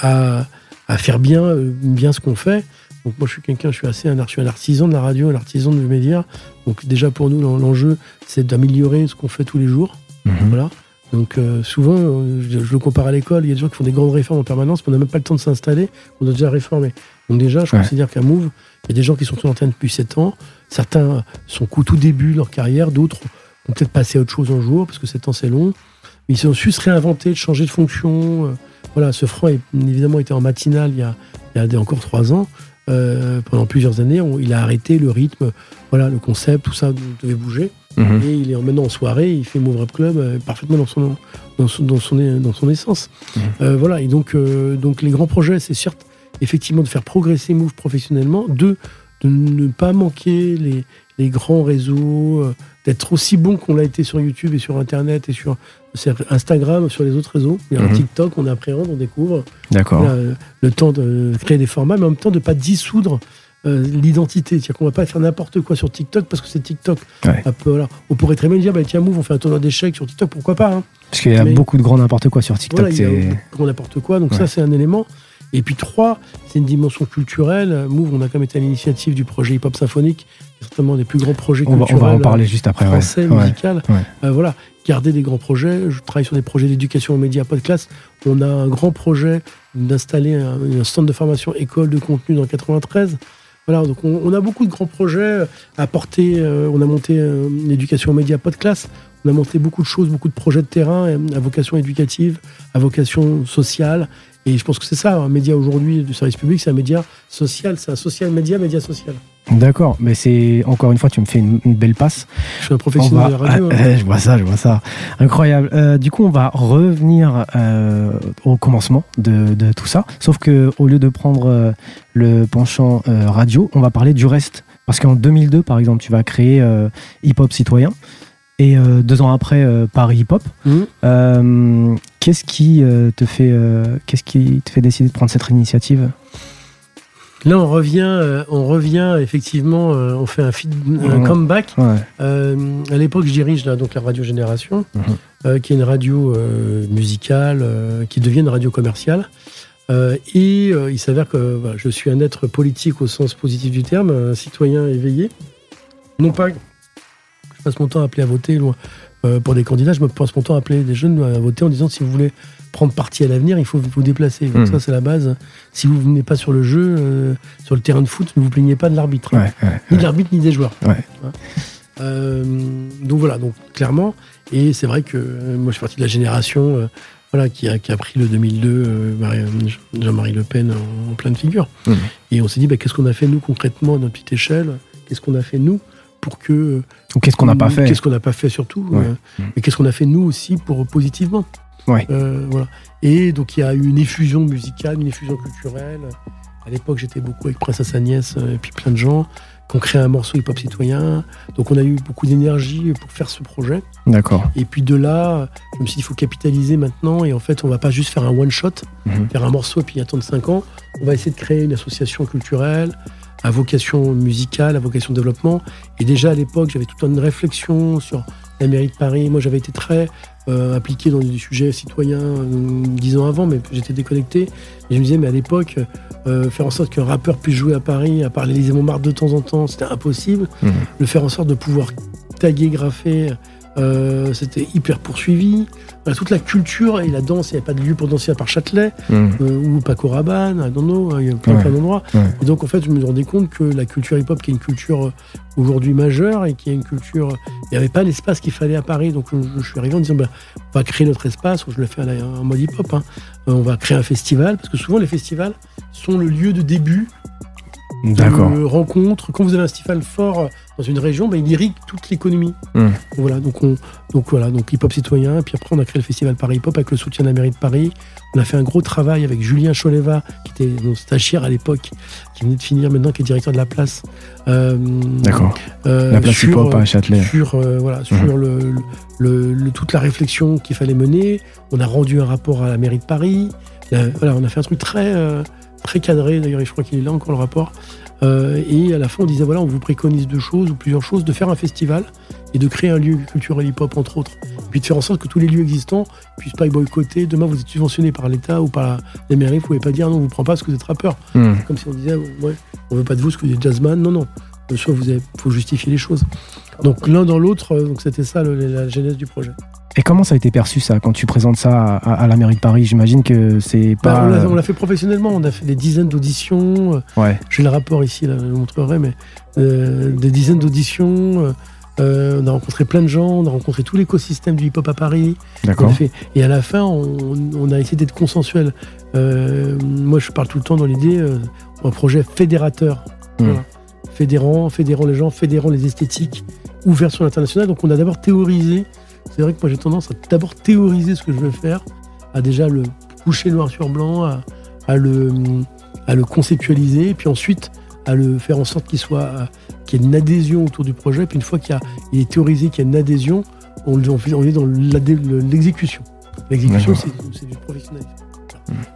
à- à faire bien, euh, bien ce qu'on fait. Donc moi, je suis quelqu'un, je suis assez un, je suis un artisan de la radio, un artisan du média. Donc déjà pour nous, l'en- l'enjeu, c'est d'améliorer ce qu'on fait tous les jours. Mhm. Voilà. Donc euh, souvent, je, je le compare à l'école, il y a des gens qui font des grandes réformes en permanence, mais on n'a même pas le temps de s'installer, on a déjà réformé. Donc déjà, je Ouais. considère qu'à Move, il y a des gens qui sont sur l'antenne depuis 7 ans. Certains sont au tout début de leur carrière, d'autres ont peut-être passé à autre chose un jour, parce que 7 ans c'est long. Mais ils ont su se réinventer, de changer de fonction. euh, Voilà, ce franc, est- évidemment, était en matinale il y a, il y a encore 3 ans. Euh, pendant plusieurs années, on- il a arrêté le rythme, voilà, le concept, tout ça devait bouger. Mhm. Et il est maintenant en soirée, il fait Move Rap Club euh, parfaitement dans son, dans son, dans son, dans son essence. Mhm. Euh, voilà, et donc, donc les grands projets, c'est certes effectivement de faire progresser Move professionnellement, deux, de ne pas manquer les, les grands réseaux, euh, d'être aussi bon qu'on l'a été sur YouTube et sur Internet et sur Instagram, sur les autres réseaux. Il y a un Mhm. TikTok, on appréhende, on découvre. D'accord. Euh, le temps de créer des formats, mais en même temps de ne pas dissoudre euh, l'identité. C'est-à-dire qu'on ne va pas faire n'importe quoi sur TikTok parce que c'est TikTok. Ouais. Un peu, voilà. On pourrait très bien dire, bah, tiens, Move, on fait un tournoi d'échecs sur TikTok, pourquoi pas hein. Parce qu'il y a Mais- beaucoup de grands n'importe quoi sur TikTok. Voilà, il y a c'est- beaucoup de grand n'importe quoi. Donc Ouais. ça, c'est un élément. Et puis trois, c'est une dimension culturelle. Move, on a quand même été à l'initiative du projet Hip Hop Symphonique, certainement un des plus grands projets on, va, on culturels va en parler juste après. français, Ouais. musical. ouais. Euh, voilà, garder des grands projets. Je travaille sur des projets d'éducation aux médias podcast. On a un grand projet d'installer un, un stand de formation école de contenu dans le 93. Voilà, donc on, on a beaucoup de grands projets à porter. euh, on a monté euh, l'éducation aux médias podcast. On a monté beaucoup de choses, beaucoup de projets de terrain euh, à vocation éducative, à vocation sociale. Et je pense que c'est ça, un média aujourd'hui du service public, c'est un média social, c'est un social média, média social. D'accord, mais c'est encore une fois, tu me fais une, une belle passe. Je suis un On professionnel va- de la radio. hein. Je vois ça, je vois ça. Incroyable. Euh, du coup, on va revenir euh, au commencement de, de tout ça. Sauf que au lieu de prendre euh, le penchant radio, on va parler du reste. Parce qu'en 2002, par exemple, tu vas créer Hip Hop Citoyen. Et euh, deux ans après, euh, Paris Hip Hop. Mhm. Euh, qu'est-ce qui euh, te fait, euh, qu'est-ce qui te fait décider de prendre cette initiative? Là, on revient, euh, on revient effectivement, euh, on fait un, feed- un Ouais. comeback. Ouais. Euh, à l'époque, je dirige là, donc la radio Génération, Mhm. euh, qui est une radio euh, musicale, euh, qui devient une radio commerciale. Euh, et euh, il s'avère que voilà, je suis un être politique au sens positif du terme, un citoyen éveillé. Non pas passe mon temps à appeler à voter loin, euh, pour des candidats, je me passe mon temps à appeler des jeunes à voter en disant si vous voulez prendre parti à l'avenir, il faut vous déplacer. Donc Mhm. ça, c'est la base. Si vous venez pas sur le jeu, euh, sur le terrain de foot, ne vous plaignez pas de l'arbitre. Ouais, ouais. Ni de l'arbitre, ni des joueurs. Euh, donc voilà, donc clairement. Et c'est vrai que moi, je suis partie de la génération voilà, qui, a, qui a pris le 2002, euh, Marie- Jean-Marie Le Pen en, en pleine figure. Mhm. Et on s'est dit, bah, qu'est-ce qu'on a fait, nous, concrètement, à notre petite échelle? Qu'est-ce qu'on a fait, nous, pour que. Ou qu'est-ce qu'on n'a pas fait Qu'est-ce qu'on n'a pas fait, surtout Ouais. euh, Mhm. Et qu'est-ce qu'on a fait, nous aussi, pour positivement Ouais. Euh, voilà. Et donc, il y a eu une effusion musicale, une effusion culturelle. À l'époque, j'étais beaucoup avec Princesse Agnès euh, et puis plein de gens qui ont créé un morceau hip-hop citoyen. Donc, on a eu beaucoup d'énergie pour faire ce projet. D'accord. Et puis de là, je me suis dit, il faut capitaliser maintenant. Et en fait, on va pas juste faire un one-shot, Mhm. faire un morceau et puis attendre 5 ans. On va essayer de créer une association culturelle à vocation musicale, à vocation développement. Et déjà à l'époque, j'avais toute une réflexion sur la mairie de Paris. Moi, j'avais été très euh, impliqué dans des sujets citoyens euh, dix ans avant, mais j'étais déconnecté. Et je me disais, mais à l'époque, euh, faire en sorte qu'un rappeur puisse jouer à Paris, à part l'Élysée Montmartre de temps en temps, c'était impossible. Mhm. Le faire en sorte de pouvoir taguer, graffer, euh, c'était hyper poursuivi. Toute la culture et la danse, il n'y a pas de lieu pour danser à part Châtelet Mhm. euh, ou Paco Rabanne, I don't know, il y a plein, Ouais. plein d'endroits. Ouais. Et donc, en fait, je me rendais compte que la culture hip-hop, qui est une culture euh, aujourd'hui majeure et qui est une culture. Il n'y avait pas l'espace qu'il fallait à Paris. Donc, je, je suis arrivé en disant, bah, on va créer notre espace. Je le fais à en mode hip-hop. hein. Euh, on va créer un festival. Parce que souvent, les festivals sont le lieu de début D'accord. de rencontre. Quand vous avez un festival fort dans une région, bah, il irrigue toute l'économie. Mhm. Voilà, donc on, donc voilà, donc hip hop citoyen. Puis après, on a créé le festival Paris Hip Hop avec le soutien de la mairie de Paris. On a fait un gros travail avec Julien Choleva, qui était mon stagiaire à l'époque, qui venait de finir maintenant, qui est directeur de la place. Euh, D'accord. euh, La place sur, hip-hop à Châtelet. sur, euh, voilà, sur Mhm. le, le- le- toute la réflexion qu'il fallait mener. On a rendu un rapport à la mairie de Paris. Euh, voilà, on a fait un truc très, euh, très cadré. D'ailleurs, je crois qu'il est là encore le rapport. Euh, et à la fin, on disait voilà, on vous préconise deux choses ou plusieurs choses de faire un festival et de créer un lieu culturel hip-hop entre autres. Puis de faire en sorte que tous les lieux existants puissent pas être boycottés. Demain, vous êtes subventionné par l'État ou par la, mairie, vous pouvez pas dire non, on vous prend pas parce que vous êtes rappeur. Mhm. Comme si on disait, ouais, on veut pas de vous parce que vous êtes jazzman. Non, non. Bien sûr, vous avez, faut justifier les choses. Donc l'un dans l'autre, euh, donc c'était ça le- la genèse du projet. Et comment ça a été perçu ça quand tu présentes ça à, à la mairie de Paris? J'imagine que c'est Bah, pas. on l'a- on l'a fait professionnellement, on a fait des dizaines d'auditions. euh, Ouais, J'ai le rapport ici, là, je le montrerai, mais euh, des dizaines d'auditions. euh, euh, on a rencontré plein de gens, on a rencontré tout l'écosystème du hip-hop à Paris. D'accord. et à la fin, on, on a essayé d'être consensuel. Euh, moi, je parle tout le temps dans l'idée euh, un projet fédérateur. Mm. Voilà. Fédérant, fédérant les gens, fédérant les esthétiques, ouvert sur l'international. Donc, on a d'abord théorisé. C'est vrai que moi, j'ai tendance à d'abord théoriser ce que je veux faire, à déjà le coucher noir sur blanc, à, à le, à le conceptualiser, et puis ensuite à le faire en sorte qu'il soit, qu'il y ait une adhésion autour du projet. Puis une fois qu'il il est théorisé qu'il y a une adhésion, on, on est dans l'exécution. L'exécution, c'est du professionnalisme.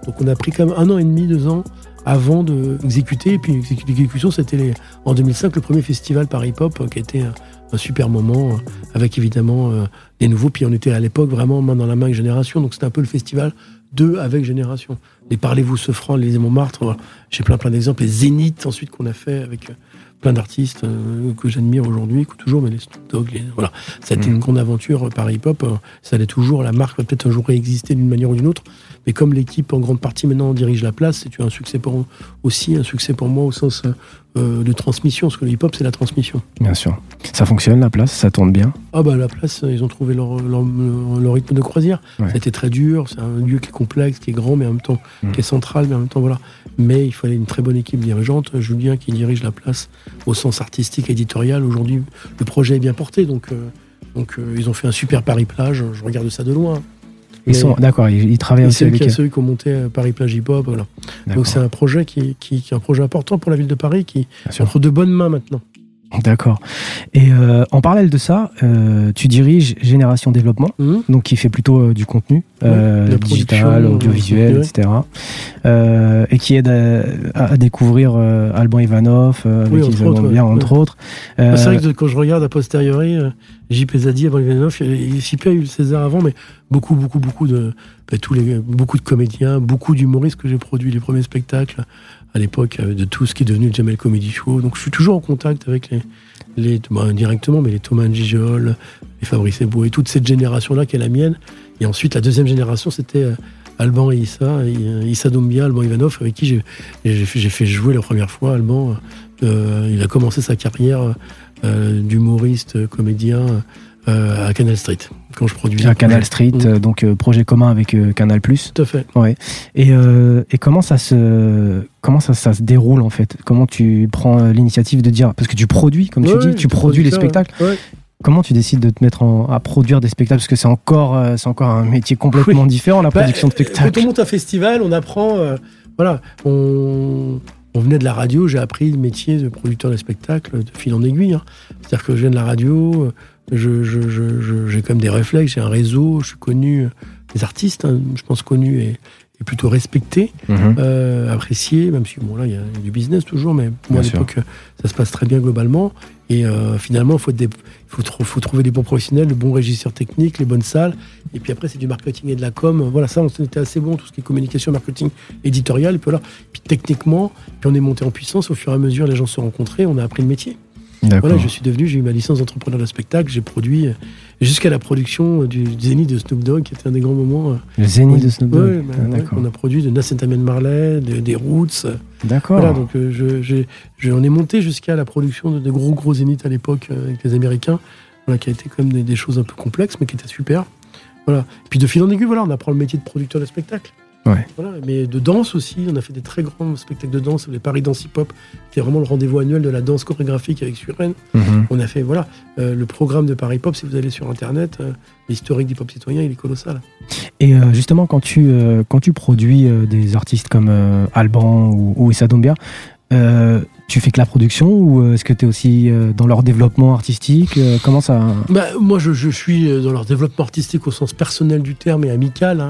Donc on a pris quand même un an et demi, deux ans avant d'exécuter. Et puis l'exécu- l'exécution, c'était les- en 2005 le premier festival par hip-hop euh, qui a été un, un super moment euh, avec évidemment euh, des nouveaux. Puis on était à l'époque vraiment main dans la main avec Génération. Donc c'était un peu le festival de avec Génération. Les Parlez-vous ce franc, les Montmartre, voilà. j'ai plein plein d'exemples. Les Zéniths ensuite qu'on a fait avec euh, plein d'artistes euh, que j'admire aujourd'hui, que toujours, mais les Snoop Dogg, les- voilà. Ça a été Mhm. une grande aventure par hip-hop. euh, Ça allait toujours, la marque va peut-être un jour réexister d'une manière ou d'une autre. Mais comme l'équipe en grande partie maintenant dirige la place, c'est un succès pour aussi un succès pour moi au sens euh, de transmission, parce que le hip-hop c'est la transmission. Bien sûr. Ça fonctionne la place, ça tourne bien? Ah bah la place, euh, ils ont trouvé leur, leur, leur rythme de croisière. Ouais. C'était très dur, c'est un lieu qui est complexe, qui est grand, mais en même temps Mm. qui est central, mais en même temps voilà. Mais il fallait une très bonne équipe dirigeante. Julien qui dirige la place au sens artistique, éditorial. Aujourd'hui, le projet est bien porté, donc euh, donc euh, ils ont fait un super Paris plage. Je regarde ça de loin. Ils sont d'accord, ils, ils travaillent aussi c'est avec qui, eux. qui ont monté euh, Paris Plage Hip Hop. Voilà. D'accord, Donc c'est un projet qui, qui, qui est un projet important pour la ville de Paris, qui est entre de bonnes mains maintenant. D'accord. Et euh, en parallèle de ça, euh, tu diriges Génération Développement, Mhm. donc qui fait plutôt euh, du contenu euh, de la digital, audiovisuel, euh, etc. Euh, et qui aide à, à découvrir euh, Alban Ivanov, euh, Oui, qui autres, bien, ouais. entre autres. Ah, C'est Euh, vrai que quand je regarde a posteriori, euh, JP Zadi avant Ivanov, JP a eu le César avant, mais beaucoup, beaucoup, beaucoup de, bah, tous les, beaucoup de comédiens, beaucoup d'humoristes que j'ai produits les premiers spectacles à l'époque euh, de tout ce qui est devenu le Jamel Comedy Show. Donc je suis toujours en contact avec les, les bah, directement, mais les Thomas Gijol, les Fabrice Eboué, toute cette génération-là qui est la mienne. Et ensuite, la deuxième génération, c'était euh, Alban et Issa, euh, Issa Doumbia, Alban Ivanov, avec qui j'ai fait, j'ai fait jouer la première fois Alban. Euh, il a commencé sa carrière euh, d'humoriste, comédien euh, à Canal Street, quand je produisais. à Canal. Street, Mhm. euh, donc euh, projet commun avec euh, Canal+. Tout à fait. Et, euh, et comment ça se comment ça, ça se déroule en fait? Comment tu prends l'initiative de dire parce que tu produis comme tu Ouais, dis, ouais, tu produis les spectacles. ouais. Comment tu décides de te mettre en- à produire des spectacles? Parce que c'est encore euh, c'est encore un métier complètement différent la Bah, production de euh, Quand spectacles. on monte un festival, on apprend. euh, voilà, on, on venait de la radio, j'ai appris le métier de producteur de spectacle de fil en aiguille. hein. C'est-à-dire que je viens de la radio, euh, je, je- je- je- j'ai quand même des réflexes, j'ai un réseau, je suis connu, euh, des artistes, hein, je pense connus et, et plutôt respectés, Mhm. euh, appréciés, même si bon là il y, a il y a du business toujours, mais moi à l'époque euh, ça se passe très bien globalement. Et euh, finalement, il faut, des- faut, trou- faut trouver des bons professionnels, le bon régisseur technique, les bonnes salles. Et puis après, c'est du marketing et de la com. Voilà, ça, on était assez bon, tout ce qui est communication, marketing, éditorial. Et puis, voilà. puis techniquement, puis on est monté en puissance. Au fur et à mesure, les gens se sont rencontrés, on a appris le métier. Voilà, je suis devenu, j'ai eu ma licence d'entrepreneur de spectacle, j'ai produit euh, jusqu'à la production euh, du Zénith de Snoop Dogg, qui était un des grands moments. euh, Le Zénith de Snoop Dogg. ouais, bah, Ah, ouais, on a produit de Amen Marley, de- des Roots. D'accord. voilà, donc euh, je, on est monté jusqu'à la production de, de gros gros zéniths à l'époque euh, avec les Américains, voilà, qui a été quand même des, des choses un peu complexes, mais qui étaient super. Voilà. Puis de fil en aiguille, voilà, on apprend le métier de producteur de spectacle. Ouais. Voilà, mais de danse aussi, on a fait des très grands spectacles de danse, les Paris Dance Hip Hop, qui est vraiment le rendez-vous annuel de la danse chorégraphique avec Suren. Mhm. On a fait, voilà, euh, le programme de Paris Hop, si vous allez sur Internet, euh, l'historique du pop citoyen, il est colossal. Et euh, justement, quand tu, quand tu produis des artistes comme Alban ou, ou Issa euh, tu fais que la production ou euh, est-ce que tu es aussi euh, dans leur développement artistique Euh, Comment ça Bah, moi, je, je suis dans leur développement artistique au sens personnel du terme et amical. hein.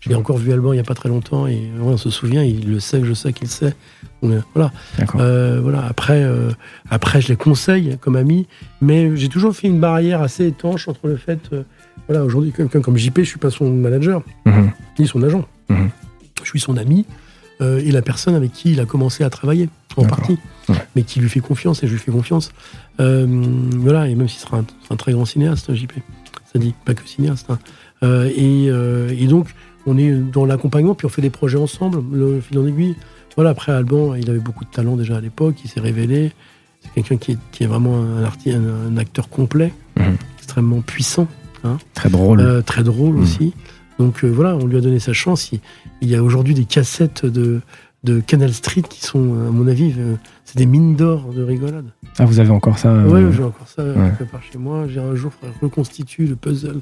Je l'ai encore vu Alban il n'y a pas très longtemps et ouais, on se souvient, il le sait, je sais qu'il sait. Voilà. Euh, voilà. Après, euh, après, je les conseille comme ami, mais j'ai toujours fait une barrière assez étanche entre le fait, euh, voilà, aujourd'hui, quelqu'un comme JP, je suis pas son manager Mhm. ni son agent. Mhm. Je suis son ami euh, et la personne avec qui il a commencé à travailler, en partie, Ouais. mais qui lui fait confiance et je lui fais confiance. Euh, voilà, et même s'il sera un, un très grand cinéaste, JP. ça dit, pas que cinéaste. hein. Euh, et, euh, et donc, on est dans l'accompagnement, puis on fait des projets ensemble, le fil en aiguille. Voilà, après Alban, il avait beaucoup de talent déjà à l'époque, il s'est révélé. C'est quelqu'un qui est, qui est vraiment un, arti- un, un acteur complet, Mhm. extrêmement puissant, Très drôle. euh, très drôle Mhm. aussi. Donc euh, voilà, on lui a donné sa chance. Il, il y a aujourd'hui des cassettes de, de Canal Street qui sont, à mon avis, euh, c'est des mines d'or de rigolade. Ah, vous avez encore ça euh, Ouais, j'ai encore ça ouais. quelque part chez moi. J'ai un jour faudrait reconstituer le puzzle.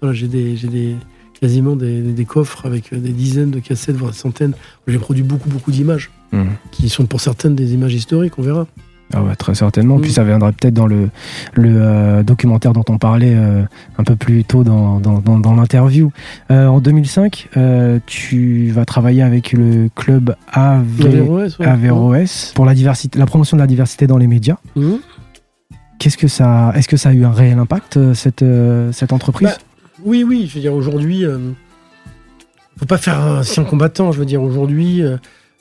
Voilà, j'ai des, j'ai des quasiment des, des coffres avec euh, des dizaines de cassettes, voire des centaines. J'ai produit beaucoup, beaucoup d'images Mhm. qui sont pour certaines des images historiques. On verra. Ah ouais, très certainement. Mm. Puis ça viendra peut-être dans le, le euh, documentaire dont on parlait euh, un peu plus tôt dans, dans, dans, dans l'interview. Euh, en 2005, euh, tu vas travailler avec le club AV, Averroès, ouais. Averroès pour la, diversité, la promotion de la diversité dans les médias. Mhm. Qu'est-ce que ça, est-ce que ça a eu un réel impact cette, cette entreprise? Bah, Oui, oui, je veux dire, aujourd'hui, faut pas faire un ancien combattant. Je veux dire, aujourd'hui,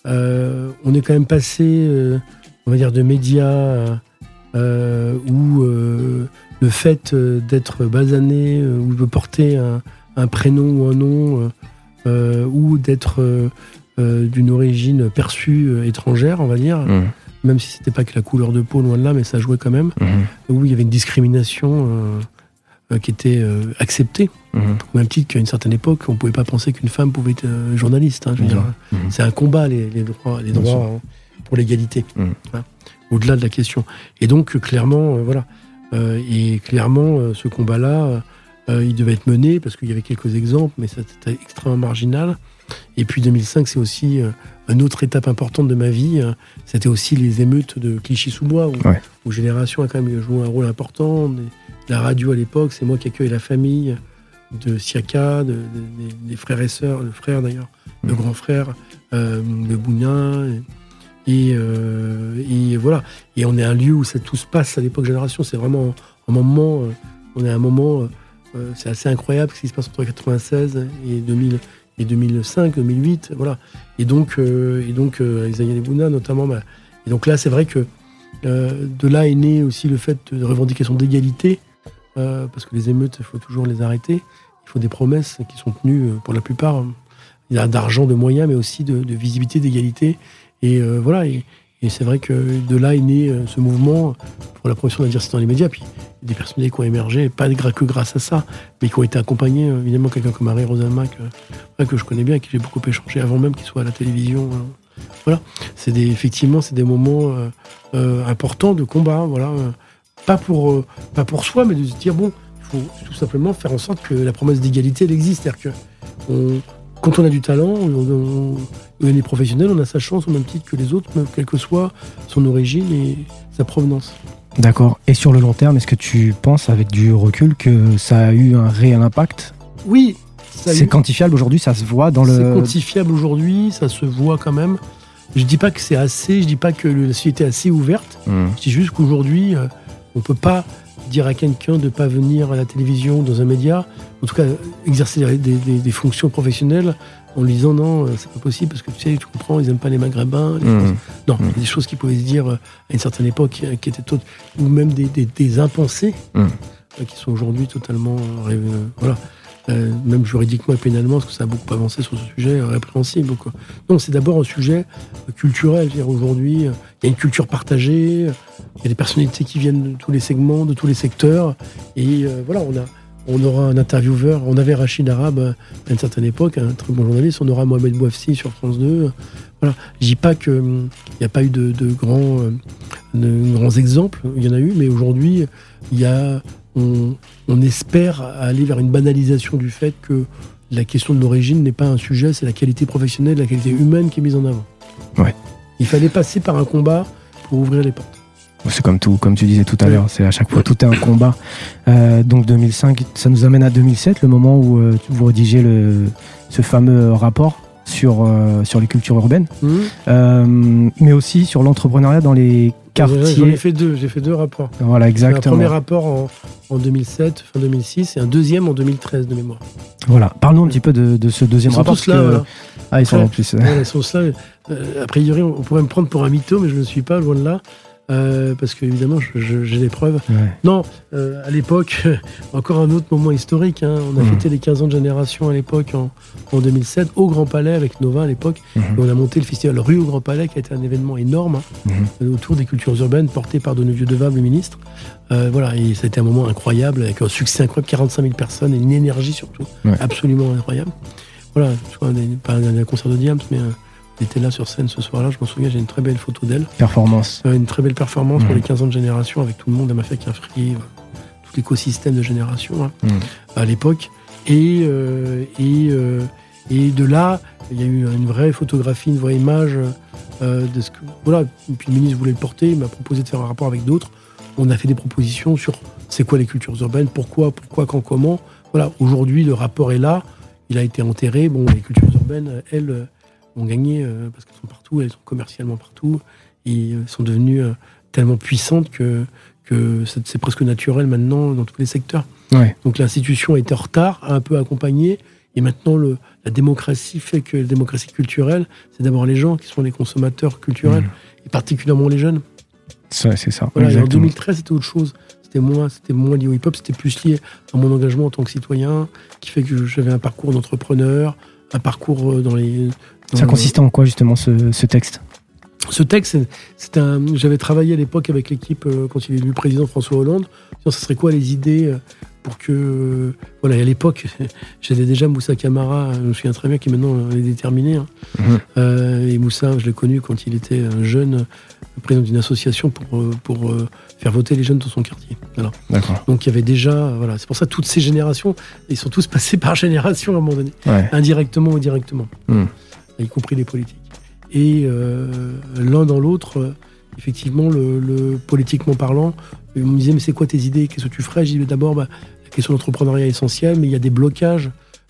on est quand même passé, on va dire, de médias euh, euh, où euh, le fait euh, d'être basané ou de porter un, un prénom ou un nom ou d'être d'une origine perçue étrangère, on va dire, Mhm. même si c'était pas que la couleur de peau, loin de là, mais ça jouait quand même, Mhm. où il y avait une discrimination qui était euh, acceptée. Mhm. Au même titre qu'à une certaine époque, on ne pouvait pas penser qu'une femme pouvait être euh, journaliste. hein. C'est un combat, les, les droits, les droits hein, pour l'égalité, Mhm. hein, au-delà de la question. Et donc, euh, clairement, euh, voilà. Euh, et clairement, ce combat-là, il devait être mené parce qu'il y avait quelques exemples, mais c'était extrêmement marginal. Et puis 2005, c'est aussi une autre étape importante de ma vie. euh, C'était aussi les émeutes de Clichy-sous-Bois, où, Ouais. où Génération a quand même joué un rôle important. La radio à l'époque, c'est moi qui accueille la famille de Siaka, de, de- des- des frères et sœurs, le frère d'ailleurs, le Mhm. grand frère, euh, le Bougnin. Et, euh, et voilà. Et on est un lieu où ça tout se passe à l'époque Génération. C'est vraiment un moment. euh, on est un moment. euh, euh, c'est assez incroyable ce qui se passe entre 96 et 2000 et 2005, 2008, voilà. Et donc, et donc euh, avec Zayane Bouna notamment. bah, et donc là, c'est vrai que de là est né aussi le fait de revendication d'égalité, parce que les émeutes, il faut toujours les arrêter. Il faut des promesses qui sont tenues pour la plupart. Il y a d'argent, de moyens, mais aussi de visibilité, d'égalité. Et euh, voilà. Et, et c'est vrai que de là est né euh, ce mouvement pour la promotion de la diversité dans les médias. Puis des personnalités qui ont émergé, pas que grâce à ça, mais qui ont été accompagnés, euh, évidemment, quelqu'un comme Harry Rosalma, que, que je connais bien, avec qui j'ai beaucoup échangé avant même qu'il soit à la télévision. euh. Voilà. C'est des, effectivement, c'est des moments importants de combat. Voilà. pas, pour, pas pour soi, mais de se dire, bon, il faut tout simplement faire en sorte que la promesse d'égalité, elle existe. C'est-à-dire que on- quand on a du talent, on, on- on est professionnel, on a sa chance au même titre que les autres, même quelle que soit son origine et sa provenance. D'accord. Et sur le long terme, est-ce que tu penses, avec du recul, que ça a eu un réel impact? Oui, C'est eu- quantifiable aujourd'hui, ça se voit dans C'est le. quantifiable aujourd'hui, ça se voit quand même. Je dis pas que c'est assez, je dis pas que la société est assez ouverte. Mhm. Je dis juste qu'aujourd'hui, euh, on peut pas dire à quelqu'un de pas venir à la télévision, dans un média, en tout cas exercer des, des- des fonctions professionnelles en lui disant non, euh, c'est pas possible parce que tu sais, tu comprends, ils aiment pas les maghrébins. les Mhm. Non, il y a des choses qui pouvaient se dire euh, à une certaine époque euh, qui étaient tot- ou même des, des- impensés euh, qui sont aujourd'hui totalement euh, voilà. Euh, même juridiquement et pénalement, parce que ça a beaucoup avancé sur ce sujet euh, répréhensible. Non, c'est d'abord un sujet euh, culturel. Aujourd'hui, il y a une culture partagée, il y a des personnalités qui viennent de tous les segments, de tous les secteurs. Et voilà, on, a, on aura un intervieweur. On avait Rachid Arabe à une certaine époque, un très bon journaliste. On aura Mohamed Bouafsi sur France 2. euh, Voilà. Je dis pas qu'il n'y a pas eu de, grands, de grands exemples. Il y en a eu, mais aujourd'hui, il y a, on, on espère aller vers une banalisation du fait que la question de l'origine n'est pas un sujet, c'est la qualité professionnelle, la qualité humaine qui est mise en avant. Ouais. Il fallait passer par un combat pour ouvrir les portes. C'est comme tout, comme tu disais tout à l'heure, c'est à chaque fois tout est un combat. Euh, donc 2005, ça nous amène à 2007, le moment où euh, vous rédigez le, ce fameux rapport sur, euh, sur les cultures urbaines, euh, mais aussi sur l'entrepreneuriat dans les J'en ai quartiers. fait deux, j'ai fait deux rapports. Voilà, Un exactement. premier rapport en, en 2007, fin 2006, et un deuxième en 2013 de mémoire. Voilà, parlons un petit peu de, de ce deuxième Ils sont rapport. tous là, parce que- voilà. Ah, ils sont Ouais. en plus. Ouais, ils sont ça. Euh, a priori, on pourrait me prendre pour un mytho, mais je ne le suis pas, loin de là. Euh, parce que évidemment j'ai des preuves. Ouais. Non, euh, à l'époque, encore un autre moment historique. hein, on a Mhm. fêté les 15 ans de génération à l'époque en, en 2007 au Grand Palais avec Nova à l'époque. Mhm. Et on a monté le festival Rue au Grand Palais qui a été un événement énorme hein, Mhm. autour des cultures urbaines porté par Donovieux Devable, le ministre. Euh, voilà, et ça a été un moment incroyable avec un succès incroyable, 45 000 personnes et une énergie surtout Ouais. absolument incroyable. Voilà, je crois, pas un, un concert de Diams, mais euh, elle était là sur scène ce soir-là. Je m'en souviens, j'ai une très belle photo d'elle. Performance. Euh, une très belle performance pour Mhm. les 15 ans de génération avec tout le monde. Elle m'a fait qu'un free, voilà, tout l'écosystème de génération hein, Mhm. à l'époque. Et, euh, et, euh, et de là, il y a eu une vraie photographie, une vraie image euh, de ce que. Voilà, et puis le ministre voulait le porter, il m'a proposé de faire un rapport avec d'autres. On a fait des propositions sur c'est quoi les cultures urbaines, pourquoi, pourquoi, quand, comment. Voilà, aujourd'hui, le rapport est là, il a été enterré. Bon, les cultures urbaines, elles, euh, ont gagné euh, parce qu'elles sont partout, elles sont commercialement partout et euh, sont devenues euh, tellement puissantes que, que c'est presque naturel maintenant dans tous les secteurs. Ouais. Donc l'institution a été en retard, a un peu accompagné, et maintenant le, la démocratie fait que la démocratie culturelle, c'est d'abord les gens qui sont les consommateurs culturels, Mhm. et particulièrement les jeunes. C'est ça. Voilà, et en exactement. 2013, c'était autre chose. C'était moins, c'était moins lié au hip-hop, c'était plus lié à mon engagement en tant que citoyen, qui fait que j'avais un parcours d'entrepreneur, un parcours dans les. Ça consistait en quoi justement ce, ce texte? Ce texte, c'est- un. J'avais travaillé à l'époque avec l'équipe euh, quand il est devenu président François Hollande. Disant, Ce serait quoi les idées euh, pour que. euh, Voilà, et à l'époque, j'avais déjà Moussa Camara, je me souviens très bien, qui maintenant euh, est déterminé. hein. Mhm. Euh, et Moussa, je l'ai connu quand il était un jeune euh, président d'une association pour, euh, pour euh, faire voter les jeunes dans son quartier. Voilà. Donc il y avait déjà, euh, voilà, c'est pour ça que toutes ces générations, ils sont tous passés par génération à un moment donné, Ouais. indirectement ou directement, Hmm. Y compris les politiques. Et euh, l'un dans l'autre, euh, effectivement, le, le- politiquement parlant, ils me disaient mais c'est quoi tes idées, qu'est-ce que tu ferais? Je dis d'abord bah, la question de l'entrepreneuriat est essentielle, mais il y a des blocages.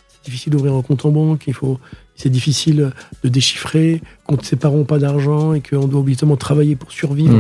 C'est difficile d'ouvrir un compte en banque, il faut, c'est difficile de déchiffrer, quand ses parents n'ont pas d'argent et qu'on doit obligatoirement travailler pour survivre,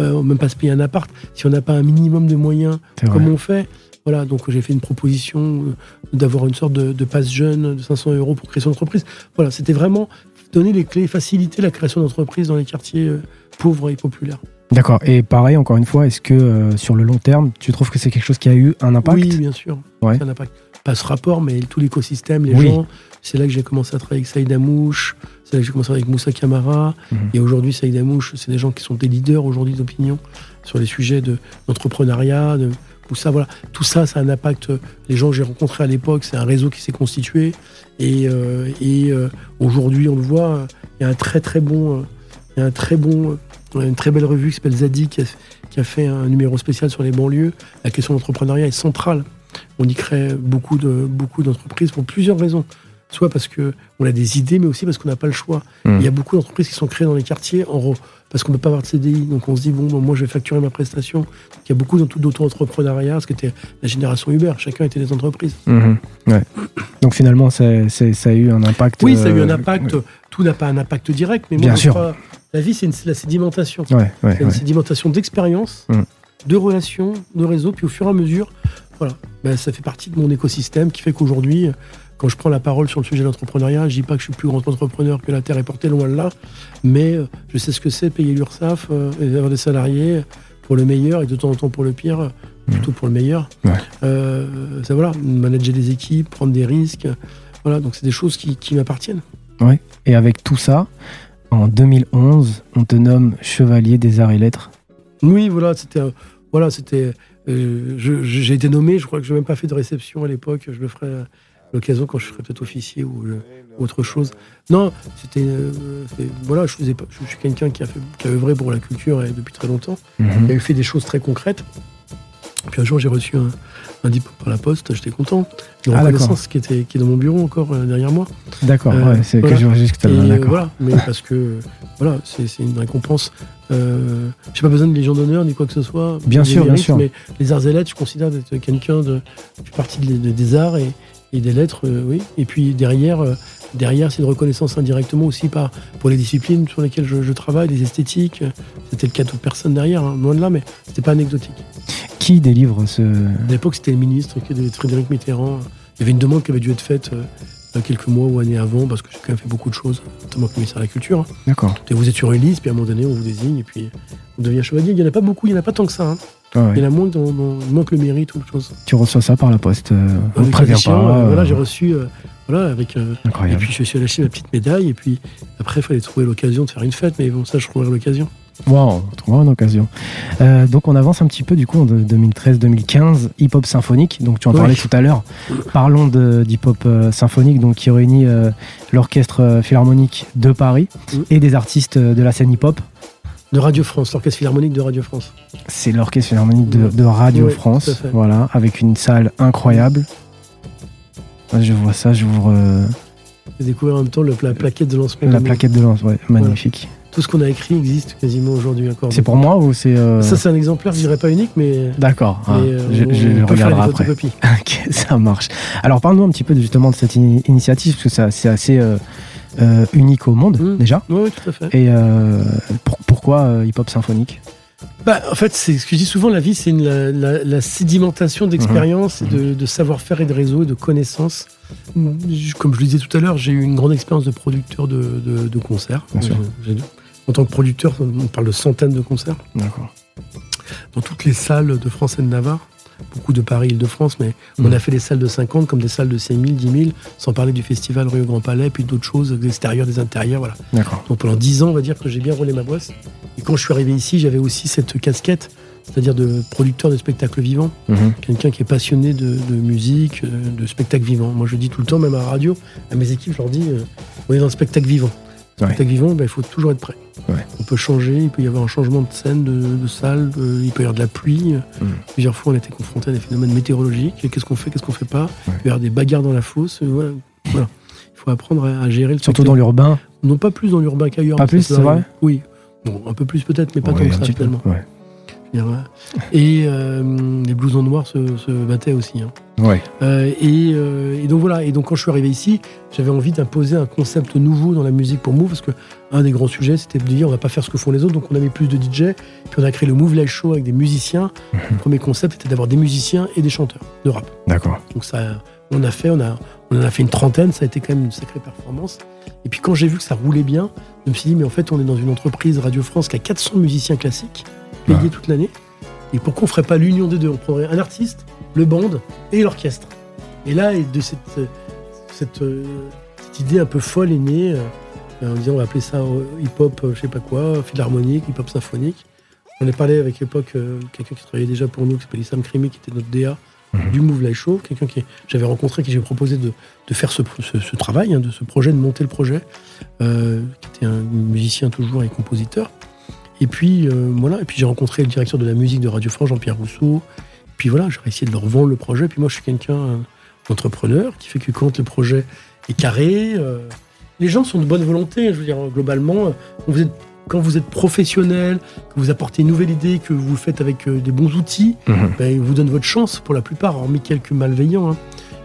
euh, même pas se payer un appart. Si on n'a pas un minimum de moyens comme on fait? Voilà, donc j'ai fait une proposition euh, d'avoir une sorte de, de passe jeune de 500 euros pour créer son entreprise. Voilà, c'était vraiment donner les clés, faciliter la création d'entreprises dans les quartiers euh, pauvres et populaires. D'accord. Et pareil, encore une fois, est-ce que euh, sur le long terme, tu trouves que c'est quelque chose qui a eu un impact? Oui, bien sûr. Ouais. Ça n'a pas, ce rapport, mais tout l'écosystème, les Oui. gens. C'est là que j'ai commencé à travailler avec Saïd Amouche, c'est là que j'ai commencé avec Moussa Camara. Mhm. Et aujourd'hui, Saïd Amouche, c'est des gens qui sont des leaders aujourd'hui d'opinion sur les sujets de- d'entrepreneuriat, de, tout ça. Voilà. Tout ça, ça a un impact. Les gens que j'ai rencontrés à l'époque, c'est un réseau qui s'est constitué. Et, euh, et euh, aujourd'hui, on le voit, euh, il y a un très très bon, euh, il y a un très bon, euh, une très belle revue qui s'appelle Zadi qui a, qui a fait un numéro spécial sur les banlieues. La question de l'entrepreneuriat est centrale. On y crée beaucoup de beaucoup d'entreprises pour plusieurs raisons. Soit parce que on a des idées, mais aussi parce qu'on n'a pas le choix. Mhm. Il y a beaucoup d'entreprises qui sont créées dans les quartiers en re- parce qu'on ne peut pas avoir de CDI. Donc on se dit, bon, ben, moi je vais facturer ma prestation. Il y a beaucoup d'auto- d'auto-entrepreneuriat, parce que c'était la génération Uber, chacun était des entreprises. Ouais. Donc finalement, c'est- ça a eu un impact. Oui, ça a eu un euh, impact. Tout n'a pas un impact direct, mais moi Bien sûr. crois, la vie c'est la sédimentation. Ouais, ouais, C'est une sédimentation d'expérience, Mm. de relations, de réseaux, puis au fur et à mesure, voilà, ben, ça fait partie de mon écosystème qui fait qu'aujourd'hui, quand je prends la parole sur le sujet de l'entrepreneuriat, je dis pas que je suis plus grand entrepreneur que la Terre est portée loin de là, mais euh, je sais ce que c'est payer l'URSSAF euh, et avoir des salariés pour le meilleur et de temps en temps pour le pire, euh, plutôt pour le meilleur. Ouais. Euh, ça voilà, manager des équipes, prendre des risques, voilà, donc c'est des choses qui, qui m'appartiennent. Et avec tout ça, en 2011, on te nomme chevalier des arts et lettres. Oui, voilà, c'était. Voilà, c'était. euh, J'ai été nommé, je crois que je n'ai même pas fait de réception à l'époque. Je le ferai l'occasion quand je serai peut-être officier ou euh, autre chose. Non, c'était. euh, voilà, je, faisais pas, je suis quelqu'un qui a, fait, qui a œuvré pour la culture et depuis très longtemps. Mhm. Il a fait des choses très concrètes. Puis un jour, j'ai reçu un, un diplôme par la poste, j'étais content. Une Ah, reconnaissance qui, était, qui est dans mon bureau encore euh, derrière moi. D'accord, Euh, ouais, c'est voilà. que juste que Et, voilà, mais parce que voilà, c'est une récompense. Euh, J'ai pas besoin de légion d'honneur ni quoi que ce soit. Bien sûr, des bien sûr. Mais les arts et lettres, je considère d'être quelqu'un de je fais partie de- de- des arts et, et des lettres, euh, oui. Et puis derrière, euh, derrière, c'est une reconnaissance indirectement aussi par pour les disciplines sur lesquelles je, je travaille, les esthétiques. C'était le cas d'autres personnes derrière, hein, loin de là, mais c'était pas anecdotique. Qui délivre ce. À l'époque, c'était le ministre Frédéric Mitterrand. Il y avait une demande qui avait dû être faite euh, quelques mois ou années avant, parce que j'ai quand même fait beaucoup de choses, notamment comme ministère de la Culture. D'accord. Et vous êtes sur une liste, puis à un moment donné, on vous désigne, et puis on devient chevalier. Il n'y en a pas beaucoup, il n'y en a pas tant que ça. hein. Ouais, ouais. Il y en a moins, dont, manque le mérite ou autre chose. Tu reçois ça par la poste. euh, on ne Avec prévient l'édition, pas. euh, euh, Voilà, j'ai reçu, euh, voilà, avec. euh, et incroyable. puis je suis allé acheter ma petite médaille. Et puis après, il fallait trouver l'occasion de faire une fête. Mais bon, ça, je trouverai l'occasion. Wow, on trouvera une occasion. Euh, donc on avance un petit peu du coup en de- 2013-2015, hip-hop symphonique. Donc tu en Oui. parlais tout à l'heure. Parlons d'hip-hop euh, symphonique, donc qui réunit euh, l'orchestre philharmonique de Paris Mm. et des artistes de la scène hip-hop. De Radio France, l'orchestre philharmonique de Radio France. C'est l'orchestre philharmonique de, Radio Oui, France, voilà, avec une salle incroyable. Je vois ça, j'ouvre euh, J'ai découvert en même temps le- la plaquette de lancement. la plaquette de lance, ouais, magnifique. Tout ce qu'on a écrit existe quasiment aujourd'hui encore. C'est pour moi ou c'est euh, Ça, c'est un exemplaire, je dirais pas unique, mais. D'accord, mais, euh, je, je regarderai après. Ok, ça marche. Alors parle-nous un petit peu justement de cette ini- initiative, parce que c'est assez euh, unique au monde Mm. déjà. Oui, tout à fait. Et euh, pour- pourquoi euh, hip-hop symphonique Bah, en fait, c'est ce que je dis souvent, la vie, c'est la, la- la sédimentation d'expérience, Mhm. et de, de savoir-faire et de réseau et de connaissances. Je- Comme je le disais tout à l'heure, j'ai eu une grande expérience de producteur de, de- de concerts. En tant que producteur, on parle de centaines de concerts D'accord. dans toutes les salles de France et de Navarre. Beaucoup de Paris, Île-de-France, mais on Mhm. a fait des salles de 50 comme des salles de 5 000, 10 000, sans parler du festival Rue au Grand Palais, puis d'autres choses, des extérieurs, des intérieurs, voilà. Donc pendant 10 ans, on va dire que j'ai bien roulé ma boisse. Et quand je suis arrivé ici, j'avais aussi cette casquette, c'est-à-dire de producteur de spectacles vivants, Mhm. quelqu'un qui est passionné de, de musique, euh, de spectacles vivants. Moi, je dis tout le temps, même à la radio, à mes équipes, je leur dis, euh, on est dans le spectacle vivant. Ouais. Spectacle vivant, ben, il faut toujours être prêt. Ouais. On peut changer, il peut y avoir un changement de scène, de, de salle, euh, il peut y avoir de la pluie. Mhm. Plusieurs fois, on a été confronté à des phénomènes météorologiques. Qu'est-ce qu'on fait, qu'est-ce qu'on fait pas Ouais. Il peut y avoir des bagarres dans la fosse. euh, Voilà. Voilà. Il faut apprendre à, à gérer le Surtout spectacle. dans l'urbain. Non, pas plus dans l'urbain qu'ailleurs. Pas plus, c'est vrai. Oui. Bon, un peu plus peut-être, mais pas Ouais, tant que ça dire, ouais. Et euh, les blousons noirs se, se battaient aussi. hein. Ouais. Euh, et, euh, et donc voilà. Et donc quand je suis arrivé ici, j'avais envie d'imposer un concept nouveau dans la musique pour Move, parce que un des grands sujets, c'était de dire on va pas faire ce que font les autres, donc on a mis plus de DJ, puis on a créé le Move Live Show avec des musiciens. Mhm. Le premier concept était d'avoir des musiciens et des chanteurs de rap. D'accord. Donc ça, on a fait, on a, on en a fait une trentaine, ça a été quand même une sacrée performance. Et puis quand j'ai vu que ça roulait bien, je me suis dit mais en fait on est dans une entreprise Radio France qui a 400 musiciens classiques payés Ouais. toute l'année. Et pourquoi on ferait pas l'union des deux? On prendrait un artiste, le band et l'orchestre. Et là, de cette, euh, cette, euh, cette idée un peu folle est née, euh, en disant on va appeler ça hip-hop, je sais pas quoi, philharmonique, hip-hop symphonique. On a parlé avec l'époque quelqu'un qui travaillait déjà pour nous, qui s'appelait Sam Crimi, qui était notre DA Mhm. du Move Live Show, quelqu'un qui j'avais rencontré, qui j'ai proposé de, de faire ce, ce- ce travail, hein, de ce projet, de monter le projet, euh, qui était un musicien toujours et compositeur. Et puis euh, voilà, et puis j'ai rencontré le directeur de la musique de Radio France, Jean-Pierre Rousseau. Puis voilà, j'ai essayé de leur vendre le projet. Puis moi, je suis quelqu'un euh, d'entrepreneur qui fait que quand le projet est carré, euh, les gens sont de bonne volonté. Je veux dire, globalement, euh, quand vous êtes, quand vous êtes professionnel, que vous apportez une nouvelle idée, que vous le faites avec euh, des bons outils, Mhm. ben, ils vous donnent votre chance pour la plupart, hormis quelques malveillants. hein.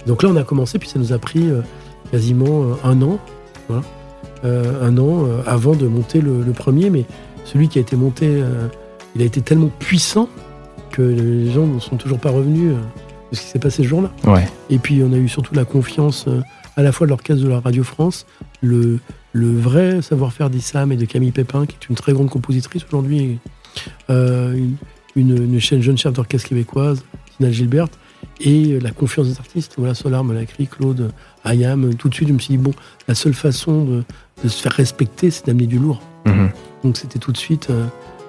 Donc là, on a commencé, puis ça nous a pris euh, quasiment euh, un an, voilà. Euh, un an euh, avant de monter le, le premier. Mais celui qui a été monté, euh, il a été tellement puissant que les gens ne sont toujours pas revenus euh, de ce qui s'est passé ce jour-là. Ouais. Et puis on a eu surtout la confiance euh, à la fois de l'orchestre de la Radio France, le, le vrai savoir-faire d'Issam et de Camille Pépin, qui est une très grande compositrice aujourd'hui, euh, une, une, une chaîne jeune chef d'orchestre québécoise, Tina Gilbert, et la confiance des artistes. Voilà, Solar me l'a écrit, Claude, Ayam. Tout de suite, je me suis dit, bon, la seule façon de, de se faire respecter, c'est d'amener du lourd. Mhm. Donc c'était tout de suite, euh,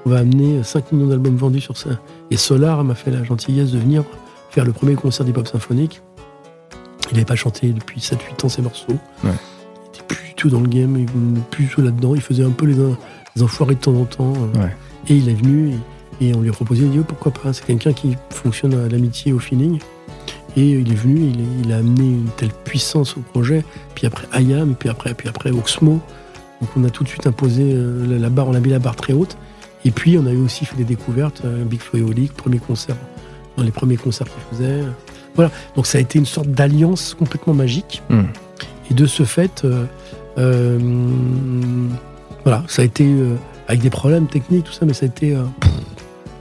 on va amener 5 millions d'albums vendus sur ça. Et Solar m'a fait la gentillesse de venir faire le premier concert d'hip-hop symphonique. Il n'avait pas chanté depuis 7-8 ans ses morceaux. Ouais. Il était plus du tout dans le game, il n'était plus du tout là-dedans. Il faisait un peu les, les enfoirés de temps en temps. euh. Ouais. Et il est venu et, et on lui a proposé, il dit oh, pourquoi pas. C'est quelqu'un qui fonctionne à l'amitié, au feeling. Et il est venu, il, est- il a amené une telle puissance au projet. Puis après Ayam, et puis après, puis après Oxmo. Donc on a tout de suite imposé euh, la, la barre, on a mis la barre très haute. Et puis on a eu aussi fait des découvertes, euh, Big Flo et Oli, premier concert, dans les premiers concerts qu'il faisait. Voilà, donc ça a été une sorte d'alliance complètement magique. Mhm. Et de ce fait, euh, euh, voilà, ça a été euh, avec des problèmes techniques, tout ça, mais ça a été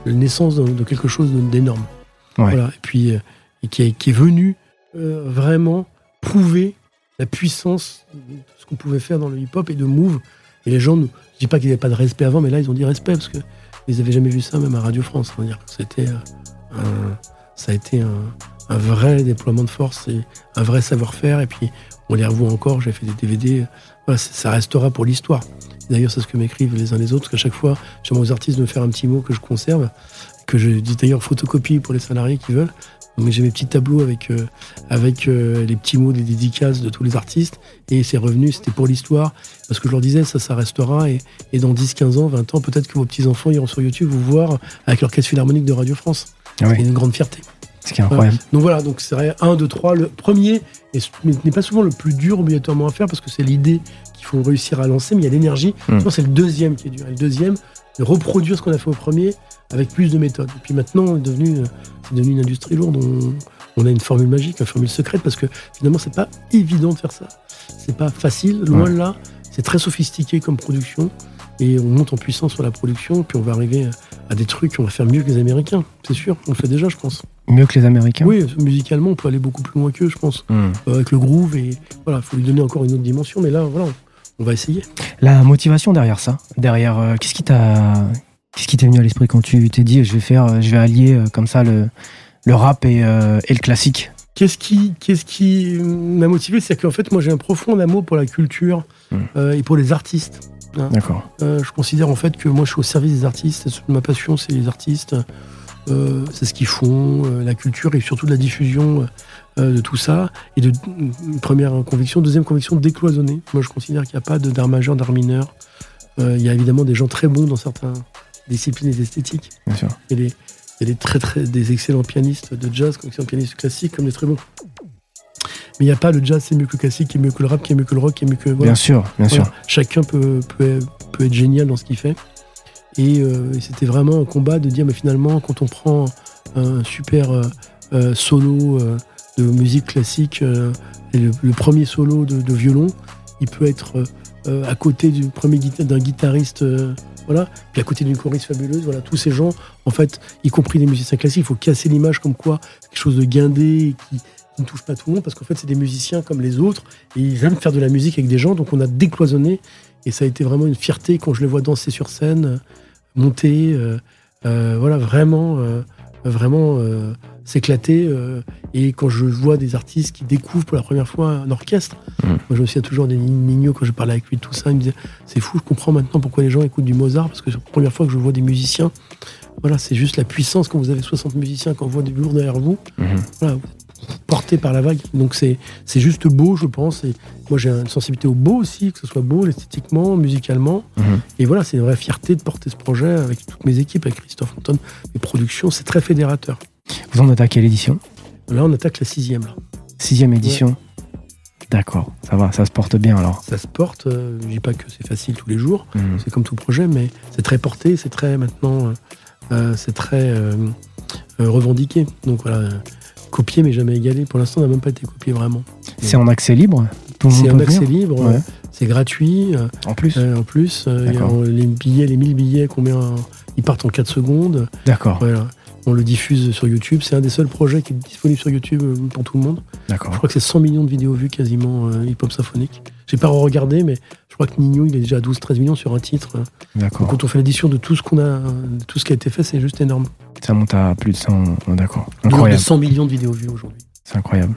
la naissance de, de quelque chose d'énorme. Ouais. Voilà, et puis et qui, est, qui est venu vraiment prouver la puissance de ce qu'on pouvait faire dans le hip-hop et de Move. Et les gens, nous, dis pas qu'ils n'avaient pas de respect avant, mais là, ils ont dit respect parce que ils n'avaient jamais vu ça, même à Radio France. C'était euh, ça a été un, vrai déploiement de force et un vrai savoir-faire. Et puis, on les revoit encore. J'ai fait des DVD. Ça restera pour l'histoire. D'ailleurs, c'est ce que m'écrivent les uns les autres, parce qu'à chaque fois, j'aimerais aux artistes de me faire un petit mot que je conserve, que je dis d'ailleurs photocopie pour les salariés qui veulent. Donc j'ai mes petits tableaux avec, euh, avec euh, les petits mots des dédicaces de tous les artistes. Et c'est revenu, c'était pour l'histoire. Parce que je leur disais, ça, ça restera. Et, et dans 10, 15 ans, 20 ans, peut-être que vos petits-enfants iront sur YouTube vous voir avec caisse philharmonique de Radio France. Ah oui. C'est une grande fierté. Ce qui est incroyable. Donc voilà, donc c'est vrai, 1, 2, 3. Le premier et ce- mais n'est pas souvent le plus dur obligatoirement à faire parce que c'est l'idée qu'il faut réussir à lancer, mais il y a l'énergie. Mm. Que c'est le deuxième qui est dur. Et le deuxième, de reproduire ce qu'on a fait au premier avec plus de méthode. Et puis maintenant, c'est devenu, euh, devenu une industrie lourde. On, on a une formule magique, une formule secrète parce que finalement, c'est pas évident de faire ça. C'est pas facile, loin Ouais. de là. C'est très sophistiqué comme production. Et on monte en puissance sur la production, puis on va arriver à des trucs, on va faire mieux que les Américains, c'est sûr. On le fait déjà, je pense. Mieux que les Américains Oui, musicalement, on peut aller beaucoup plus loin qu'eux, je pense, Hmm. euh, avec le groove. Et voilà, il faut lui donner encore une autre dimension. Mais là, voilà, on va essayer. La motivation derrière ça, derrière, euh, qu'est-ce qui t'a, qu'est-ce qui t'est venu à l'esprit quand tu t'es dit, je vais faire, je vais allier euh, comme ça le, le rap et, euh, et le classique? Qu'est-ce qui, qu'est-ce qui m'a motivé C'est qu'en fait, moi, j'ai un profond amour pour la culture Mm. euh, et pour les artistes. D'accord. Euh, je considère en fait que moi, je suis au service des artistes. Ma passion, c'est les artistes. C'est ce qu'ils font, la culture et surtout de la diffusion de tout ça. Et de une première conviction, deuxième conviction, décloisonner. Moi, je considère qu'il n'y a pas d'art majeur, d'art mineur. Il y a évidemment des gens très bons dans certaines disciplines et esthétiques. Bien sûr. Il y a des, il y a des très, très, des excellents pianistes de jazz, comme excellents pianistes classiques, comme des très bons. Mais il n'y a pas le jazz, c'est mieux que le classique, qui est mieux que le rap, qui est mieux que le rock, qui est mieux que. voilà. Bien sûr, bien Voilà. sûr. Chacun peut, peut, peut être génial dans ce qu'il fait. Et, euh, et c'était vraiment un combat de dire, mais finalement, quand on prend un super euh, euh, solo de musique classique, et le, le premier solo de, de violon, il peut être à côté du premier d'un guitariste, voilà, puis à côté d'une choriste fabuleuse, voilà, tous ces gens, en fait, y compris les musiciens classiques, il faut casser l'image comme quoi quelque chose de guindé qui, ne touche pas tout le monde, parce qu'en fait, c'est des musiciens comme les autres, et ils aiment faire de la musique avec des gens, donc on a décloisonné, et ça a été vraiment une fierté quand je les vois danser sur scène, monter, euh, euh, voilà, vraiment, euh, vraiment s'éclater. euh, et quand je vois des artistes qui découvrent pour la première fois un orchestre, Mm. moi je me souviens toujours des Nino quand je parlais avec lui de tout ça, il me disait c'est fou, je comprends maintenant pourquoi les gens écoutent du Mozart, parce que c'est la première fois que je vois des musiciens. Voilà, c'est juste la puissance quand vous avez 60 musiciens, quand on voit du lourd derrière vous Mhm. voilà, porté par la vague. Donc c'est c'est juste beau, je pense. Et moi j'ai une sensibilité au beau aussi, que ce soit beau esthétiquement, musicalement. Mhm. Et voilà, c'est une vraie fierté de porter ce projet avec toutes mes équipes, avec Christophe Anton, mes productions. C'est très fédérateur. Vous en êtes à quelle édition Là, on attaque la sixième. Là. Sixième édition. D'accord, ça va, ça se porte bien alors. Ça se porte. euh, je dis pas que c'est facile tous les jours. Mhm. C'est comme tout projet, mais c'est très porté, c'est très maintenant, euh, euh, c'est très euh, revendiqué. Donc voilà, copié mais jamais égalé. Pour l'instant, on n'a même pas été copié vraiment. C'est en accès libre C'est peut accès libre, Ouais. c'est gratuit. En plus en plus, y a- les billets, les 1000 billets, combien ils partent en 4 secondes. D'accord, Voilà. On le diffuse sur YouTube. C'est un des seuls projets qui est disponible sur YouTube euh, pour tout le monde. Je crois que c'est 100 millions de vidéos vues quasiment euh, hip-hop symphonique. J'ai pas regardé, mais je crois que Nino, il est déjà à 12-13 millions sur un titre. Donc, D'accord. quand on fait l'addition de tout ce qu'on a, euh, de tout ce qui a été fait, c'est juste énorme. Ça monte à plus de 100. oh, D'accord. De Incroyable. 100 millions de vidéos vues aujourd'hui. C'est incroyable.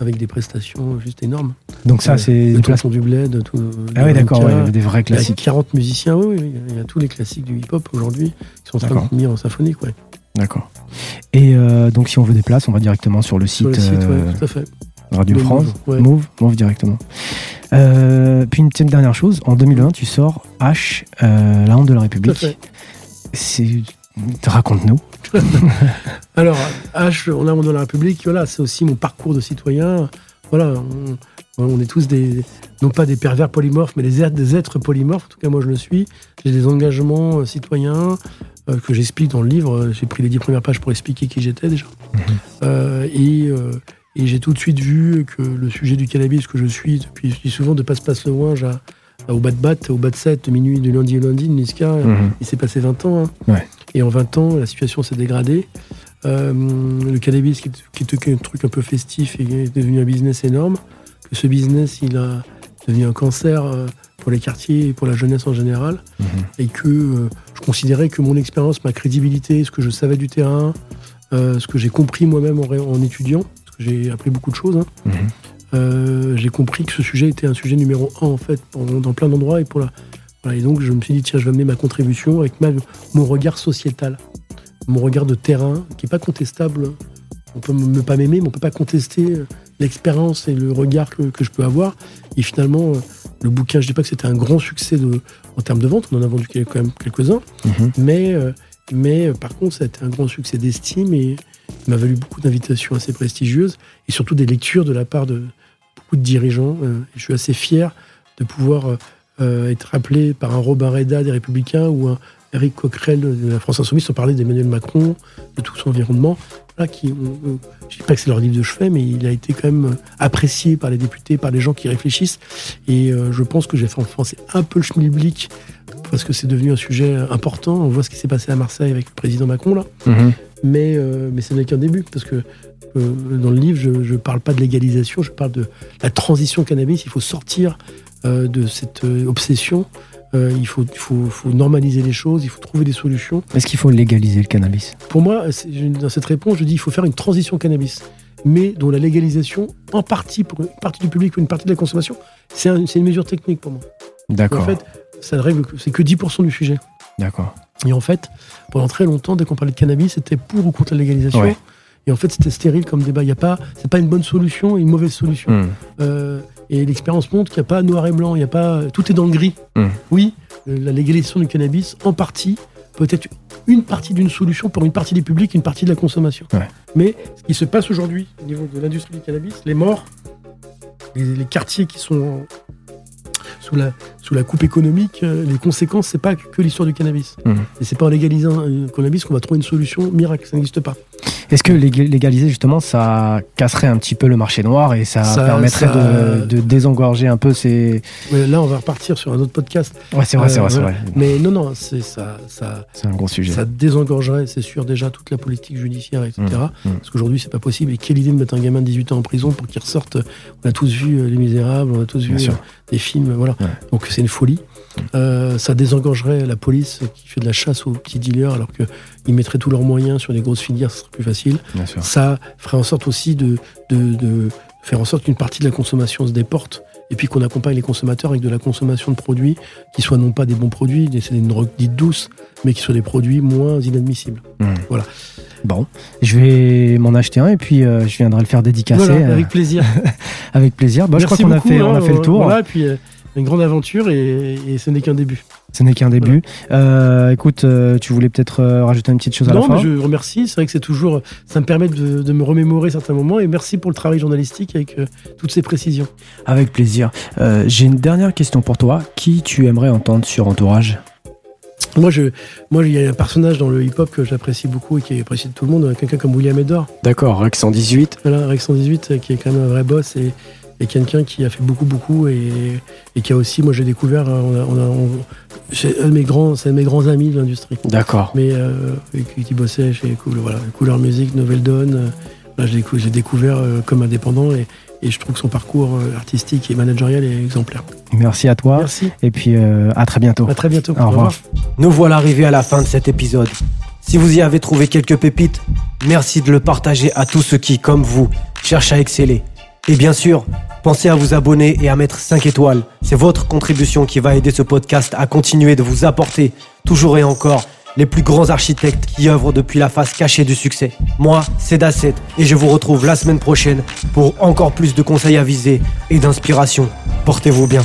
Avec des prestations juste énormes. Donc ça, Ouais. c'est Le place. Du Bled, tout. Ah oui, d'accord, ouais, des vrais Il y a classiques. 40 musiciens, oui, oui, il y a tous les classiques du hip-hop aujourd'hui qui sont en train de mis en symphonique, ouais. D'accord. Et euh, donc, si on veut des places, on va directement sur le site, Sur le site, ouais, tout à fait. Radio De France. Move, ouais. Move, Move directement. Euh, puis une petite dernière chose, en 2020, tu sors H, euh, la honte de la République. C'est raconte-nous. Alors, H, on a dans la République, voilà, c'est aussi mon parcours de citoyen. Voilà, on, on est tous des, non pas des pervers polymorphes, mais des êtres, des êtres polymorphes. En tout cas, moi, je le suis. J'ai des engagements citoyens que j'explique dans le livre. J'ai pris les dix premières pages pour expliquer qui j'étais déjà. Euh, et euh, et j'ai tout de suite vu que le sujet du cannabis que je suis depuis, je dis souvent de passe-passe le ouinge à, à- au bas de bat, au bas de 7, de minuit, de lundi au lundi, de Niska, Mhm. il s'est passé 20 ans. hein. Ouais. Et en 20 ans, la situation s'est dégradée. Euh, le cannabis, qui, est- qui était un truc un peu festif, est devenu un business énorme. Que ce business, il a, devenu un cancer euh, pour les quartiers et pour la jeunesse en général, Mhm. et que euh, je considérais que mon expérience, ma crédibilité, ce que je savais du terrain, euh, ce que j'ai compris moi-même en, étudiant, parce que j'ai appris beaucoup de choses, hein, Mhm. euh, j'ai compris que ce sujet était un sujet numéro un en fait pour- dans plein d'endroits et pour la voilà, et donc je me suis dit tiens je vais amener ma contribution avec ma, mon regard sociétal mon regard de terrain qui est pas contestable on peut ne pas m'aimer mais on peut pas contester euh, l'expérience et le regard que, que je peux avoir et finalement euh, le bouquin je dis pas que c'était un grand succès de, en termes de vente on en a vendu quand même quelques-uns Mhm. mais, euh, mais par contre, ça a été un grand succès d'estime et il m'a valu beaucoup d'invitations assez prestigieuses et surtout des lectures de la part de beaucoup de dirigeants. et je suis assez fier de pouvoir être appelé par un Robin Reda des Républicains ou un Eric Coquerel de la France Insoumise sans parler d'Emmanuel Macron, de tout son environnement. Voilà, qui, on- on- je ne dis pas que c'est leur livre de chevet, mais il a été quand même apprécié par les députés, par les gens qui réfléchissent. Et euh, je pense que j'ai fait enfoncer un peu le schmilblick parce que c'est devenu un sujet important. On voit ce qui s'est passé à Marseille avec le président Macron, là. Mhm. Mais, euh, mais ce n'est qu'un début, parce que euh, dans le livre, je ne parle pas de légalisation, je parle de la transition cannabis. Il faut sortir euh, de cette euh, obsession. Euh, il faut, faut, faut normaliser les choses, il faut trouver des solutions. Est-ce qu'il faut légaliser le cannabis? Pour moi, dans cette réponse, je dis il faut faire une transition cannabis, mais dont la légalisation, en partie pour une partie du public ou une partie de la consommation, c'est un- c'est une mesure technique pour moi. D'accord. En fait, ça ne règle que- c'est que 10% du sujet. D'accord. Et en fait, pendant très longtemps, dès qu'on parlait de cannabis, c'était pour ou contre la légalisation. Ouais. Et en fait, c'était stérile comme débat. Il y a pas, c'est pas une bonne solution et une mauvaise solution. Mhm. Euh, et l'expérience montre qu'il n'y a pas noir et blanc. Il y a pas, tout est dans le gris. Mm. Oui, euh, la légalisation du cannabis, en partie, peut être une partie d'une solution pour une partie des publics, une partie de la consommation. Ouais. Mais ce qui se passe aujourd'hui au niveau de l'industrie du cannabis, les morts, les, les quartiers qui sont sous la, sous la coupe économique, euh, les conséquences, c'est pas que l'histoire du cannabis. Mhm. Et c'est pas en légalisant le cannabis qu'on va trouver une solution miracle, ça n'existe pas. Est-ce que lég- légaliser, justement, ça casserait un petit peu le marché noir et ça, Ça- permettrait ça- De, de désengorger un peu ces. Mais là, on va repartir sur un autre podcast. Ouais, c'est vrai, c'est Euh, vrai, c'est voilà. vrai. Mais non, non, c'est ça, ça, C'est un gros sujet. ça désengorgerait, c'est sûr, déjà toute la politique judiciaire, etc. Mmh, mmh. Parce qu'aujourd'hui, c'est pas possible. Et quelle idée de mettre un gamin de 18 ans en prison pour qu'il ressorte? On a tous vu euh, Les Misérables, on a tous Bien vu sûr. euh, des films, voilà. Ouais. Donc c'est une folie. Euh, ça désengorgerait la police qui fait de la chasse aux petits dealers alors qu'ils mettraient tous leurs moyens sur des grosses filières, ce serait plus facile. Bien sûr. Ça ferait en sorte aussi de, de, de faire en sorte qu'une partie de la consommation se déporte et puis qu'on accompagne les consommateurs avec de la consommation de produits qui soient non pas des bons produits, c'est une drogue dite douce, mais qui soient des produits moins inadmissibles. Mmh. Voilà. Bon, je vais m'en acheter un et puis euh, je viendrai le faire dédicacer Voilà, euh, avec plaisir. avec plaisir. Bah, je crois qu'on a fait, on hein, a fait le tour. Voilà, et puis euh, une grande aventure et, et ce n'est qu'un début. Ce n'est qu'un début. Euh, écoute, euh, tu voulais peut-être euh, rajouter une petite chose à non, la fin mais je remercie. C'est vrai que c'est toujours, ça me permet de, de me remémorer certains moments et merci pour le travail journalistique avec euh, toutes ces précisions. Avec plaisir. Euh, J'ai une dernière question pour toi. Qui tu aimerais entendre sur Entourage? Moi, je, moi, il y a un personnage dans le hip-hop que j'apprécie beaucoup et qui est apprécié de tout le monde, quelqu'un comme William Edor. D'accord, Rex 118. Voilà, Rex 118, euh, qui est quand même un vrai boss et, et quelqu'un qui a fait beaucoup, beaucoup et, et qui a aussi, moi, j'ai découvert, euh, on a, on a- on- c'est un de mes grands, c'est un de mes grands amis de l'industrie. D'accord. Mais euh, et qui, bossait chez Cool, voilà, Couleur Music, Nouvelle Donne. euh, là, l'ai découvert euh, comme indépendant et, et je trouve que son parcours artistique et managérial est exemplaire. Merci à toi. Merci. Et puis euh, à très bientôt. À très bientôt. Au revoir. Nous voilà arrivés à la fin de cet épisode. Si vous y avez trouvé quelques pépites, merci de le partager à tous ceux qui, comme vous, cherchent à exceller. Et bien sûr, pensez à vous abonner et à mettre 5 étoiles. C'est votre contribution qui va aider ce podcast à continuer de vous apporter, toujours et encore, les plus grands architectes qui œuvrent depuis la face cachée du succès. Moi, c'est Dasset et je vous retrouve la semaine prochaine pour encore plus de conseils avisés et d'inspiration. Portez-vous bien.